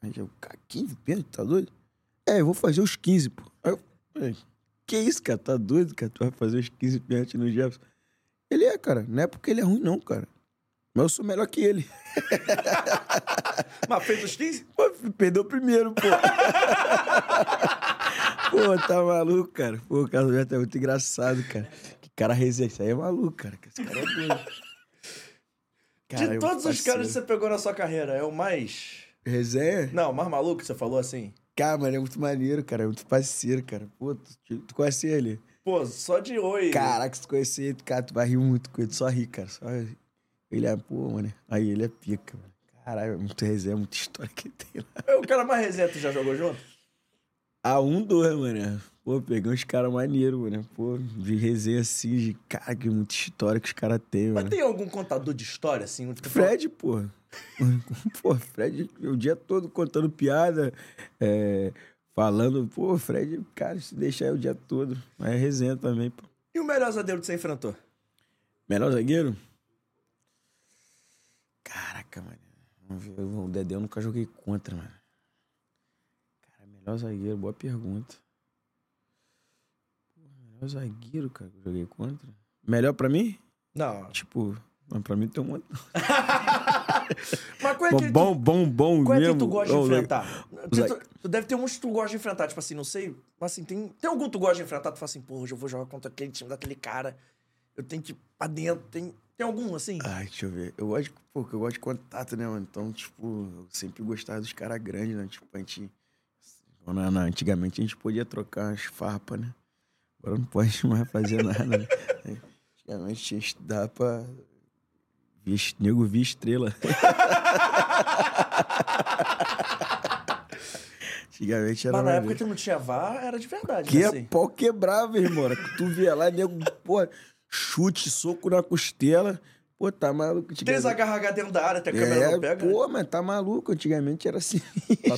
Aí eu, cara, 15 pênaltis? Tá doido? É, eu vou fazer os 15, pô. Aí eu que isso, cara? Tá doido, cara? Tu vai fazer os 15 pênaltis no Jefferson? Ele é, cara. Não é porque ele é ruim, não, cara. Mas eu sou melhor que ele. <laughs> Mas fez os 15? Pô, perdeu o primeiro, pô. <laughs> pô, tá maluco, cara. Pô, o caso é muito engraçado, cara. Que cara resenha. Isso aí é maluco, cara. Esse cara é doido. Cara, De todos os caras que você pegou na sua carreira, é o mais. Resenha? Não, o mais maluco que você falou assim? Cara, mano, é muito maneiro, cara. É muito parceiro, cara. Pô, tu, tu conhece ele? Pô, só de oi. Caraca, se tu conhecer ele, cara, tu vai rir muito com ele. Só rir, cara. Só. Ele é, pô, mano. Aí ele é pica, mano. Caralho, é muito resenha, muita história que tem lá. É o cara mais resenha, tu já jogou junto? A um, dois, mano. Pô, peguei uns caras maneiros, mano. Pô, de resenha assim, de cara, que muita história que os caras têm, Mas mano. tem algum contador de história, assim? Fred, pô. <laughs> pô, Fred, o dia todo contando piada, é, falando. Pô, Fred, cara, se deixar aí o dia todo. Mas é resenha também, pô. E o melhor zagueiro que você enfrentou? Melhor zagueiro? Caraca, mano. O Dedé eu nunca joguei contra, mano. Melhor zagueiro, boa pergunta. Melhor zagueiro, cara, que eu joguei contra. Melhor pra mim? Não. Tipo, mas pra mim tem um monte. <laughs> Mas qual é Bom, que tu- bom, bom, bom Qual é mesmo. que tu gosta de Ô, enfrentar? Tu, tu- tu deve ter uns que tu gosta de enfrentar, tipo assim, não sei. Mas assim, tem, tem algum que tu gosta de enfrentar? Tu fala assim, pô, hoje eu vou jogar contra aquele time daquele cara. Eu tenho que ir pra dentro. Tem, tem algum assim? Ai, deixa eu ver. Eu gosto, de- pô, eu gosto de contato, né, mano? Então, tipo, eu sempre gostava dos caras grandes, né? Tipo, a gente. Não, não, antigamente a gente podia trocar umas farpas, né? Agora não pode <laughs> mais fazer nada, né? Antigamente tinha que estudar pra. Es- nego via estrela. <laughs> Antigamente era. Mas na época que não tinha VAR, era de verdade, Que né? é assim? pau quebrava, irmão. Tu via lá, nego, pô, chute, soco na costela. Pô, tá maluco. Antigamente- agarra dentro da área, até a câmera é, não pega. né? pô, mas tá maluco. Antigamente era assim.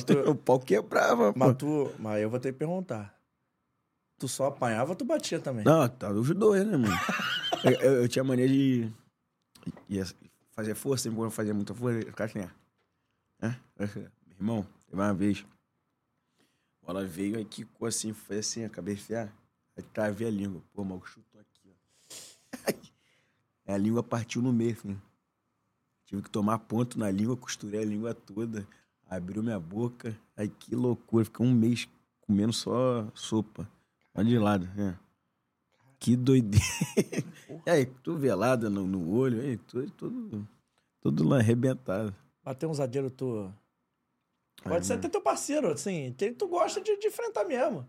Tu- <laughs> O pau quebrava, pô. Mas tu. Mas eu vou ter que perguntar. Tu só apanhava ou tu batia também? Não, tá os dois, né, mano? <laughs> eu, eu- eu tinha mania de. ia fazer força, sempre quando eu fazia muita força, eu ficava assim, né? Meu irmão, teve uma vez, bola veio aí, quicou assim, foi assim, acabei de enfiar, aí travei a língua. Pô, mal chutou aqui, ó. <laughs> a língua partiu no meio, assim. Tive que tomar ponto na língua, costurei a língua toda, abriu minha boca. Aí que loucura, fiquei um mês comendo só sopa. Olha de lado, né? Que doideira. <laughs> e aí, velada no, no olho, aí, tudo, tudo, tudo lá arrebentado. Bater um zagueiro, tu. Pode ser até teu parceiro, assim. Quem tu gosta de, de enfrentar mesmo.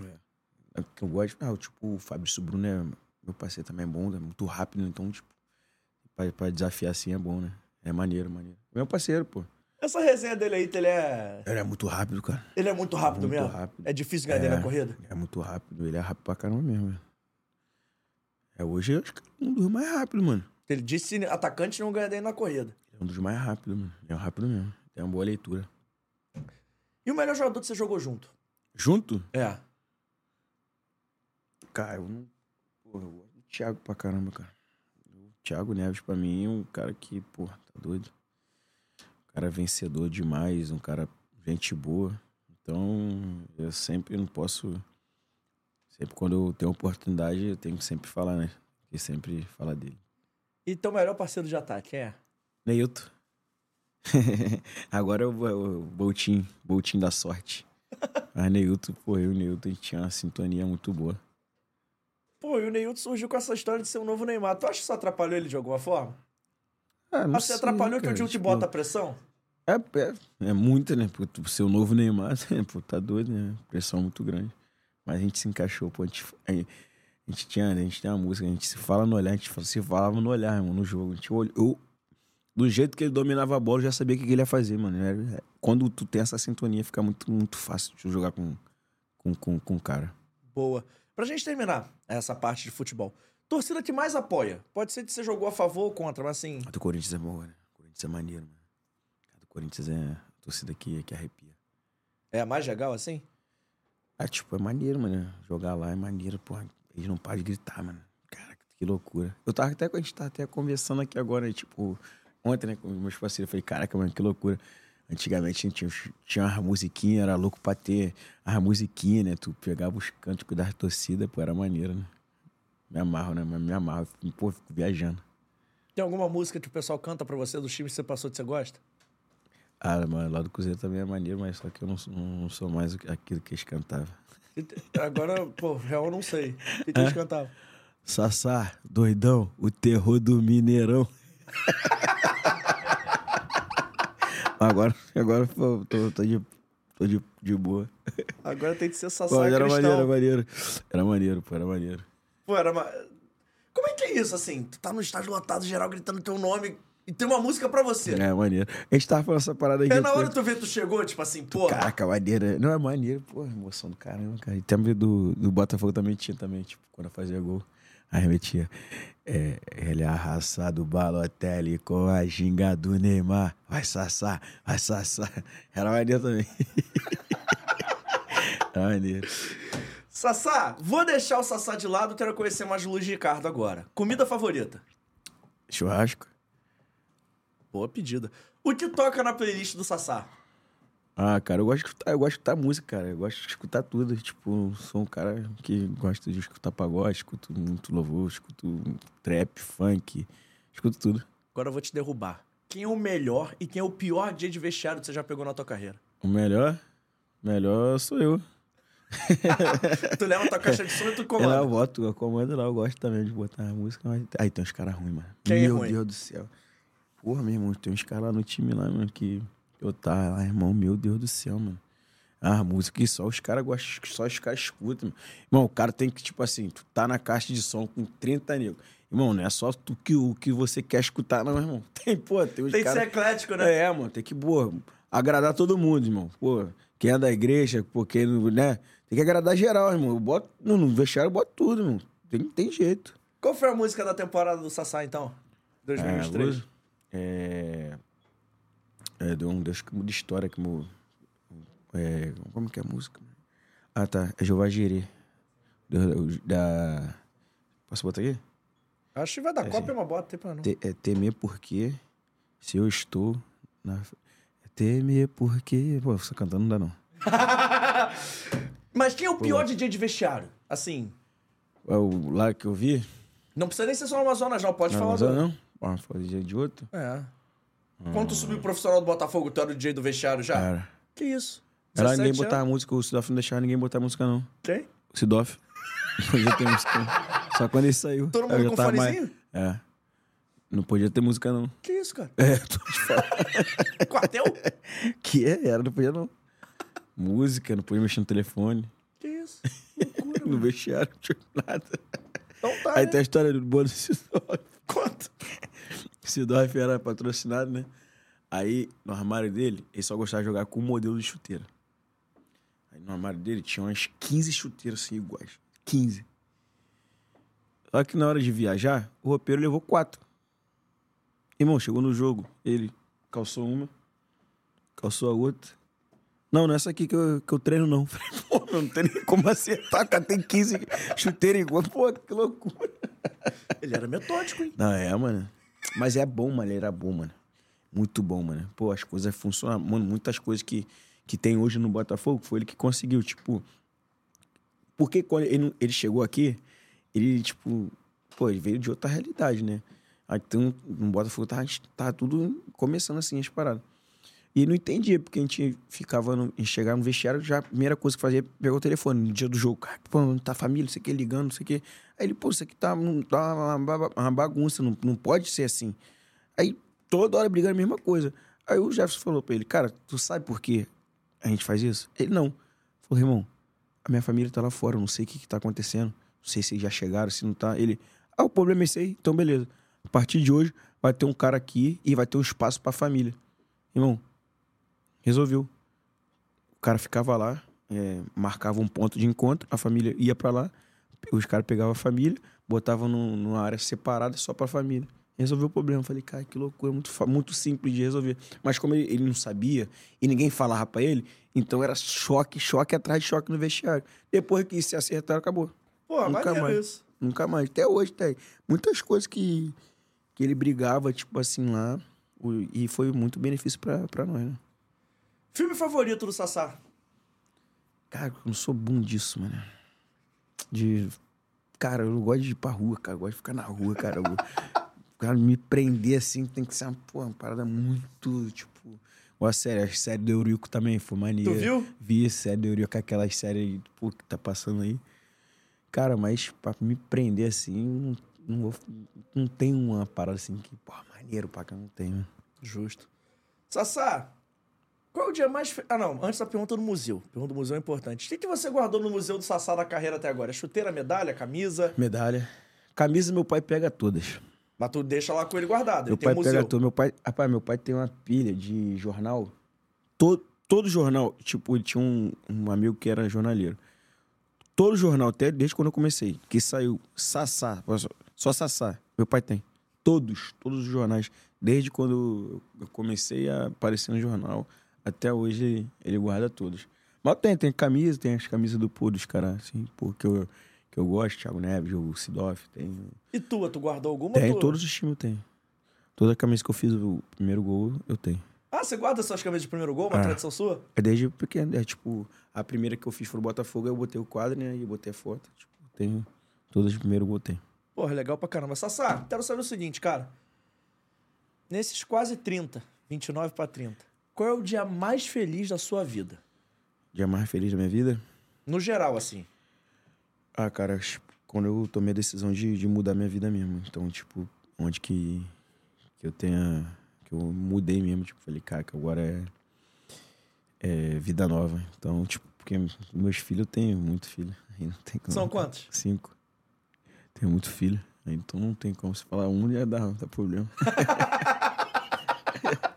É. é eu gosto, ah, tipo, o Fabrício Bruno é meu parceiro também é bom, é muito rápido, então, tipo, pra, pra desafiar assim é bom, né? É maneiro, maneiro. Meu parceiro, pô. Essa resenha dele aí, ele é. Ele é muito rápido, cara. Ele é muito rápido muito mesmo? rápido. É difícil ganhar dele É. na corrida? É muito rápido, ele é rápido pra caramba mesmo. velho. É, hoje eu acho que é um dos mais rápidos, mano. Ele disse que atacante não ganha dele na corrida. É um dos mais rápidos, mano. É rápido mesmo. Tem uma boa leitura. E o melhor jogador que você jogou junto? Junto? É. Cara, eu não. Porra, eu gosto do Thiago pra caramba, cara. O Thiago Neves, pra mim, é um cara que, porra, tá doido. Um cara vencedor demais, um cara gente boa. Então, eu sempre não posso. Sempre quando eu tenho oportunidade, eu tenho que sempre falar, né? E sempre falar dele. E teu melhor parceiro de ataque, é? Neilton. <laughs> Agora é o, o Boltinho, Boltinho da sorte. <laughs> Mas Neilton, pô, eu e o Neilton, a gente tinha uma sintonia muito boa. Pô, e o Neilton surgiu com essa história de ser um novo Neymar. Tu acha que isso atrapalhou ele de alguma forma? Ah, não Acho que sei, atrapalhou que o cara, Gil te tipo, bota a pressão? É, é, é muita, né? Porque tu ser o novo Neymar, <laughs> pô, tá doido, né? Pressão muito grande. Mas a gente se encaixou, pô. A gente, a gente, tinha, a gente tem uma música, a gente se fala no olhar, a gente se falava no olhar, irmão, no jogo. A gente olhou, eu, do jeito que ele dominava a bola, eu já sabia o que que ele ia fazer, mano. Era- é, quando tu tem essa sintonia, fica muito, muito fácil de jogar com, com, com, com o cara. Boa. Pra gente terminar essa parte de futebol. Torcida que mais apoia. Pode ser que você jogou a favor ou contra, mas assim. A do Corinthians é boa, né? O Corinthians é maneiro, mano. A do Corinthians é a torcida que, que arrepia. É a mais legal assim? Ah, tipo, é maneiro, mano. Jogar lá é maneiro, porra. Eles não param de gritar, mano. Cara, que loucura. Eu tava até, a gente tá até conversando aqui agora, tipo, ontem, né, com meus parceiros. Eu falei, caraca, mano, que loucura. Antigamente a gente tinha, tinha umas musiquinhas, era louco pra ter as musiquinhas, né? Tu pegava os cânticos da torcida, pô, era maneiro, né? Me amarro, né? Me amarro. Pô, fico viajando. Tem alguma música que o pessoal canta pra você dos times que você passou que você gosta? Ah, mano, lá do Cruzeiro também é maneiro, mas só que eu não, sou- não sou mais aquilo que eles cantavam. Agora, pô, real eu não sei. O que, que eles cantavam? Sassá, doidão, o terror do Mineirão. <laughs> agora, <laughs> agora pô, tô, tô, de, tô de, de boa. Agora tem que ser Pô, Sassá era Cristão. maneiro, era maneiro. Era maneiro, pô, era maneiro. Pô, era uma... Como é que é isso, assim? Tu tá no estádio lotado, geral gritando teu nome e tem uma música pra você. É maneiro. A gente tava falando essa parada aqui. É na hora que tu vê, tu chegou, tipo assim, pô. Caraca, maneiro. Não, é maneiro, pô, emoção do caramba, cara. E também do, do Botafogo também tinha também, tipo, quando eu fazia gol. Aí metia. É, ele é a raça do Balotelli com a ginga do Neymar. Vai sassar, vai sassar. Era maneiro também. <laughs> Era maneiro. Sassá, vou deixar o Sassá de lado, quero conhecer mais Luiz Ricardo agora. Comida favorita? Churrasco? Boa pedida. O que toca na playlist do Sassá? Ah, cara, eu gosto de escutar, eu gosto de escutar música, cara. Eu gosto de escutar tudo. Tipo, sou um cara que gosta de escutar pagode, escuto muito louvor, escuto trap, funk, escuto tudo. Agora eu vou te derrubar. Quem é o melhor e quem é o pior dia de vestiário que você já pegou na tua carreira? O melhor, melhor sou eu. <laughs> tu leva tua caixa de som e tu comanda. eu boto, eu comando lá, eu gosto também de botar a música, mas aí tem uns caras ruins, mano. Quem é meu ruim? Deus do céu. Porra, meu irmão, tem uns caras lá no time lá, mano, que eu tá lá, irmão, meu Deus do céu, mano. Ah, música que só os caras gostam, que só os caras escutam, mano. Irmão, o cara tem que, tipo assim, tu tá na caixa de som com 30 negros. Irmão, não é só tu que, o que você quer escutar, não, irmão. <laughs> Tem, pô, tem os Tem que caras... ser eclético, né? É, mano, tem que, pô, agradar todo mundo, irmão. Pô, quem é da igreja, pô, quem, não- né? Tem que agradar geral, irmão. Eu boto, no, no vestiário eu boto tudo, irmão. Tem, tem jeito. Qual foi a música da temporada do Sassá, então? 2023. É. É, deu um Deus que muda história que mu- é, Como que é a música? Ah, tá. É Jeová Jirê. Deus da-. Posso botar aqui? Acho que vai dar é uma bota, tem pra não. Te- é temer porque se eu estou na. É temer porque. Pô, você cantando não dá não. <laughs> Mas quem é o pior DJ de vestiário? Assim, É o lá que eu vi? não precisa nem ser só no Amazonas, não. Pode Não, falar mas do... eu não? Ah, dia de outro? É. Quando tu subiu profissional do Botafogo, tu era o DJ do vestiário já? Cara. Que isso? Era 17 ninguém botar música, o Sidoff não deixava ninguém botar música, não. Quem? O Sidoff. Não <laughs> podia ter música. Só quando ele saiu. Todo mundo com tava mais- fonezinho? É. Não podia ter música, não. Que isso, cara? É, <laughs> tô te falando. Quartel? <laughs> Que é, era, não podia, não. Música, não podia mexer no telefone. Que isso? Loucura, No mano. vestiário, não tinha nada. Então tá, Aí né? tem a história do bônus Sidoff. Conta. <laughs> O Sidoff era patrocinado, né? Aí, no armário dele, ele só gostava de jogar com um modelo de chuteira. Aí no armário dele tinha umas 15 chuteiras assim iguais. 15. Só que na hora de viajar, o roupeiro levou quatro. Irmão, chegou no jogo, ele calçou uma, calçou a outra. Não, não é essa aqui que eu, que eu treino, não. <laughs> Falei, pô, meu, não tem nem como acertar, cara. Tem 15 chuteiras iguais. Pô, que loucura. Ele era metódico, hein? Não, é, mano. Mas é bom, mano. Era bom, mano. Muito bom, mano. Pô, as coisas funcionam. Mano, muitas coisas que, que tem hoje no Botafogo foi ele que conseguiu. Tipo. Porque quando ele, ele chegou aqui, ele, tipo. Pô, ele veio de outra realidade, né? Então, no Botafogo tava, tava tudo começando assim, as paradas. E não entendia, porque a gente ficava, no, chegava no vestiário, já a primeira coisa que fazia pegar o telefone no dia do jogo. Pô, tá família, não sei o que, ligando, não sei o que. Aí ele, pô, isso aqui tá, um- tá uma, ba- uma bagunça, não, não pode ser assim. Aí toda hora brigando a mesma coisa. Aí o Jefferson falou pra ele, cara, tu sabe por que a gente faz isso? Ele, não. Falou, irmão, a minha família tá lá fora, eu não sei o que, que tá acontecendo. Não sei se já chegaram, se não tá. Ele, ah, o problema é esse aí, então beleza. A partir de hoje, vai ter um cara aqui e vai ter um espaço pra família. Irmão, resolveu. O cara ficava lá, é, marcava um ponto de encontro, a família ia pra lá, os caras pegavam a família, botavam num- numa área separada só pra família. Resolveu o problema. Falei, cara, que loucura, muito, muito simples de resolver. Mas como ele, ele não sabia e ninguém falava pra ele, então era choque, choque atrás de choque no vestiário. Depois que se acertaram, acabou. Pô, Nunca mais. isso. Nunca mais. Até hoje tem. Muitas coisas que, que ele brigava, tipo assim, lá. E foi muito benefício pra, pra nós, né? Filme favorito do Sassá? Cara, eu não sou bom disso, mano. De. Cara, eu não gosto de ir pra rua, cara. Eu gosto de ficar na rua, cara. Eu... <laughs> cara, me prender assim tem que ser uma, pô, uma parada muito, tipo. Ó, a série, a série do Eurico também foi maneira. Tu viu? Vi a série do Eurico, aquelas séries pô, que tá passando aí. Cara, mas pra me prender assim, não, não, vou- não tem uma parada assim que, pô, maneiro pra cá, não tem, né? Justo. Sassá, qual é o dia mais. fe- Ah, não. Antes da pergunta do museu. Pergunta do museu é importante. O que, que você guardou no museu do Sassá da carreira até agora? É chuteira, medalha, camisa? Medalha. Camisa, meu pai pega todas. Mas tu deixa lá com ele guardado. Meu Ele pai pega tudo. Meu pai, rapaz, meu pai tem uma pilha de jornal. Todo, todo jornal, tipo, ele tinha um, um amigo que era jornaleiro. Todo jornal, até desde quando eu comecei, que saiu Sassá, só, só Sassá, meu pai tem. Todos, todos os jornais. Desde quando eu comecei a aparecer no jornal, até hoje ele, guarda todos. Mas tem, tem camisa, tem as camisas do pô dos caras, assim, pô, que eu, que eu gosto, Thiago Neves, o Sidoff, tem. E tua, tu guardou alguma? Tem, todos os times eu tenho. Toda camisa que eu fiz o primeiro gol, eu tenho. Ah, você guarda suas camisas de primeiro gol? Uma Ah. tradição sua? É desde pequeno. É tipo, a primeira que eu fiz foi o Botafogo, eu botei o quadro, né? E botei a foto. Tipo, tenho. Todas de primeiro gol tem. Porra, legal pra caramba. Sassá, quero saber o seguinte, cara. Nesses quase 30, 29 pra 30, qual é o dia mais feliz da sua vida? Dia mais feliz da minha vida? No geral, assim. Ah, cara, quando eu tomei a decisão de, de mudar minha vida mesmo. Então, tipo, onde que, que eu tenha. Que eu mudei mesmo. Tipo, falei, cara, que agora é. É vida nova. Então, tipo, porque meus filhos eu tenho muito filho. <laughs> Aí não. São quantos? Cinco. Tenho muito filho. Então não tem como se falar um dar, dá problema. <laughs>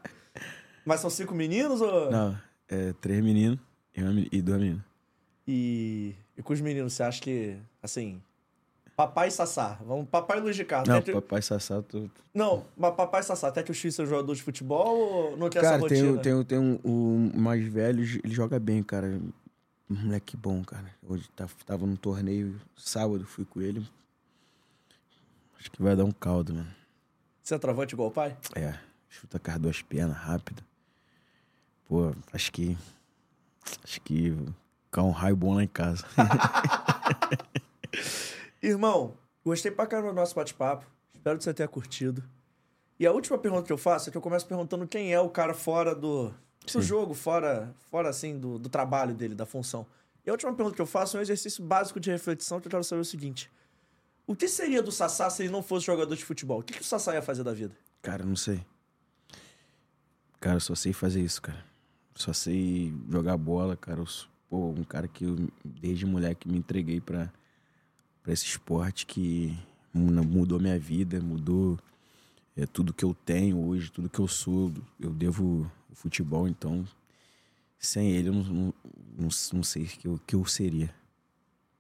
Mas são cinco meninos ou. Não, é três meninos e, uma e duas meninas. E, e com os meninos, você acha que, assim. Papai e Sassá. Vamos, papai e Luiz Ricardo. Não, que- papai Sassá, tô... Não, mas papai e Sassá, até que os filhos são jogadores de futebol ou não tem essa Cara, tem, rotina? o- tem, o- tem um, o mais velho, ele joga bem, cara. Um moleque bom, cara. Hoje tá- tava num torneio sábado, fui com ele. Acho que vai dar um caldo, mano. Você é travante igual o pai? É, chuta com as duas pernas, rápido. Pô, acho que. Acho que. Ficar um raio bom lá em casa. <laughs> Irmão, gostei pra caramba do nosso bate-papo. Espero que você tenha curtido. E a última pergunta que eu faço é que eu começo perguntando quem é o cara fora do, do jogo, fora, fora assim, do, do trabalho dele, da função. E a última pergunta que eu faço é um exercício básico de reflexão que eu quero saber o seguinte. O que seria do Sassá se ele não fosse jogador de futebol? O que, que o Sassá ia fazer da vida? Cara, eu não sei. Cara, eu só sei fazer isso, cara. Só sei jogar bola, cara. Eu sou, pô, um cara que eu, desde moleque me entreguei pra, pra esse esporte que mu- mudou minha vida, mudou é, tudo que eu tenho hoje, tudo que eu sou. Eu devo o futebol, então sem ele eu não, não, não, não sei o que eu, que eu seria.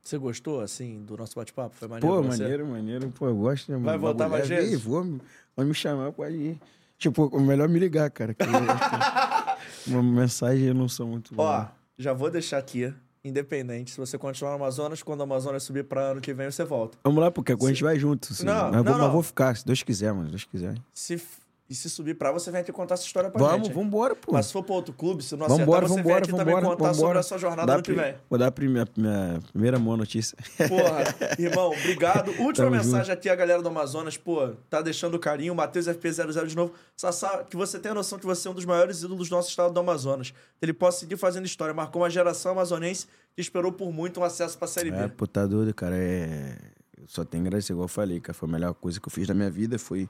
Você gostou, assim, do nosso bate-papo? Foi maneiro Pô, maneiro, maneiro. Pô, eu gosto, né? Vai voltar mais vezes? Vou, pode me chamar, pode ir. Tipo, melhor me ligar, cara. que eu acho <laughs> que uma mensagem eu não sou muito bom. Ó, já vou deixar aqui, independente. Se você continuar no Amazonas, quando o Amazonas subir pra ano que vem, você volta. Vamos lá, porque a gente vai junto. assim. Não, mas, não, vou, mas não. vou ficar, se Deus quiser, mano. Se Deus quiser. Se, e se subir pra você, vem aqui contar essa história pra Vamos, gente. hein? vambora, pô. Mas se for pra outro clube, se não acertar, Vambora, você vambora, vem aqui também vambora, contar sobre vambora. a sua jornada Dá ano que vem. Vou dar a primeira, minha primeira boa notícia. <laughs> Porra, irmão, obrigado. Última Tamo mensagem aqui, a galera do Amazonas, pô, tá deixando carinho. Matheus FP00 de novo. Sassá, que você tenha noção que você é um dos maiores ídolos do nosso estado do Amazonas. Ele possa seguir fazendo história. Marcou uma geração amazonense que esperou por muito um acesso pra Série B. É, pô, tá doido, cara. É... Só que agradecer, igual eu falei, cara. Foi a melhor coisa que eu fiz da minha vida, foi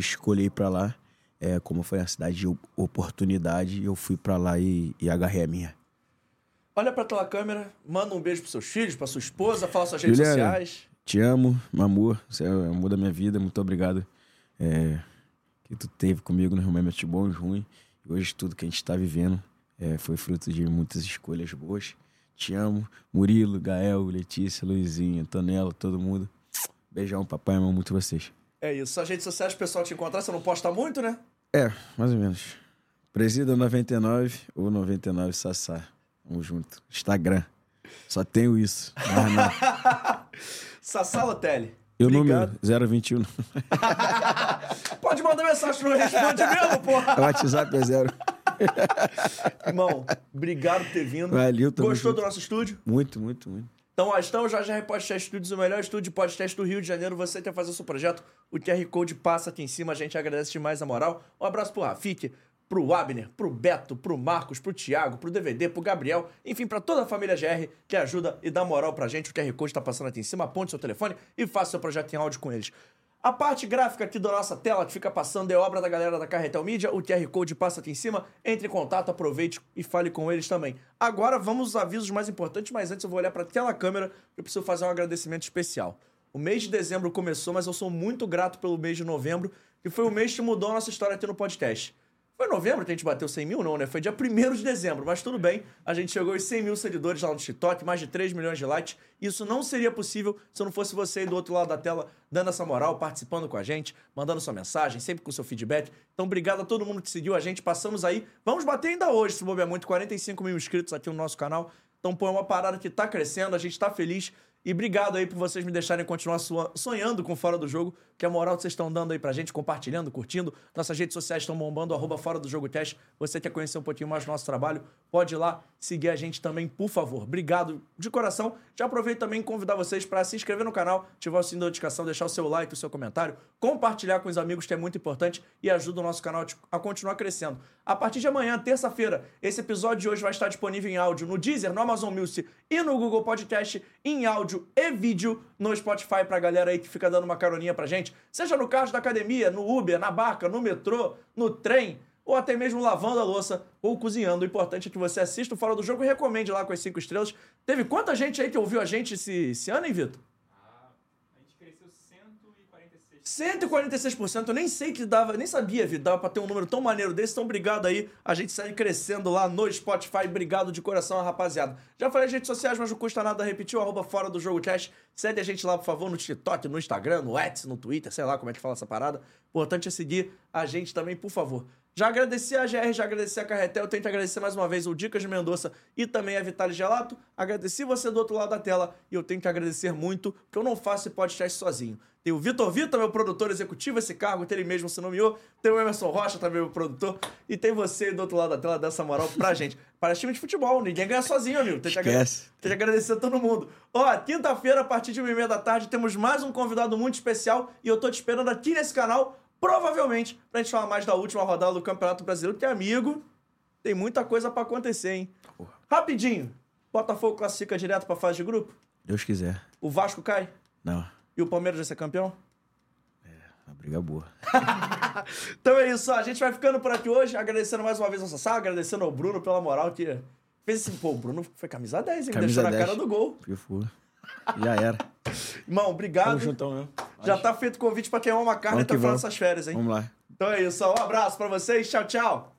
escolher ir pra lá. É, como foi uma cidade de op- oportunidade, eu fui pra lá e, e agarrei a minha. Olha pra tua câmera, manda um beijo pros seus filhos, pra sua esposa, fala suas redes Juliana, sociais. Te amo, meu amor. Você é o amor da minha vida. Muito obrigado é, que tu teve comigo nos momentos bons e ruins. E hoje tudo que a gente tá vivendo é, foi fruto de muitas escolhas boas. Te amo. Murilo, Gael, Letícia, Luizinho, Antonella, todo mundo. Beijão, papai. Amo muito vocês. É isso. Suas redes sociais, o pessoal te encontrar, você não posta muito, né? É, mais ou menos. Presida 99 ou 99 Sassá. Tamo junto. Instagram. Só tenho isso. <laughs> Sassá Lotelli. E o Obrigado. número 021. <laughs> Pode mandar mensagem no Responde mesmo, porra. <laughs> O WhatsApp é zero. Irmão, obrigado por ter vindo. Valeu, Gostou junto. do nosso estúdio? Muito, muito, muito. Então, estamos já já Podcast Studios, o melhor estúdio de podcast do Rio de Janeiro. Você quer fazer o seu projeto? O QR Code passa aqui em cima. A gente agradece demais a moral. Um abraço pro Rafik, pro Abner, pro Beto, pro Marcos, pro Thiago, pro DVD, pro Gabriel. Enfim, pra toda a família GR que ajuda e dá moral pra gente. O QR Code tá passando aqui em cima. Aponte seu telefone e faça seu projeto em áudio com eles. A parte gráfica aqui da nossa tela que fica passando é obra da galera da Carretel Mídia. O QR Code passa aqui em cima. Entre em contato, aproveite e fale com eles também. Agora vamos aos avisos mais importantes, mas antes eu vou olhar para aquela câmera eu preciso fazer um agradecimento especial. O mês de dezembro começou, mas eu sou muito grato pelo mês de novembro, que foi o mês que mudou a nossa história aqui no podcast. Foi em novembro que a gente bateu 100 mil? Não, né? Foi dia 1 de dezembro, mas tudo bem. A gente chegou aos 100 mil seguidores lá no TikTok, mais de 3 milhões de likes. Isso não seria possível se não fosse você aí do outro lado da tela dando essa moral, participando com a gente, mandando sua mensagem, sempre com seu feedback. Então, obrigado a todo mundo que seguiu a gente. Passamos aí. Vamos bater ainda hoje, se bobear muito, 45 mil inscritos aqui no nosso canal. Então, pô, é uma parada que tá crescendo, a gente tá feliz. E obrigado aí por vocês me deixarem continuar sonhando com Fora do Jogo, que a moral que vocês estão dando aí pra gente, compartilhando, curtindo. Nossas redes sociais estão bombando, arroba Fora do Jogo Teste. Você quer conhecer um pouquinho mais do nosso trabalho, pode ir lá seguir a gente também, por favor. Obrigado de coração. Já aproveito também convidar vocês para se inscrever no canal, ativar o sininho da notificação, deixar o seu like, o seu comentário, compartilhar com os amigos, que é muito importante e ajuda o nosso canal a continuar crescendo. A partir de amanhã, terça-feira, esse episódio de hoje vai estar disponível em áudio no Deezer, no Amazon Music e no Google Podcast, em áudio e vídeo no Spotify pra galera aí que fica dando uma caroninha pra gente, seja no carro da academia, no Uber, na barca, no metrô, no trem, ou até mesmo lavando a louça ou cozinhando. O importante é que você assista o Fora do Jogo e recomende lá com as cinco estrelas. Teve quanta gente aí que ouviu a gente esse, esse ano, hein, Vitor? A gente cresceu 146. 146%, eu nem sei que dava, nem sabia, Vitor, dava pra ter um número tão maneiro desse, então obrigado aí, a gente segue crescendo lá no Spotify, obrigado de coração, rapaziada. Já falei as redes sociais, mas não custa nada repetir, o arroba fora do jogo cast, segue a gente lá, por favor, no TikTok, no Instagram, no X, no Twitter, sei lá como é que fala essa parada, importante é seguir a gente também, por favor. Já agradeci a GR, já agradeci a Carretel, eu tenho que agradecer mais uma vez o Dicas de Mendonça e também a Vitale Gelato. Agradeci você do outro lado da tela e eu tenho que agradecer muito, porque eu não faço esse podcast sozinho. Tem o Vitor Vitor, meu produtor executivo, esse cargo ele mesmo se nomeou. Tem o Emerson Rocha, também meu produtor. E tem você do outro lado da tela, dessa moral pra <laughs> gente. Para time de futebol, ninguém ganha sozinho, amigo. Tem que, agra- tem que agradecer a todo mundo. Ó, quinta-feira, a partir de uma e meia da tarde, temos mais um convidado muito especial e eu tô te esperando aqui nesse canal, provavelmente, pra gente falar mais da última rodada do Campeonato Brasileiro, que, amigo, tem muita coisa pra acontecer, hein? Rapidinho, Botafogo classifica direto pra fase de grupo? Deus quiser. O Vasco cai? Não, E o Palmeiras vai ser campeão? a briga boa. <laughs> Então é isso, a gente vai ficando por aqui hoje, agradecendo mais uma vez ao Sassá, agradecendo ao Bruno pela moral que fez esse... Pô, o Bruno foi camisa 10, hein? Camisa Deixou na 10. cara do gol. Pifou. Já era. Irmão, obrigado. Tamo juntão mesmo. Já tá feito o convite pra queimar uma carne Vamos até que o final vamos. dessas férias, hein? Vamos lá. Então é isso. Um abraço pra vocês. Tchau, tchau.